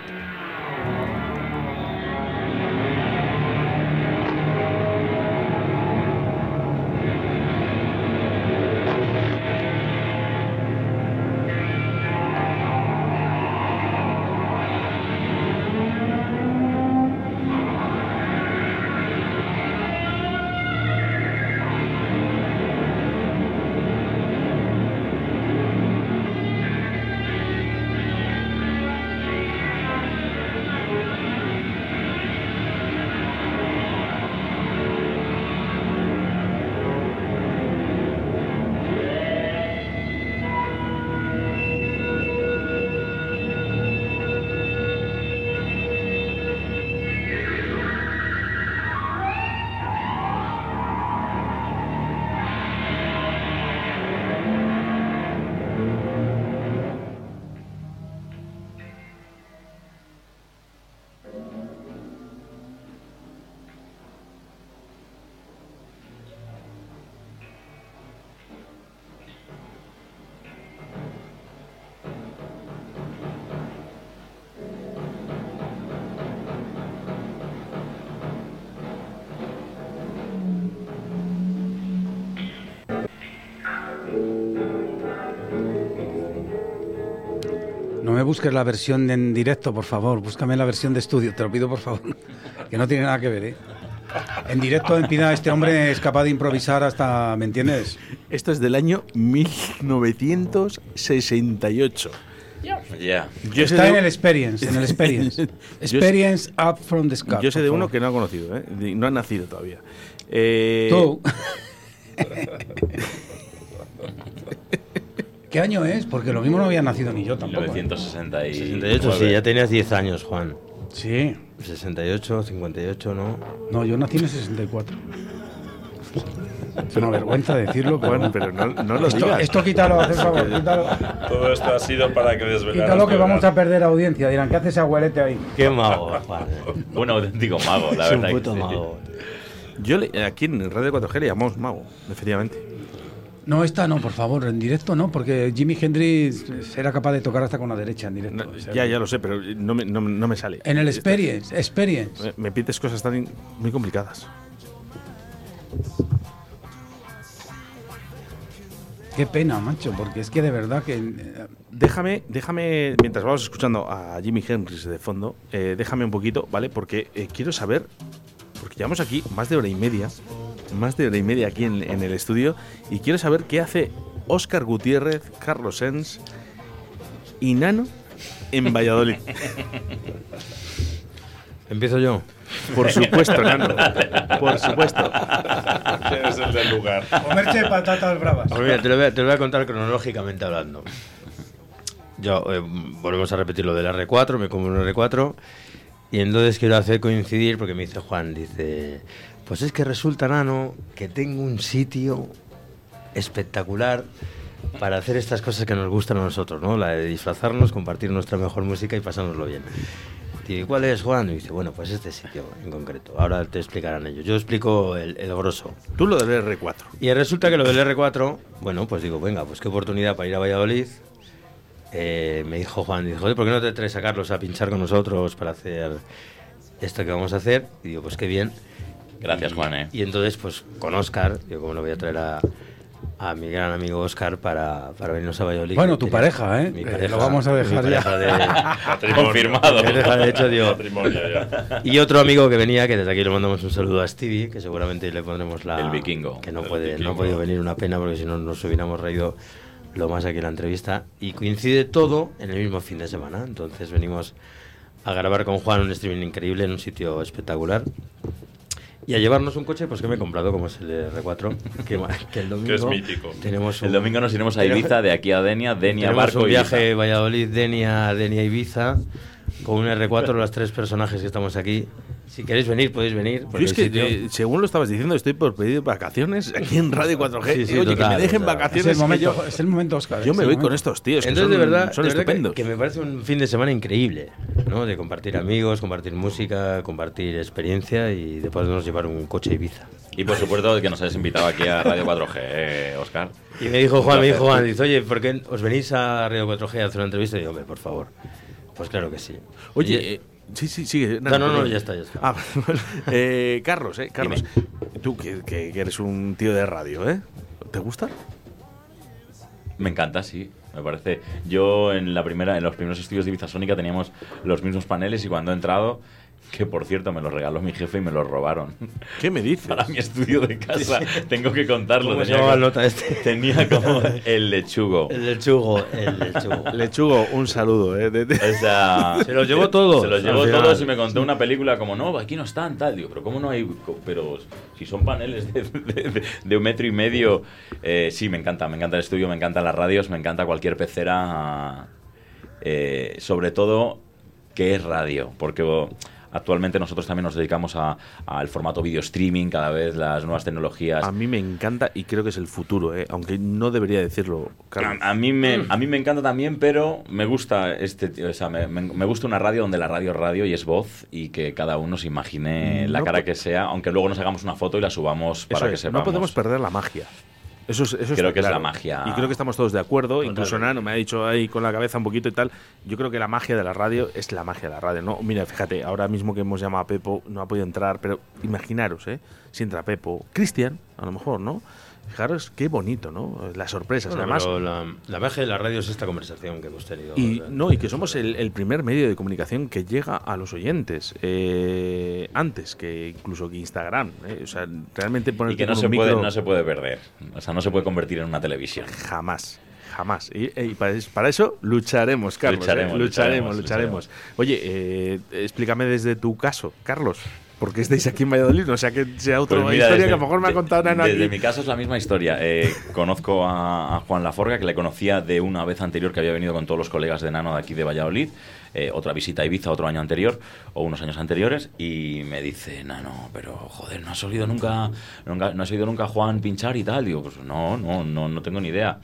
Busques la versión en directo, por favor. Búscame la versión de estudio, te lo pido, por favor. Que no tiene nada que ver, ¿eh? En directo, en Pina, este hombre es capaz de improvisar hasta, ¿me entiendes? Esto es del año 1968. Ya. Yo sé Está en el Experience, en el Experience. Experience Up From the Sky. Yo sé de uno que no ha conocido, ¿eh? No ha nacido todavía. Eh, Tú. ¿Qué año es? Porque lo mismo no había nacido ni yo tampoco. ¿eh? 1969. 68, sí, ya tenías 10 años, Juan. Sí. 68, 58, ¿no? No, yo nací en el 64. Es una vergüenza decirlo, pero Bueno, bueno. pero no, no lo Esto, digas. esto quítalo, haz el favor, quítalo. Todo esto ha sido para que desvelaras. Quítalo que vamos a perder audiencia. Dirán, ¿qué hace ese abuelete ahí? Qué mago, Juan. Un auténtico mago, la es un verdad. que puto sí. mago. Yo le- aquí en Radio 4G le llamamos mago, efectivamente. No, esta no, por favor, en directo no, porque Jimi Hendrix era capaz de tocar hasta con la derecha en directo. No, o sea, ya, ya lo sé, pero no me, no, me- no me sale. En el Experience, Experience. Me, me pides cosas tan muy complicadas. Qué pena, macho, porque es que de verdad que... eh, Déjame, déjame, mientras vamos escuchando a Jimi Hendrix de fondo, eh, déjame un poquito, ¿vale? Porque eh, quiero saber, porque llevamos aquí más de hora y media, más de hora y media aquí en, en el estudio, y quiero saber qué hace Óscar Gutiérrez, Carlos Sens y Nano en Valladolid. Empiezo yo. Por supuesto, Nano. Por supuesto. ¿Quién es el del lugar? Comerse patatas bravas. Pues mira, te lo, voy a, te lo voy a contar cronológicamente hablando. Yo, eh, volvemos a repetir lo del R4, me como un R4. Y entonces quiero hacer coincidir, porque me dice Juan, dice, pues es que resulta, Nano, que tengo un sitio espectacular para hacer estas cosas que nos gustan a nosotros, ¿no? La de disfrazarnos, compartir nuestra mejor música y pasárnoslo bien. ¿y cuál es, Juan? Y dice, bueno, pues este sitio en concreto. Ahora te explicarán ellos. Yo explico el, el grosso. Tú lo del R4. Y resulta que lo del R4, bueno, pues digo, venga, pues qué oportunidad para ir a Valladolid. Eh, me dijo Juan, dijo, "Oye, ¿por qué no te traes a Carlos a pinchar con nosotros para hacer esto que vamos a hacer? Y digo, pues qué bien. Gracias, Y- Juan, eh. Y entonces, pues con Oscar, digo, ¿cómo no voy a traer a, a mi gran amigo Oscar para, para venirnos a Valladolid? Bueno, tu pareja, ¿eh? Mi Eh, pareja, lo vamos a mi dejar ya. de- Matrimonio. Confirmado. mi pareja, de hecho, digo, ya. y otro amigo que venía, que desde aquí le mandamos un saludo a Stevie, que seguramente le pondremos la... El vikingo. Que no, puede, no ha podido venir una pena porque si no nos hubiéramos reído lo más aquí en la entrevista. Y coincide todo en el mismo fin de semana. Entonces venimos a grabar con Juan un streaming increíble en un sitio espectacular. Y a llevarnos un coche, pues que me he comprado, como es el R4, que, que el domingo Que es mítico. tenemos un, El domingo nos iremos a Ibiza, de aquí a Denia, Denia, Barco un Ibiza. viaje Valladolid, Denia, Denia, Ibiza, con un R4, los tres personajes que estamos aquí. Si queréis venir, podéis venir. Yo es que, sitio. eh, según lo estabas diciendo, estoy por pedir vacaciones aquí en Radio 4G. Sí, sí, Oye, que total, me dejen o sea, Es vacaciones. el que momento, yo, es el momento, Oscar. yo me voy con momento. estos tíos. que Entonces, son, de verdad, son de verdad que- estupendos. que, me parece un fin de semana increíble, ¿no? De compartir amigos, compartir música, compartir experiencia y de podernos llevar un coche Ibiza. Y por supuesto que nos hayas invitado aquí a Radio 4G, eh, Oscar. Y me dijo Juan, me dijo Juan, dice, oye, ¿por qué os venís a Radio 4G a hacer una entrevista? Y digo, hombre, por favor. Pues claro que sí. Oye, Y- eh, sí, sí, sigue. No, no, no, ya está, ya está. Ah, vale. eh, Carlos, eh, Carlos. Tú que, que- que eres un tío de radio, ¿eh? ¿Te gusta? Me encanta, sí. Me parece. Yo en la primera, en los primeros estudios de Ibiza Sónica teníamos los mismos paneles y cuando he entrado, que por cierto me los regaló mi jefe y me los robaron. ¿Qué me dices? Para mi estudio de casa. Tengo que contarlo. ¿Cómo se Tenía, como- nota este? tenía como el lechugo. El lechugo, el lechugo. Lechugo, un saludo, ¿eh? De- de- O sea, Se los llevó todos, Se los llevó todos y me contó una película como, no, aquí no están, tal. Digo, pero ¿cómo no hay? Pero si son paneles de, de- de- de un metro y medio. Eh, sí, me encanta, me encanta el estudio, me encantan las radios, me encanta cualquier pecera. eh, sobre todo, que es radio, porque. Actualmente nosotros también nos dedicamos a- al formato video streaming, cada vez las nuevas tecnologías. A mí me encanta y creo que es el futuro, ¿eh? Aunque no debería decirlo. A, a mí me, a mí me encanta también, pero me gusta este, o sea, me, me- me gusta una radio donde la radio es radio y es voz y que cada uno se imagine la cara que sea, aunque luego nos hagamos una foto y la subamos para Eso que es, sepamos. no podemos perder la magia. Eso es, eso Creo que es la magia. Y creo que estamos todos de acuerdo. Totalmente. Incluso Nano me ha dicho ahí con la cabeza un poquito y tal. Yo creo que la magia de la radio es la magia de la radio. No, mira, fíjate, ahora mismo que hemos llamado a Pepo, no ha podido entrar, pero imaginaros, ¿eh? Si entra Pepo, Cristian, a lo mejor, ¿no? Fijaros qué bonito, ¿no? Las sorpresas. Bueno, Además, pero la, la magia de la radio es esta conversación que hemos tenido. y no y que somos el, el primer medio de comunicación que llega a los oyentes eh, antes que incluso que Instagram ¿eh? o sea realmente poner Y que no se, puede, no se puede perder. O sea, no se puede convertir en una televisión. jamás jamás y, y para, es- para eso lucharemos Carlos ¿eh? Lucharemos, lucharemos lucharemos, lucharemos oye eh, explícame desde tu caso Carlos ¿Por qué estáis aquí en Valladolid? No sea que sea otra Pues historia desde- que a lo mejor me ha contado Nano Desde aquí. mi caso es la misma historia. Eh, conozco a, a Juan Laforga, que le conocía de una vez anterior que había venido con todos los colegas de Nano de aquí de Valladolid. eh, otra visita a Ibiza otro año anterior o unos años anteriores y me dice, Nano, pero joder, ¿no has oído nunca, nunca, no has oído nunca a Juan pinchar y tal? Digo, pues no, no, no, no tengo ni idea.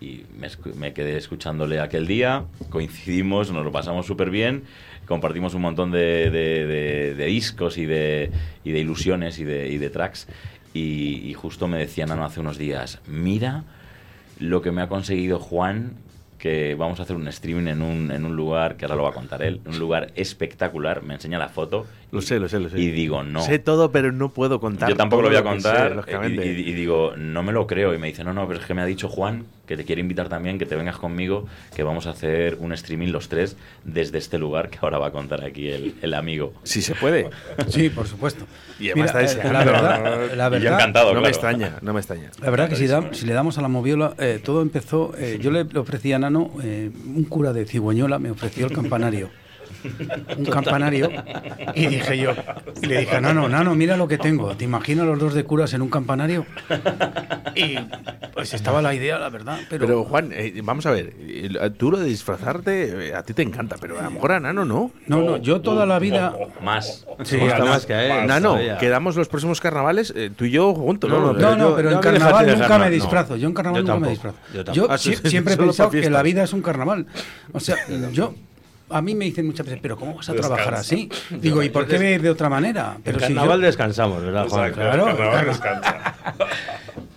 Y me, me quedé escuchándole aquel día, coincidimos, nos lo pasamos súper bien, compartimos un montón de, de- de- de discos y de, y de ilusiones y de, y de tracks. Y, y justo me decía Nano hace unos días, mira lo que me ha conseguido Juan, que vamos a hacer un streaming en un, en un lugar, que ahora lo va a contar él, un lugar espectacular, me enseña la foto. Lo sé, lo sé, lo sé. Y digo, no. Sé todo, pero no puedo contar. Yo tampoco lo voy a sé, contar. lógicamente. y, y- y digo, no me lo creo. Y me dice, no, no, pero es que me ha dicho Juan que te quiere invitar también, que te vengas conmigo, que vamos a hacer un streaming los tres desde este lugar que ahora va a contar aquí el, el amigo. Si se puede. Sí, por supuesto. Y además Mira, está eh, deseando. la verdad, la Y yo verdad, encantado, no me extraña, no me extraña. La verdad que si, da- si le damos a la moviola, eh, todo empezó. eh, yo le, le ofrecí a Nano, eh, un cura de Cigüeñola me ofreció el campanario. Un campanario. Y dije yo, y le dije Nano, Nano, mira lo que tengo. ¿Te imaginas los dos de curas en un campanario? Y pues estaba la idea, la verdad. Pero, Pero Juan, eh, vamos a ver, eh, tú lo de disfrazarte eh, a ti te encanta, pero a lo mejor a Nano no. no, no, yo toda la vida. Más. Sí, Me gusta a- más que a él. Nano, quedamos los próximos carnavales, eh, tú y yo juntos, ¿no? No, No, no, yo- pero yo en carnaval nunca dejar, me no. disfrazo. Yo en carnaval Yo nunca me disfrazo. yo. Ah, sí, siempre he pensado que la vida es un carnaval. O sea, yo. A mí me dicen muchas veces, pero ¿cómo vas a trabajar así? Digo, ¿y por qué ir de otra manera? En Pero si carnaval yo- descansamos, ¿verdad, Juan? Exacto, claro, el carnaval claro. descansa.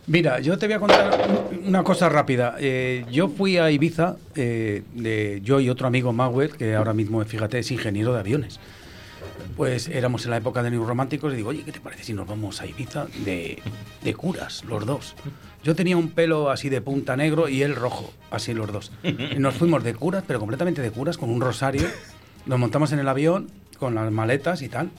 Mira, yo te voy a contar un- una cosa rápida. Eh, yo fui a Ibiza, eh, de, yo y otro amigo, Mauer, que ahora mismo, fíjate, es ingeniero de aviones. Pues éramos en la época de New Románticos y digo, oye, ¿qué te parece si nos vamos a Ibiza de, de curas, los dos? Yo tenía un pelo así de punta negro y él rojo, así los dos. Y nos fuimos de curas, pero completamente de curas, con un rosario. Nos montamos en el avión con las maletas y tal.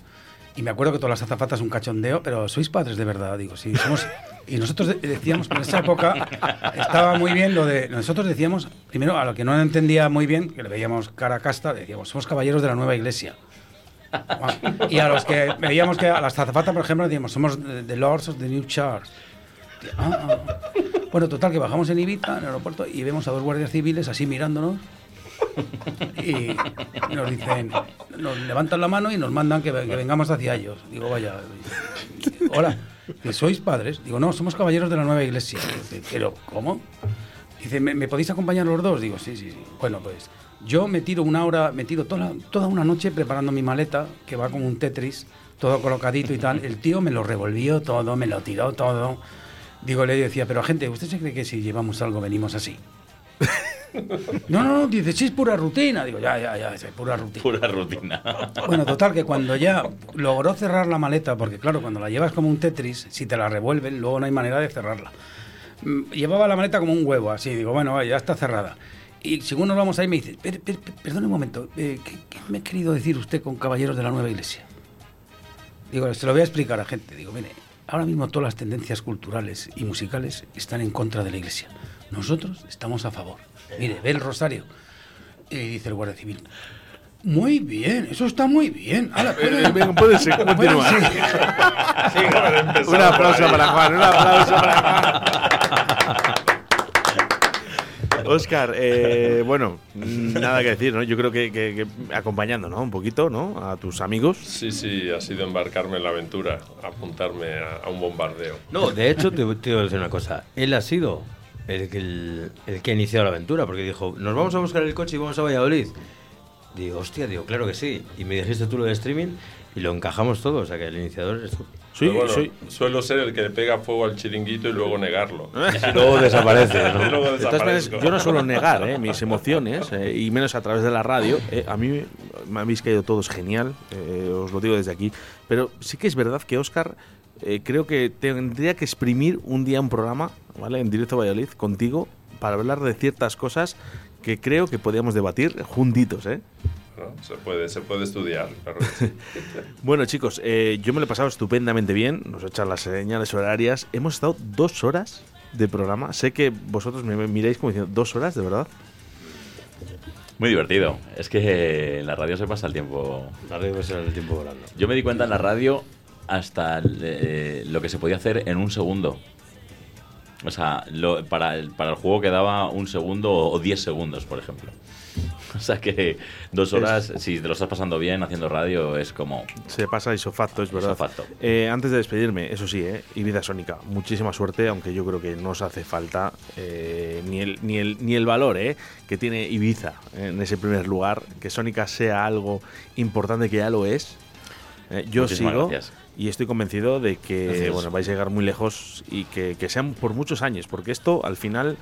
Y me acuerdo que todas las azafatas un cachondeo, pero sois padres de verdad, digo, sí, somos... Y nosotros de- decíamos en esa época estaba muy bien lo de... Nosotros decíamos, primero, a lo que no entendía muy bien, que le veíamos cara casta, decíamos, somos caballeros de la nueva iglesia. Y a los que veíamos que a las azafatas, por ejemplo, decíamos, somos the Lords of the New Charge. Ah, ah. Bueno, total, que bajamos en Ibiza, en el aeropuerto, y vemos a dos guardias civiles así mirándonos. Y nos dicen, nos levantan la mano y nos mandan que, que vengamos hacia ellos. Digo, vaya, hola, ¿que sois padres? Digo, no, somos caballeros de la nueva iglesia. Dice, Pero, ¿cómo? Dice, ¿me, me podéis acompañar los dos? Digo, sí, sí, sí. Bueno, pues yo me tiro una hora, me tiro toda, toda una noche preparando mi maleta, que va como un Tetris, todo colocadito y tal. El tío me lo revolvió todo, me lo tiró todo. Digo, le decía, pero gente, ¿usted se cree que si llevamos algo venimos así? No, no, no, dice, sí, es pura rutina. Digo, ya, ya, ya, es pura rutina. Pura rutina. Bueno, total, que cuando ya logró cerrar la maleta, porque claro, cuando la llevas como un Tetris, si te la revuelven, luego no hay manera de cerrarla. Mm, Llevaba la maleta como un huevo, así, digo, bueno, ya está cerrada. Y según nos vamos ahí, me dice, "Per- per- per- perdone un momento, eh, ¿qué, qué me ha querido decir usted con Caballeros de la Nueva Iglesia? Digo, se lo voy a explicar a gente. Digo, mire, ahora mismo todas las tendencias culturales y musicales están en contra de la Iglesia. Nosotros estamos a favor. Mire, ve el rosario. Y dice el guardia civil, muy bien, eso está muy bien. Puede- Eh, venga, puede ser, puede continúa. ser. Un aplauso para Juan, un aplauso para Juan. Oscar, eh, bueno, nada que decir, ¿no? Yo creo que, que- que acompañando, ¿no? Un poquito, ¿no? A tus amigos. Sí, sí, ha sido embarcarme en la aventura, apuntarme a, a un bombardeo. No, de hecho, te, te voy a decir una cosa. Él ha sido el que, el, el que ha iniciado la aventura, porque dijo, nos vamos a buscar el coche y vamos a Valladolid. Digo, hostia, digo, claro que sí. Y me dijiste tú lo de streaming y lo encajamos todo, o sea que el iniciador eres tú. Sí, bueno, soy. Suelo ser el que le pega fuego al chiringuito y luego negarlo. Y luego desaparece, Y luego yo no suelo negar eh, mis emociones, eh, y menos a través de la radio. Eh, a mí me habéis caído todos genial, eh, os lo digo desde aquí. Pero sí que es verdad que Oscar, eh, creo que tendría que exprimir un día un programa, ¿vale? En directo a Valladolid, contigo, para hablar de ciertas cosas que creo que podíamos debatir juntitos, ¿eh? ¿No? Se, puede, se puede estudiar. claro. Bueno, chicos, eh, yo me lo he pasado estupendamente bien. Nos echan las señales horarias. Hemos estado dos horas de programa. Sé que vosotros me miráis como diciendo, ¿dos horas, de verdad? Muy divertido. Es que en la radio se pasa el tiempo. La radio el tiempo volando. Yo me di cuenta en la radio hasta eh, lo que se podía hacer en un segundo. O sea, lo- para, el, para el juego quedaba un segundo o o diez segundos, por ejemplo. O sea que dos horas, si te lo estás pasando bien haciendo radio, es como... Se pasa isofacto, es verdad. Isofacto. Eh, antes de despedirme, eso sí, eh, Ibiza Sónica, muchísima suerte, aunque yo creo que no os hace falta eh, ni, el, ni, el, ni el valor eh, que tiene Ibiza en ese primer lugar, que Sónica sea algo importante, que ya lo es. Eh, yo Muchísimas sigo gracias. y estoy convencido de que bueno, vais a llegar muy lejos y que, que sean por muchos años, porque esto al final...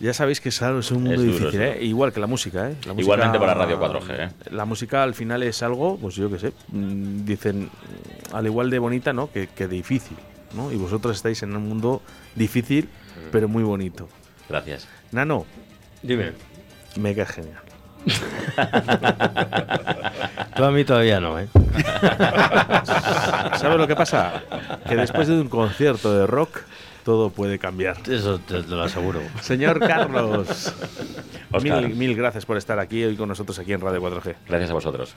Ya sabéis que es, algo- es un mundo Es duro, difícil, ¿eh? igual que la música. ¿eh? La Igualmente para Radio 4G, ¿eh? La música al final es algo, pues yo qué sé, mm, dicen mm, al igual de bonita, ¿no? Que, que difícil, ¿no? Y vosotros estáis en un mundo difícil, pero muy bonito. Gracias. Nano, Dime. me cae genial. Tú a mí todavía no, ¿eh? ¿Sabes lo que pasa? Que después de un concierto de rock, todo puede cambiar. Eso te, te lo aseguro. Señor Carlos, mil, mil gracias por estar aquí hoy con nosotros aquí en Radio 4G. Gracias a vosotros.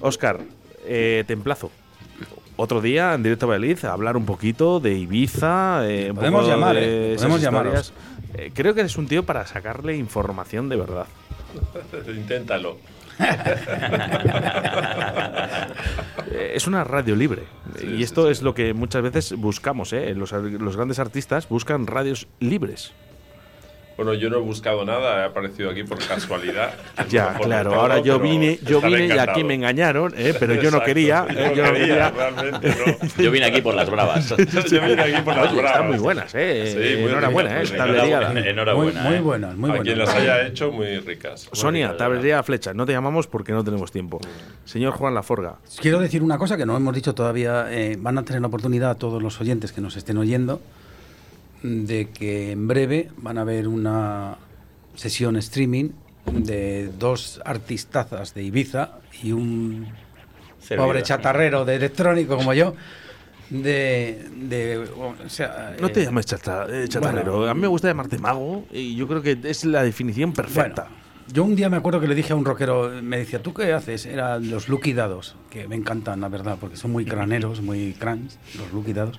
Oscar, eh, te emplazo. Otro día en directo a Valladolid a hablar un poquito de Ibiza. eh, Podemos llamar, de eh, podemos llamaros. Eh, creo que eres un tío para sacarle información de verdad. Inténtalo. Eh, es una radio libre. y esto es lo que muchas veces buscamos. ¿eh? Los, los grandes artistas buscan radios libres. Bueno, yo no he buscado nada, he aparecido aquí por casualidad. Ya, claro. todo, Ahora yo vine, yo vine y aquí me engañaron, ¿eh? pero yo no quería. yo ¿eh? no Yo no quería, quería. realmente no. Yo vine aquí por las bravas. yo vine aquí por las Oye, bravas. están muy buenas, ¿eh? Sí, muy Enhorabuena, ricas, ¿eh? muy Tablería. ricas. Enhorabuena. muy, muy ¿eh? buenas, muy A buenas. quien las haya hecho, muy ricas. Sonia, tablería flecha. No te llamamos porque no tenemos tiempo. Señor Juan Laforga. Quiero decir una cosa que no hemos dicho todavía. eh, van a tener la oportunidad todos los oyentes que nos estén oyendo de que en breve van a ver una sesión streaming de dos artistazas de Ibiza y un pobre chatarrero de electrónico como yo. De, de o sea, No te eh, llames chata- eh, chatarrero. bueno. a mí me gusta llamarte mago y yo creo que es la definición perfecta. Bueno, yo un día me acuerdo que le dije a un rockero, me decía, ¿tú qué haces? Eran los Lucky Dados, que me encantan, la verdad, porque son muy craneros, muy crans, los Lucky Dados.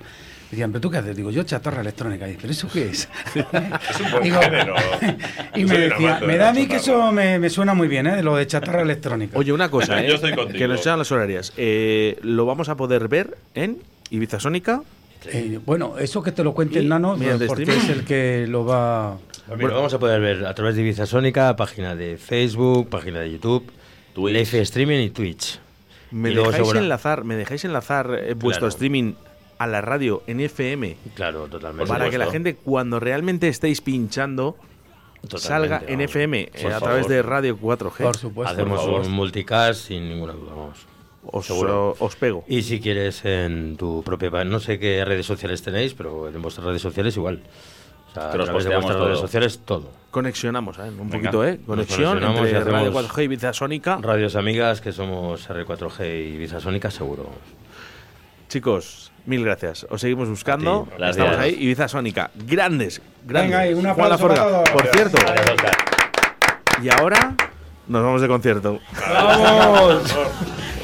Decían, ¿pero tú qué haces? Digo, yo chatarra electrónica. Y dice, ¿pero eso qué es? Es un buen género. y me decía, de me da a mí que chatarra". eso me, me suena muy bien, ¿eh? Lo de chatarra electrónica. Oye, una cosa, ¿eh? Yo estoy contigo. que nos echan las horarias. Eh, lo vamos a poder ver en Ibiza Sónica. Eh, bueno, eso que te lo cuente Y el nano, porque es el que lo va... Bueno, vamos a poder ver a través de Ibiza Sónica, página de Facebook, página de YouTube, Twitch. Live Streaming y Twitch. ¿Me Y dejáis, enlazar, ¿Me dejáis enlazar eh, vuestro Claro. streaming a la radio en FM Claro, totalmente. para que la gente cuando realmente estéis pinchando Totalmente, salga en. FM eh, a favor. través de Radio 4G? Por supuesto. Hacemos por un multicast sin ninguna duda, vamos. Os, Seguro. os pego. Y si quieres en tu propia no sé qué redes sociales tenéis, pero en vuestras redes sociales igual. O sea, a través de vuestras todo. redes sociales todo. Conexionamos, ¿eh? Un Venga. poquito, ¿eh? Conexión conexionamos entre y Radio hacemos- 4G y Ibiza Sónica. Radios amigas que somos R4G y Visa Sónica seguro. Chicos, mil gracias. Os seguimos buscando. Gracias. Estamos ahí. Ibiza Sónica. Grandes. grandes. Venga, y un Juan Laforga. Por cierto, Gracias, y ahora nos vamos de concierto. ¡Vamos!